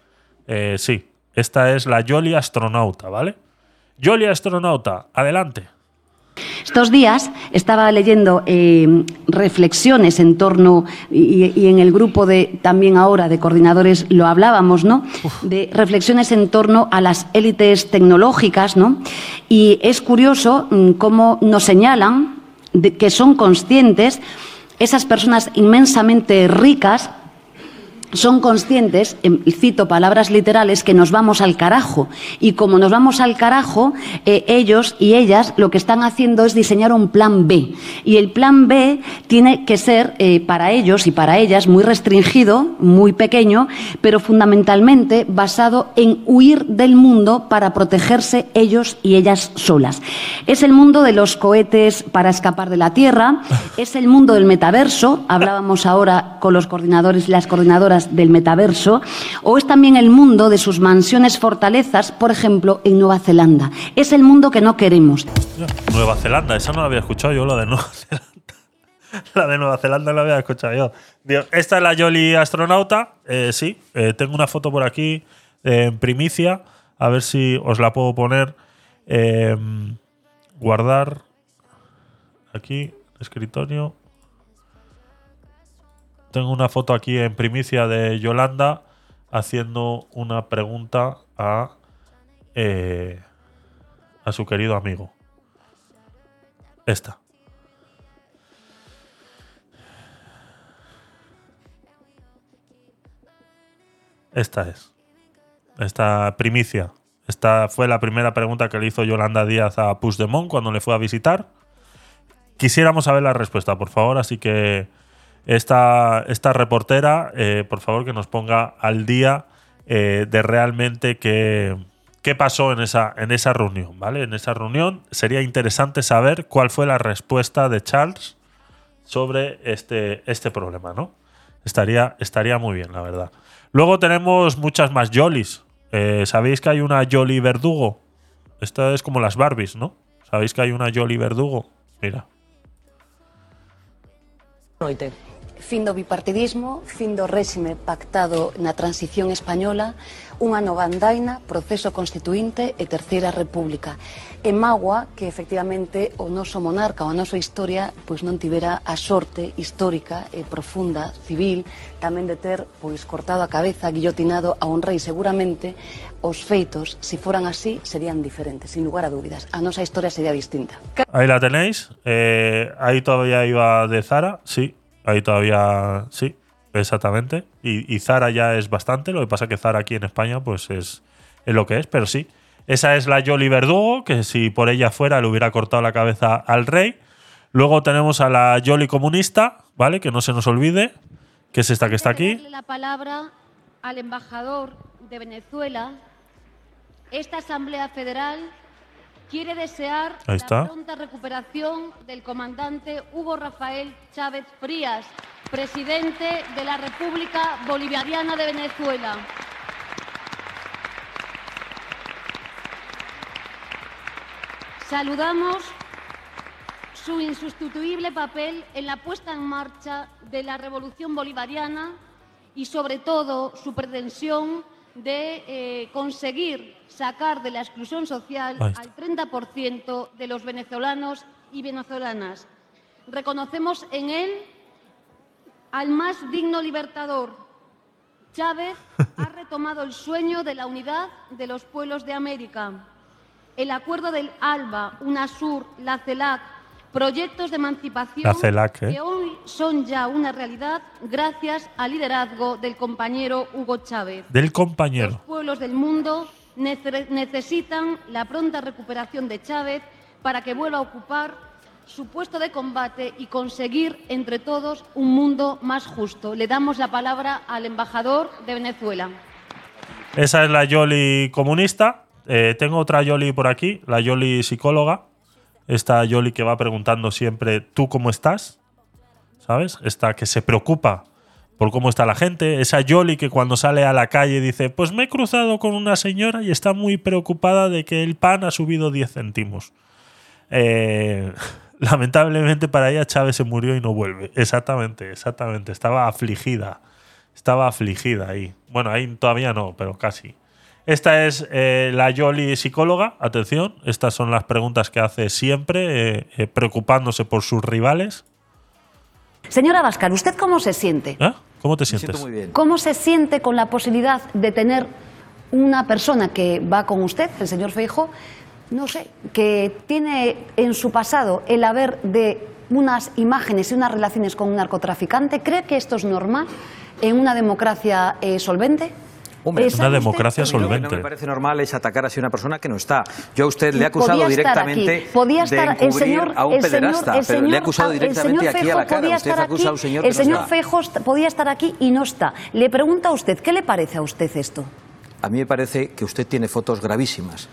Eh, sí, esta es la Yoli astronauta, ¿vale? Yoli astronauta, adelante. Estos días estaba leyendo eh, reflexiones en torno, y, y, en el grupo de también ahora de coordinadores lo hablábamos, ¿no? De reflexiones en torno a las élites tecnológicas, ¿no? Y es curioso mm, cómo nos señalan de que son conscientes esas personas inmensamente ricas son conscientes, em, cito palabras literales, que nos vamos al carajo. Y como nos vamos al carajo, eh, ellos y ellas lo que están haciendo es diseñar un plan B. Y el plan B tiene que ser eh, para ellos y para ellas muy restringido, muy pequeño, pero fundamentalmente basado en huir del mundo para protegerse ellos y ellas solas. Es el mundo de los cohetes para escapar de la Tierra, es el mundo del metaverso, hablábamos ahora con los coordinadores y las coordinadoras del metaverso, o es también el mundo de sus mansiones fortalezas, por ejemplo, en Nueva Zelanda. Es el mundo que no queremos. Nueva Zelanda, esa no la había escuchado yo, la de Nueva Zelanda. La de Nueva Zelanda la había escuchado yo. Esta es la Yoli astronauta. Eh, sí, eh, tengo una foto por aquí eh, en primicia. A ver si os la puedo poner. Guardar. Aquí, escritorio. Tengo una foto aquí en primicia de Yolanda haciendo una pregunta a, eh, a su querido amigo. Esta. Esta es. Esta primicia. Esta fue la primera pregunta que le hizo Yolanda Díaz a Puigdemont cuando le fue a visitar. Quisiéramos saber la respuesta, por favor, así que esta, esta reportera, eh, por favor, que nos ponga al día eh, de realmente qué, qué pasó en esa, en esa reunión, ¿vale? En esa reunión sería interesante saber cuál fue la respuesta de Charles sobre este, este problema, ¿no? Estaría, estaría muy bien, la verdad. Luego tenemos muchas más Jolis. Eh, ¿Sabéis que hay una Jolly Verdugo? Esta es como las Barbies, ¿no? ¿Sabéis que hay una Jolly Verdugo? Mira. Fin do bipartidismo, fin do réxime pactado na transición española, unha nova andaina, proceso constituinte e terceira república. E magua que efectivamente o noso monarca, a nosa historia, pois non tivera a sorte histórica e profunda, civil, tamén de ter pois cortado a cabeza, guillotinado a un rei. Seguramente os feitos, se foran así, serían diferentes, sin lugar a dúbidas. A nosa historia sería distinta. Aí la tenéis, eh, aí todavía iba de Zara, sí, Ahí todavía, sí, exactamente. Y, y Zara ya es bastante. Lo que pasa que Zara aquí en España, pues es, es lo que es, pero sí. Esa es la Jolly Verdugo, que si por ella fuera le hubiera cortado la cabeza al rey. Luego tenemos a la Jolly Comunista, ¿vale? Que no se nos olvide, que es esta que está aquí. la palabra al embajador de Venezuela. Esta Asamblea Federal quiere desear Ahí está. la pronta recuperación del comandante Hugo Rafael Chávez Frías, presidente de la República Bolivariana de Venezuela. Saludamos su insustituible papel en la puesta en marcha de la revolución bolivariana y sobre todo su pretensión de eh, conseguir sacar de la exclusión social al 30% de los venezolanos y venezolanas. Reconocemos en él al más digno libertador. Chávez ha retomado el sueño de la unidad de los pueblos de América. El acuerdo del ALBA, UNASUR, la CELAC, proyectos de emancipación CELAC, ¿eh? que hoy son ya una realidad gracias al liderazgo del compañero Hugo Chávez. Del compañero. Los pueblos del mundo nece- necesitan la pronta recuperación de Chávez para que vuelva a ocupar su puesto de combate y conseguir entre todos un mundo más justo. Le damos la palabra al embajador de Venezuela. Esa es la Yoli comunista. Eh, tengo otra Yoli por aquí, la Yoli psicóloga. Esta Yoli que va preguntando siempre, ¿tú cómo estás? ¿Sabes? Esta que se preocupa por cómo está la gente. Esa Yoli que cuando sale a la calle dice, pues me he cruzado con una señora y está muy preocupada de que el pan ha subido 10 céntimos. Eh, lamentablemente para ella Chávez se murió y no vuelve. Exactamente, exactamente. Estaba afligida. Estaba afligida ahí. Bueno, ahí todavía no, pero casi. Esta es eh, la Yoli psicóloga. Atención, estas son las preguntas que hace siempre, eh, eh, preocupándose por sus rivales. Señora Váscar, ¿usted cómo se siente? ¿Eh? ¿Cómo te sientes? ¿Cómo se siente con la posibilidad de tener una persona que va con usted, el señor Feijo, no sé, que tiene en su pasado el haber de unas imágenes y unas relaciones con un narcotraficante? ¿Cree que esto es normal en una democracia eh, solvente? Hombre, ¿Sabe Una usted- democracia Lo que no solvente. me parece normal es atacar así a una persona que no está. Yo a usted le he acusado Podía estar directamente aquí. Podía estar de el encubrir señor, a un el señor- pederasta, el pero le he señor- acusado el directamente señor aquí a la Feijóo cara. podía Usted estar ha acusado a un aquí, señor que el no señor está. Est- podía estar aquí y no está. Le pregunta a usted, ¿qué le parece a usted esto? A mí me parece que usted tiene fotos gravísimas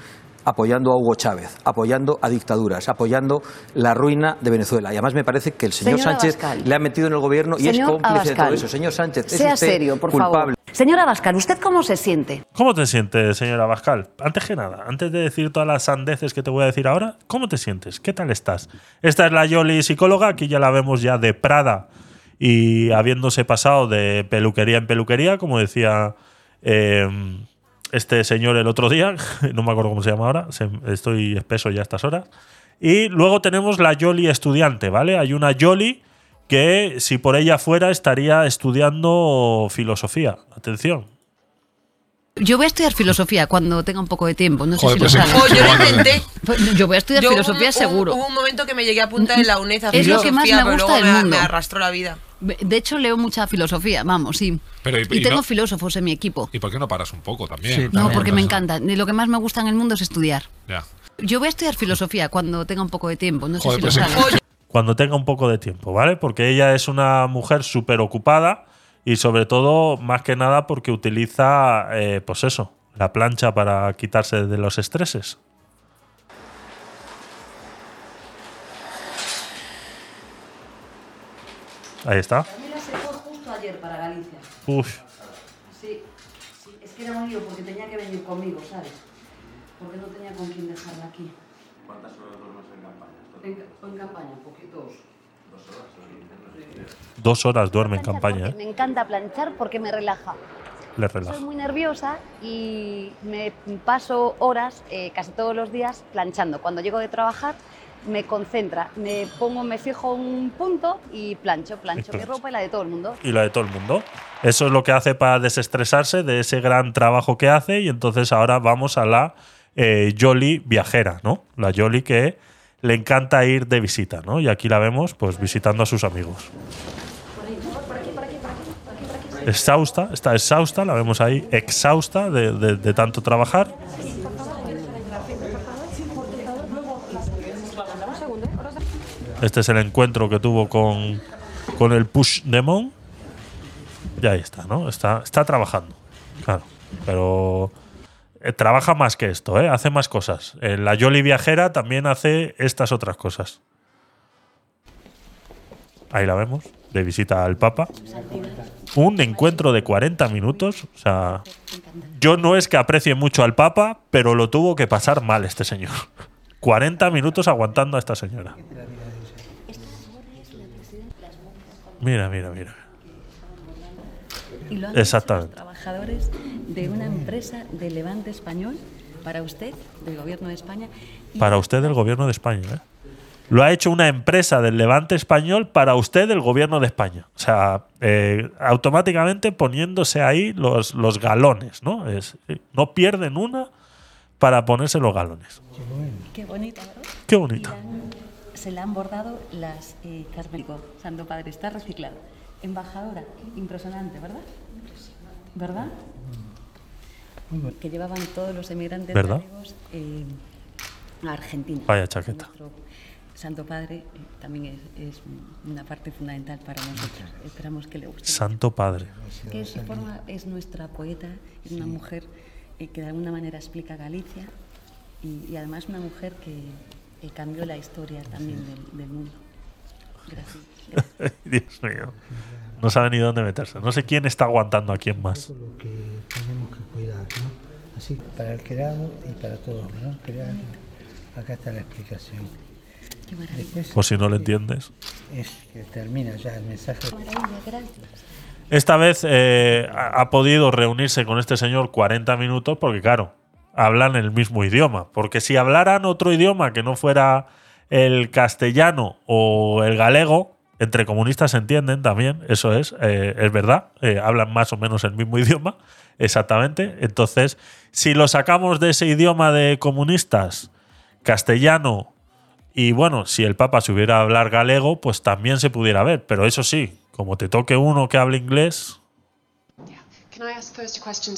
apoyando a Hugo Chávez, apoyando a dictaduras, apoyando la ruina de Venezuela. Y además me parece que el señor Sánchez Abascal. le ha metido en el gobierno y es cómplice de todo Abascal, eso. Señor Sánchez, es Sea usted serio, por culpable. favor. Señora Váscar, ¿usted cómo se siente? ¿Cómo te sientes, señora Bascal? Antes que nada, antes de decir todas las sandeces que te voy a decir ahora, ¿cómo te sientes? ¿Qué tal estás? Esta es la Yoli psicóloga, aquí ya la vemos ya de Prada y habiéndose pasado de peluquería en peluquería, como decía eh, este señor el otro día, no me acuerdo cómo se llama ahora, estoy espeso ya a estas horas. Y luego tenemos la Yoli estudiante, ¿vale? Hay una Yoli que si por ella fuera estaría estudiando filosofía. Atención. Yo voy a estudiar filosofía cuando tenga un poco de tiempo. No sé Joder, si pues lo sí. sabes. Oh, yo lo intenté. Pues, Yo voy a estudiar Yo filosofía un- seguro. Hubo un momento que me llegué a apuntar en la UNED a Es lo que más filosofía, me gusta del me, mundo. me arrastró la vida. De hecho, leo mucha filosofía, vamos, sí. Pero, y- y, y tengo no- filósofos en mi equipo. ¿Y por qué no paras un poco también? No, porque me encanta. Lo que más me gusta en el mundo es estudiar. Ya. Yo voy a estudiar filosofía cuando tenga un poco de tiempo. No sé Joder, si pues lo sí. sabes. cuando tenga un poco de tiempo, ¿vale? Porque ella es una mujer súper ocupada y sobre todo, más que nada, porque utiliza, eh, pues eso, la plancha para quitarse de los estreses. Ahí está. Se fue justo ayer para Galicia. Uf, Sí, sí, es que era un lío porque tenía que venir conmigo, ¿sabes? Porque no tenía con quién dejarla aquí. ¿Cuántas horas duermes en campaña? En, en campaña, poquitos, Dos horas duerme en campaña, ¿eh? Me encanta planchar porque me relaja. Le relaja. Soy muy nerviosa y me paso horas, eh, casi todos los días, planchando. Cuando llego de trabajar, me concentra, me pongo, me fijo un punto y plancho, plancho mi ropa y la de todo el mundo. y la de todo el mundo. Eso es lo que hace para desestresarse de ese gran trabajo que hace y entonces ahora vamos a la eh, Jolly viajera, ¿no? La Jolly que le encanta ir de visita, ¿no? Y aquí la vemos pues visitando a sus amigos. Exhausta, está exhausta, la vemos ahí exhausta de, de- de tanto trabajar. Este es el encuentro que tuvo con, con el Push Demon. Y ahí está, ¿no? Está, está trabajando. Claro. Pero eh, trabaja más que esto, ¿eh? Hace más cosas. Eh, la Jolly Viajera también hace estas otras cosas. Ahí la vemos, de visita al Papa. Un encuentro de 40 minutos. O sea, yo no es que aprecie mucho al Papa, pero lo tuvo que pasar mal este señor. 40 minutos aguantando a esta señora. Mira, mira, mira. Y lo han Exactamente. hecho los trabajadores de una empresa de Levante español para usted, del gobierno de España. Para usted del gobierno de España. ¿eh? Lo ha hecho una empresa del Levante español para usted del gobierno de España. O sea, eh, automáticamente poniéndose ahí los, los galones, ¿no? Es, eh, no pierden una para ponerse los galones. Qué bonita, ¿verdad? Qué bonita. Y la han- se le han bordado las eh, Carmelico. Santo Padre, está reciclado. Embajadora, impresionante, ¿verdad? ¿Verdad? Que llevaban todos los emigrantes ¿Verdad? eh, a Argentina. Vaya chaqueta. Nuestro Santo Padre eh, también es, es una parte fundamental para nosotros. Esperamos que le guste. Santo Padre. Que de su forma es nuestra poeta, es una mujer eh, que de alguna manera explica Galicia y, y además una mujer que, que cambió la historia también del, del mundo. Gracias. Dios mío. No sabe ni dónde meterse. No sé quién está aguantando a quién más. lo que tenemos que cuidar, ¿no? Así para el creado y para todos, ¿no? Creado. Acá está la explicación. Qué maravilla. Después, Por si no lo entiendes. Es que termina ya el mensaje. Maravilla, gracias. Esta vez eh, ha ha podido reunirse con este señor 40 minutos porque, claro, hablan el mismo idioma. Porque si hablaran otro idioma que no fuera el castellano o el galego, entre comunistas se entienden también, eso es, eh, es verdad, eh, hablan más o menos el mismo idioma, exactamente. Entonces, si lo sacamos de ese idioma de comunistas, castellano, y bueno, si el Papa se hubiera hablar galego, pues también se pudiera ver. Pero eso sí, como te toque uno que hable inglés, Can I ask first a question?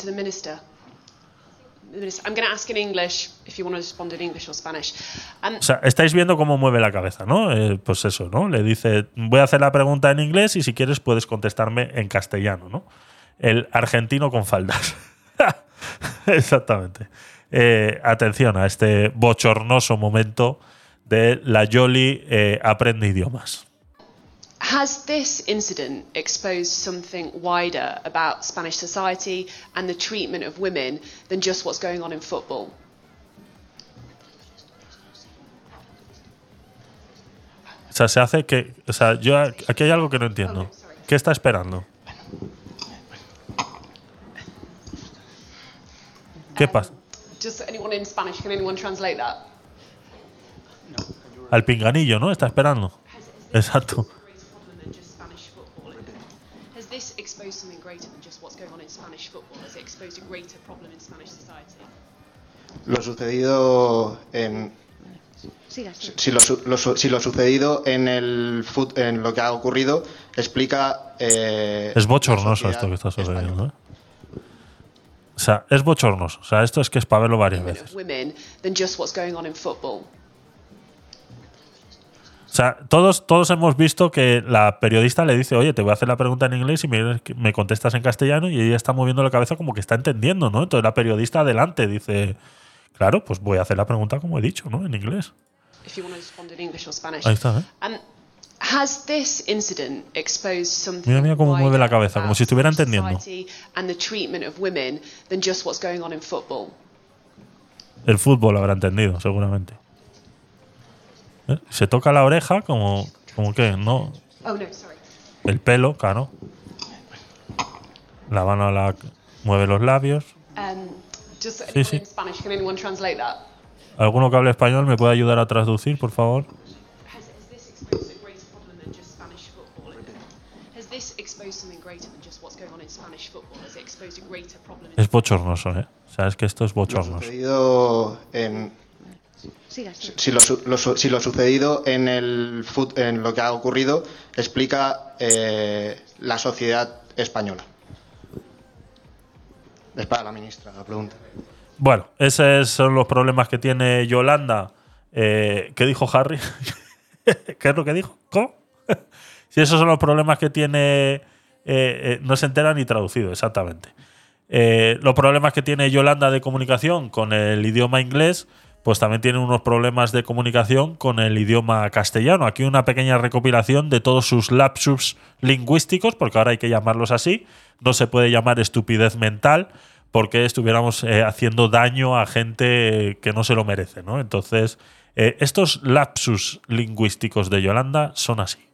O sea, estáis viendo cómo mueve la cabeza, ¿no? Eh, pues eso, ¿no? Le dice, voy a hacer la pregunta en inglés y si quieres puedes contestarme en castellano, ¿no? El argentino con faldas. Exactamente. Eh, atención a este bochornoso momento de la Yoli eh, aprende idiomas. Has this incident exposed something wider about Spanish society and the treatment of women than just what's going on in football? O sea, se hace que. O sea, yo aquí hay algo que no entiendo. ¿Qué está esperando? ¿Qué um, pasa? Just anyone in Spanish, can anyone translate that? Al pinganillo, ¿no? Está esperando. Exacto. Lo sucedido en. Si lo, lo si lo sucedido en, el fut- en lo que ha ocurrido explica. eh, Es bochornoso esto que está sucediendo, ¿eh? O sea, es bochornoso. O sea, esto es que es para verlo varias veces. O sea, todos, todos hemos visto que la periodista le dice, oye, te voy a hacer la pregunta en inglés y me, me contestas en castellano y ella está moviendo la cabeza como que está entendiendo, ¿no? Entonces la periodista adelante dice, claro, pues voy a hacer la pregunta como he dicho, ¿no? En inglés. Ahí está, ¿eh? Um, has this incident exposed something Mira, mira cómo mueve la cabeza, como si estuviera entendiendo. society and the treatment of women than just what's going on in football? El fútbol habrá entendido, seguramente. ¿Eh? Se toca la oreja como ¿Cómo que? No. Oh, no, sorry. El pelo, claro. La mano la mueve los labios. Um, just Sí, sí. in Spanish, can anyone translate that? ¿Alguno que hable español me puede ayudar a traducir, por favor? Has, has this exposed a greater problem than just Spanish football? Has this exposed something greater than just what's going on in Spanish football? Has it exposed a greater problem? Es bochornoso, ¿eh? O sea, es que esto es Lo bochornoso. sucedido en, si, lo, su- lo su- si lo sucedido en, el, en lo que ha ocurrido explica eh, la sociedad española. Es para la ministra la pregunta. Bueno, esos son los problemas que tiene Yolanda. Eh, ¿Qué dijo Harry? ¿Qué es lo que dijo? ¿Cómo? si esos son los problemas que tiene. eh, eh, no se entera ni traducido, exactamente. Eh, los problemas que tiene Yolanda de comunicación con el idioma inglés, pues también tiene unos problemas de comunicación con el idioma castellano. Aquí una pequeña recopilación de todos sus lapsus lingüísticos, porque ahora hay que llamarlos así. No se puede llamar estupidez mental, porque estuviéramos eh, haciendo daño a gente que no se lo merece, ¿no? Entonces, eh, estos lapsus lingüísticos de Yolanda son así.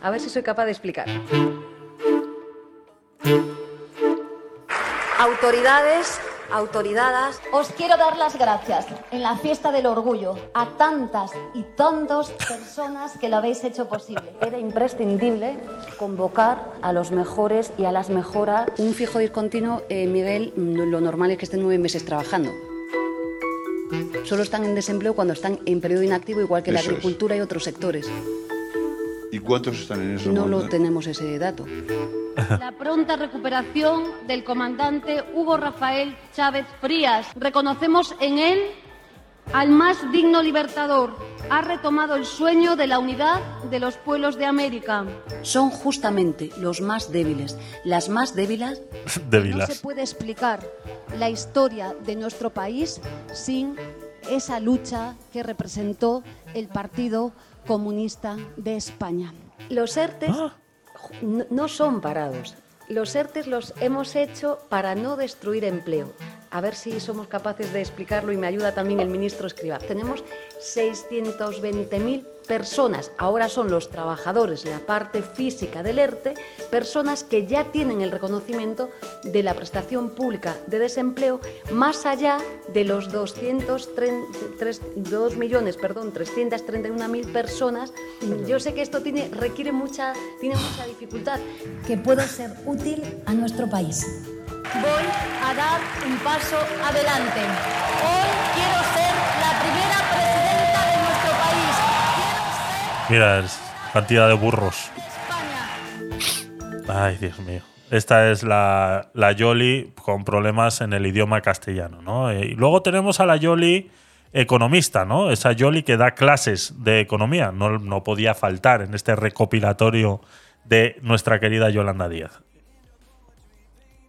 A ver si soy capaz de explicar. Autoridades, autoridades, os quiero dar las gracias en la fiesta del orgullo a tantas y tantas personas que lo habéis hecho posible. Era imprescindible convocar a los mejores y a las mejoras. Un fijo discontinuo, eh, Miguel, mm, lo normal es que estén nueve meses trabajando. Solo están en desempleo cuando están en periodo inactivo, igual que la es. agricultura y otros sectores. ¿Y cuántos están en ese No momento? lo tenemos ese dato. La pronta recuperación del comandante Hugo Rafael Chávez Frías. Reconocemos en él al más digno libertador. Ha retomado el sueño de la unidad de los pueblos de América. Son justamente los más débiles, las más débiles No se puede explicar la historia de nuestro país sin esa lucha que representó el Partido Comunista de España. Los ERTES no- no son parados. Los ERTES los hemos hecho para no destruir empleo. A ver si somos capaces de explicarlo y me ayuda también el ministro Escriba. Tenemos 620.000 personas, ahora son los trabajadores, la parte física del ERTE, personas que ya tienen el reconocimiento de la prestación pública de desempleo más allá de los 2 millones, perdón, 331.000 personas. Yo sé que esto tiene, requiere mucha, tiene mucha dificultad. Que pueda ser útil a nuestro país. Voy a dar un paso adelante. Hoy quiero ser la primera presidenta de nuestro país. Mira, es cantidad de burros. Ay, Dios mío. Esta es la, la Yoli con problemas en el idioma castellano, ¿no? Eh, y luego tenemos a la Yoli economista, ¿no? Esa Yoli que da clases de economía. No, no podía faltar en este recopilatorio de nuestra querida Yolanda Díaz.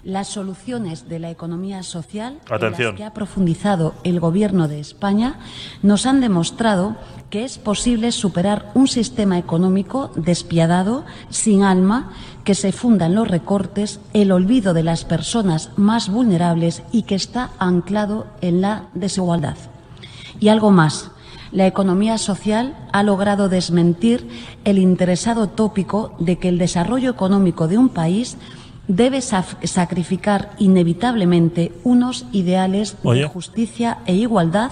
Las soluciones de la economía social en las que ha profundizado el Gobierno de España nos han demostrado que es posible superar un sistema económico despiadado, sin alma, que se funda en los recortes, el olvido de las personas más vulnerables y que está anclado en la desigualdad. Y algo más. La economía social ha logrado desmentir el interesado tópico de que el desarrollo económico de un país debe sacrificar inevitablemente unos ideales Oye. de justicia e igualdad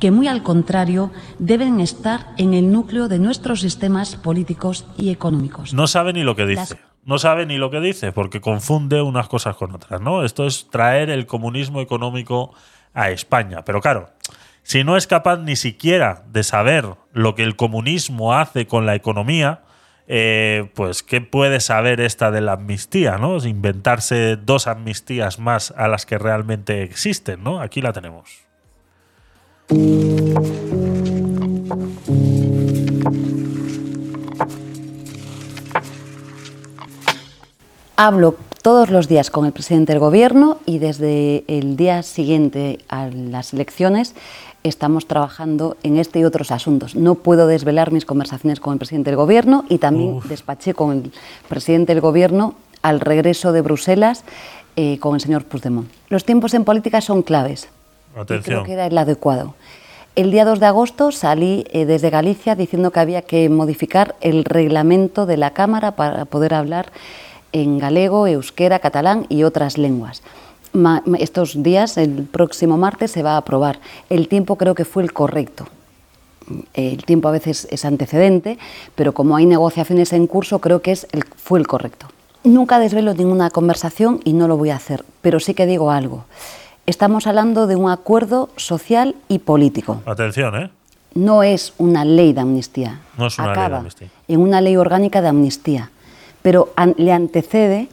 que, muy al contrario, deben estar en el núcleo de nuestros sistemas políticos y económicos. No sabe ni lo que dice. Las- No sabe ni lo que dice porque confunde unas cosas con otras, ¿no? Esto es traer el comunismo económico a España. Pero claro, si no es capaz ni siquiera de saber lo que el comunismo hace con la economía, eh, pues ¿qué puede saber esta de la amnistía, ¿no? Inventarse dos amnistías más a las que realmente existen, ¿no? Aquí la tenemos. Hablo todos los días con el presidente del Gobierno y desde el día siguiente a las elecciones estamos trabajando en este y otros asuntos. No puedo desvelar mis conversaciones con el presidente del Gobierno y también despaché con el presidente del Gobierno al regreso de Bruselas eh, con el señor Puigdemont. Los tiempos en política son claves. Atención. creo que era el adecuado. El día 2 de agosto salí eh, desde Galicia diciendo que había que modificar el reglamento de la Cámara para poder hablar en galego, euskera, catalán y otras lenguas. Estos días, el próximo martes, se va a aprobar. El tiempo creo que fue el correcto. El tiempo a veces es antecedente, pero como hay negociaciones en curso, creo que es el- fue el correcto. Nunca desvelo ninguna conversación y no lo voy a hacer, pero sí que digo algo. Estamos hablando de un acuerdo social y político. Atención, ¿eh? No es una ley de amnistía. No es una ley de Acaba amnistía. en una ley orgánica de amnistía, pero an- le antecede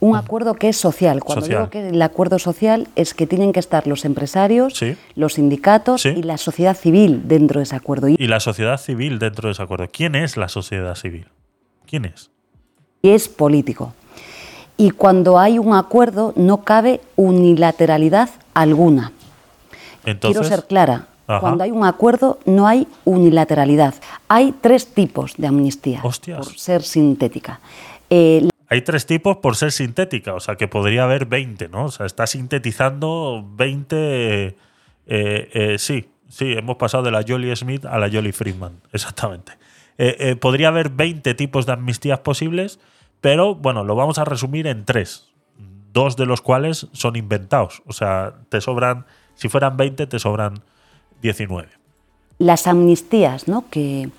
un acuerdo que es social. Cuando Social. digo que el acuerdo social es que tienen que estar los empresarios, Sí. los sindicatos Sí. y la sociedad civil dentro de ese acuerdo. Y, la sociedad civil dentro de ese acuerdo. ¿Quién es la sociedad civil? ¿Quién es? y es político. Y cuando hay un acuerdo no cabe unilateralidad alguna. Entonces, Quiero ser clara. Ajá. Cuando hay un acuerdo no hay unilateralidad. Hay tres tipos de amnistía, Hostias. por ser sintética. Eh, Hay tres tipos por ser sintética, o sea que podría haber 20, ¿no? O sea, está sintetizando 20. eh, eh, sí, sí, hemos pasado de la Jolly Smith a la Jolly Friedman, exactamente. Eh, podría haber 20 tipos de amnistías posibles, pero bueno, lo vamos a resumir en tres. Dos de los cuales son inventados. O sea, te sobran, si fueran 20, te sobran 19. las amnistías ¿no? que,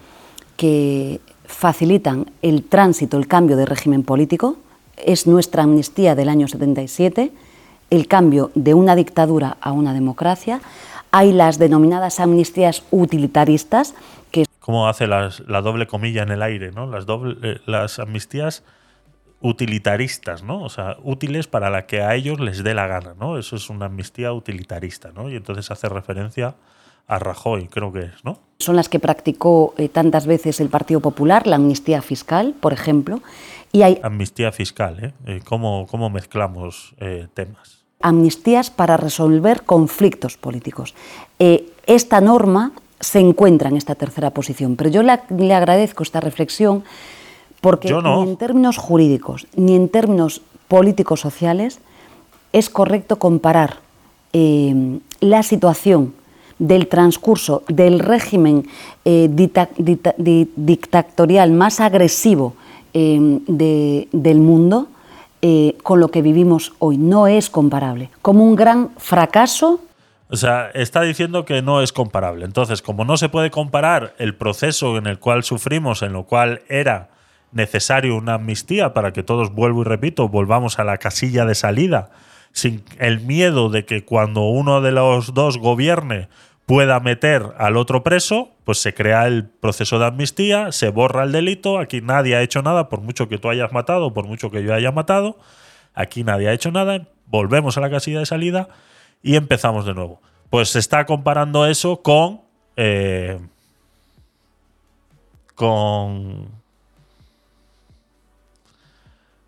que facilitan el tránsito, el cambio de régimen político, es nuestra amnistía del año 77, el cambio de una dictadura a una democracia. Hay las denominadas amnistías utilitaristas, que cómo hace las- la doble comilla en el aire, ¿no? Las, doble, eh, las amnistías utilitaristas, ¿no? O sea, útiles para la que a ellos les dé la gana, ¿no? Eso es una amnistía utilitarista, ¿no? Y entonces hace referencia a Rajoy, creo que es, ¿no? son las que practicó eh, tantas veces el Partido Popular, la amnistía fiscal, por ejemplo, y hay Amnistía fiscal, ¿eh? Eh, ¿Cómo, cómo mezclamos eh, temas? amnistías para resolver conflictos políticos. Esta norma se encuentra en esta tercera posición, pero yo la- le agradezco esta reflexión porque no. ni en términos jurídicos ni en términos políticos sociales es correcto comparar eh, la situación del transcurso del régimen eh, dictatorial más agresivo eh, de- del mundo eh, con lo que vivimos hoy. No es comparable. Como un gran fracaso O sea, está diciendo que no es comparable. Entonces, como no se puede comparar el proceso en el cual sufrimos, en lo cual era necesario una amnistía para que todos, vuelvo y repito, volvamos a la casilla de salida, sin el miedo de que cuando uno de los dos gobierne pueda meter al otro preso, pues se crea el proceso de amnistía, se borra el delito, aquí nadie ha hecho nada, por mucho que tú hayas matado, por mucho que yo haya matado, aquí nadie ha hecho nada, volvemos a la casilla de salida y empezamos de nuevo. Pues se está comparando eso con. eh, con.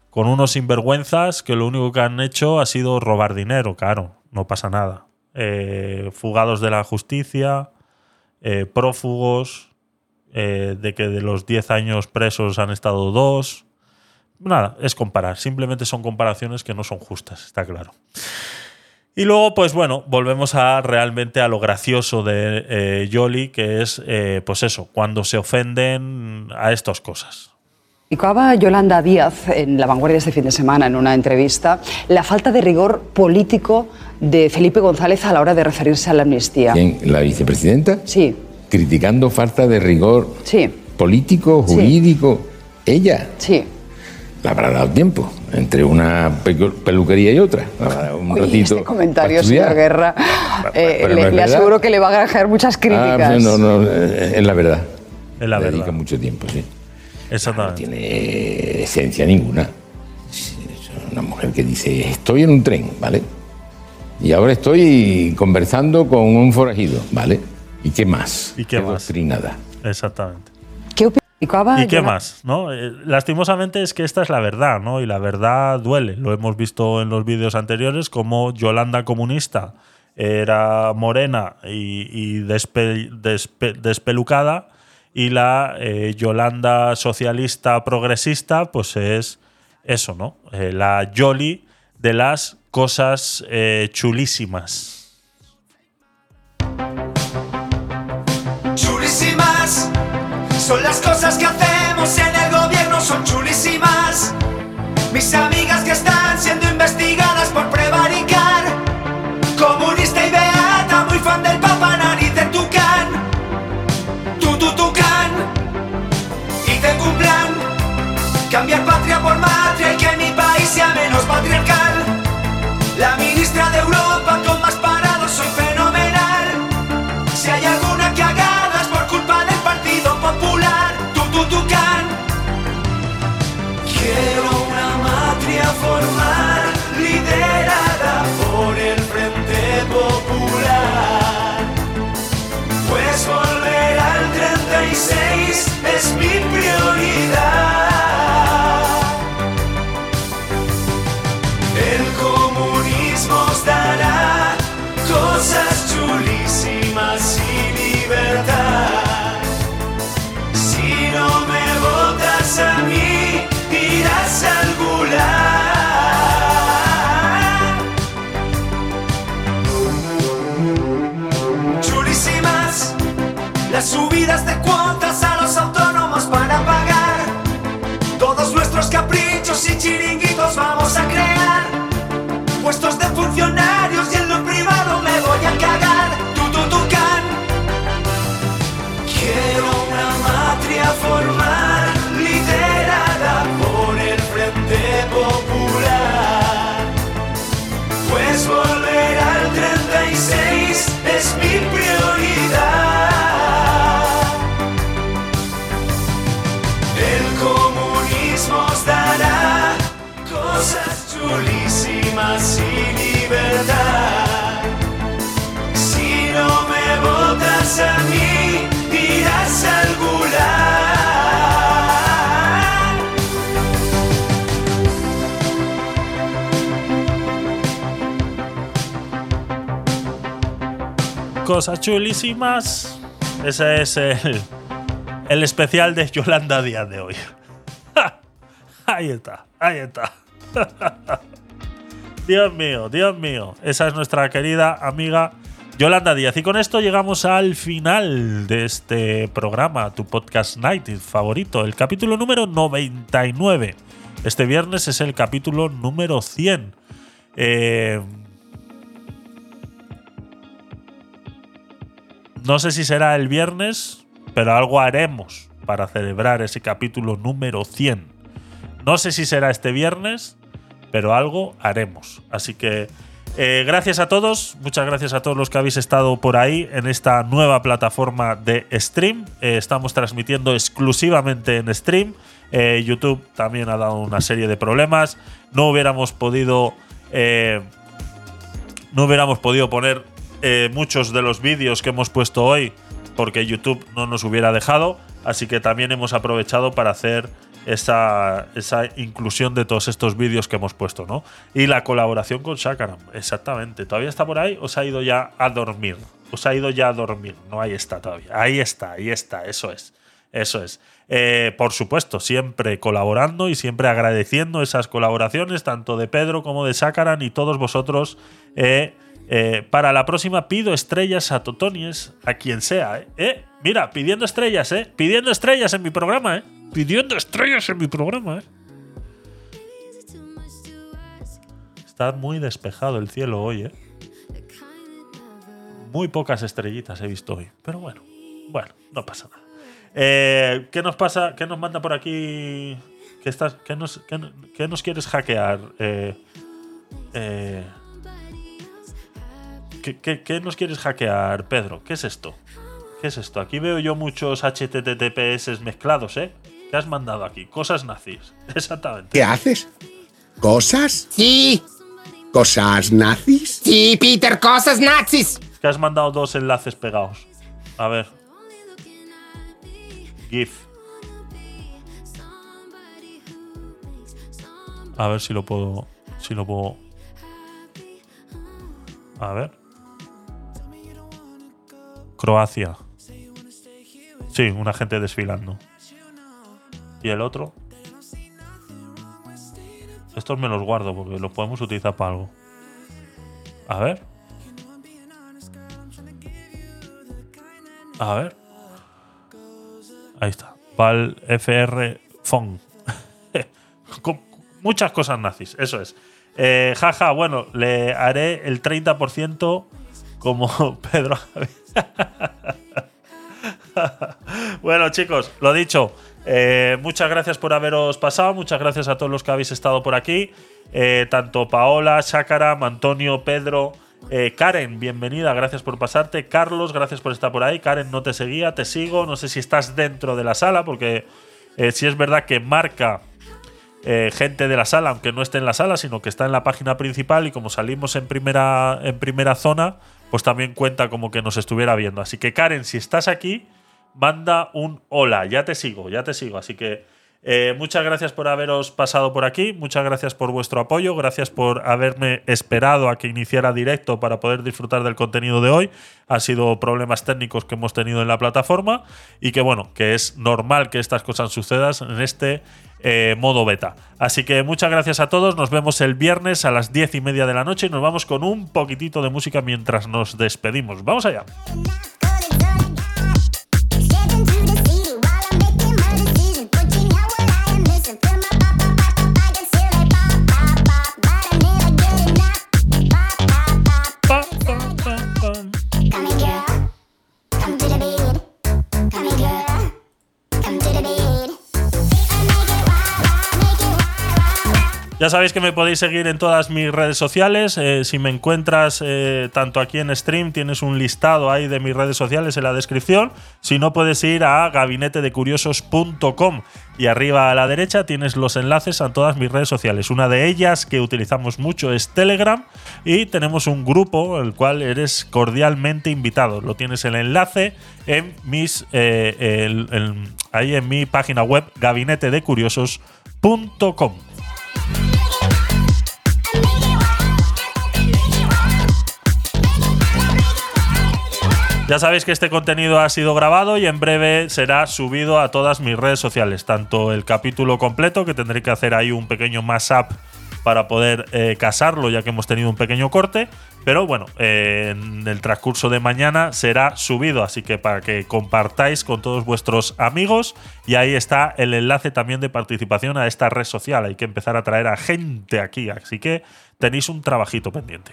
con unos sinvergüenzas que lo único que han hecho ha sido robar dinero, claro, no pasa nada. Eh, fugados de la justicia, eh, prófugos, eh, de que de los 10 años presos han estado dos. Nada, es comparar. Simplemente son comparaciones que no son justas, está claro. Y luego, pues bueno, volvemos a realmente a lo gracioso de eh, que es, pues eso, cuando se ofenden a estas cosas. Explicaba Yolanda Díaz en La Vanguardia este fin de semana en una entrevista la falta de rigor político de Felipe González a la hora de referirse a la amnistía. ¿Quién? ¿La vicepresidenta? Sí. Criticando falta de rigor Sí. político, Sí. jurídico. Ella. Sí. Le habrá dado tiempo entre una pe- peluquería y otra. Le habrá dado un Oye, ratito. este comentario, señor Guerra, eh, no le, le aseguro que le va a granjear muchas críticas. Ah, no, no, eh, es la verdad. Es la Dedica verdad. mucho tiempo, sí. Exactamente. No tiene esencia ninguna. Es una mujer que dice, estoy en un tren, ¿vale? Y ahora estoy conversando con un forajido, ¿vale? ¿Y qué más? ¿Y qué más? doctrinada. Exactamente. ¿Qué ¿Y qué más? ¿no? Eh, Lastimosamente es que esta es la verdad, ¿no? Y la verdad duele. Lo hemos visto en los vídeos anteriores, como Yolanda comunista era morena y, y despe- despe- despelucada, y la eh, Yolanda socialista progresista, pues es eso, ¿no? Eh, la Yoli de las cosas eh, chulísimas. Chulísimas son las cosas que hacemos en el gobierno, son chulísimas. Mis amigas que están siendo investigadas y chiringuitos vamos a crear puestos de funcionarios Cosas chulísimas. Ese es el, el especial de Yolanda Díaz de hoy. ahí está, ahí está. Dios mío, Dios mío. Esa es nuestra querida amiga Yolanda Díaz. Y con esto llegamos al final de este programa, tu podcast night favorito, el capítulo número 99. Este viernes es el capítulo número 100. Eh, no sé si será el viernes, pero algo haremos para celebrar ese capítulo número 100. No sé si será este viernes, pero algo haremos. Así que eh, gracias a todos, muchas gracias a todos los que habéis estado por ahí en esta nueva plataforma de stream. Eh, estamos transmitiendo exclusivamente en stream. Eh, YouTube también ha dado una serie de problemas. No hubiéramos podido. no hubiéramos podido poner eh, muchos de los vídeos que hemos puesto hoy porque YouTube no nos hubiera dejado. Así que también hemos aprovechado para hacer esa, esa inclusión de todos estos vídeos que hemos puesto, ¿no? Y la colaboración con Shakaram, exactamente. ¿Todavía está por ahí o se ha ido ya a dormir? Os ha ido ya a dormir. No, ahí está todavía. Ahí está, ahí está, eso es. Eso es. Eh, por supuesto, siempre colaborando y siempre agradeciendo esas colaboraciones, tanto de Pedro como de Sakaran y todos vosotros. eh, eh, para la próxima pido estrellas a Totonies, a quien sea. ¿eh? ¿Eh? Mira, pidiendo estrellas, ¿eh? Pidiendo estrellas en mi programa, ¿eh? Pidiendo estrellas en mi programa, ¿eh? Está muy despejado el cielo hoy, ¿eh? Muy pocas estrellitas he visto hoy. Pero bueno, bueno, no pasa nada. Eh, ¿Qué nos pasa? ¿Qué nos manda por aquí? ¿Qué, estás, qué, nos, quieres hackear? Eh, eh, ¿qué, qué, qué nos quieres hackear, Pedro? ¿Qué es esto? ¿Qué es esto? Aquí veo yo muchos HTTPS mezclados, ¿eh? ¿Qué has mandado aquí? Cosas nazis. Exactamente. ¿Qué haces? ¿Cosas? Sí. ¿Cosas nazis? Sí, Peter, cosas nazis. Que has mandado dos enlaces pegados. A ver. GIF. A ver si lo puedo. Si lo puedo. A ver. Croacia. Sí, una gente desfilando. ¿Y el otro? Estos me los guardo porque los podemos utilizar para algo. A ver. A ver. Ahí está. Pal FR Fon. Con muchas cosas nazis, eso es. Eh, jaja, bueno, le haré el 30% como Pedro bueno, chicos, lo dicho. eh, muchas gracias por haberos pasado. Muchas gracias a todos los que habéis estado por aquí. Eh, tanto Paola, Chácara, Antonio, Pedro, eh, Karen, bienvenida, gracias por pasarte. Carlos, gracias por estar por ahí. Karen, no te seguía, te sigo. No sé si estás dentro de la sala, porque si es verdad que marca gente de la sala, aunque no esté en la sala, sino que está en la página principal y como salimos en primera, en primera zona, pues también cuenta como que nos estuviera viendo. Así que Karen, si estás aquí, manda un hola, ya te sigo, ya te sigo. Así que eh, muchas gracias por haberos pasado por aquí, muchas gracias por vuestro apoyo, gracias por haberme esperado a que iniciara directo para poder disfrutar del contenido de hoy. Han sido problemas técnicos que hemos tenido en la plataforma y que bueno, que es normal que estas cosas sucedan en este eh, modo beta. Así que muchas gracias a todos, nos vemos el viernes a las diez y media de la noche y nos vamos con un poquitito de música mientras nos despedimos. Vamos allá. Ya sabéis que me podéis seguir en todas mis redes sociales. Eh, si me encuentras eh, tanto aquí en stream, tienes un listado ahí de mis redes sociales en la descripción. Si no, puedes ir a gabinetedecuriosos.com y arriba a la derecha tienes los enlaces a todas mis redes sociales. Una de ellas que utilizamos mucho es Telegram y tenemos un grupo el cual eres cordialmente invitado. Lo tienes el enlace en mis eh, el- ahí en mi página web gabinetedecuriosos.com. Ya sabéis que este contenido ha sido grabado y en breve será subido a todas mis redes sociales, tanto el capítulo completo, que tendré que hacer ahí un pequeño mashup para poder eh, casarlo, ya que hemos tenido un pequeño corte, pero bueno, eh, en el transcurso de mañana será subido, así que para que compartáis con todos vuestros amigos y ahí está el enlace también de participación a esta red social, hay que empezar a traer a gente aquí, así que tenéis un trabajito pendiente.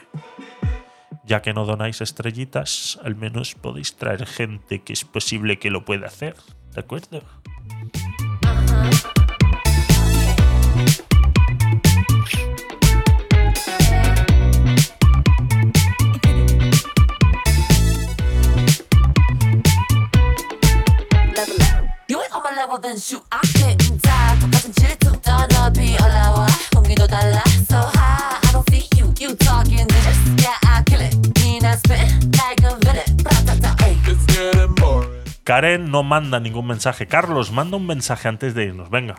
Ya que no donáis estrellitas, al menos podéis traer gente que es posible que lo pueda hacer. ¿De acuerdo? You ain't on my level, then shoot. I can't die. 똑같은 질투도 높이 올라와. 공기도 달라. So high, I don't see you. You talking this. Yeah, I kill Karen no manda ningún mensaje. Carlos, manda un mensaje antes de irnos. Venga.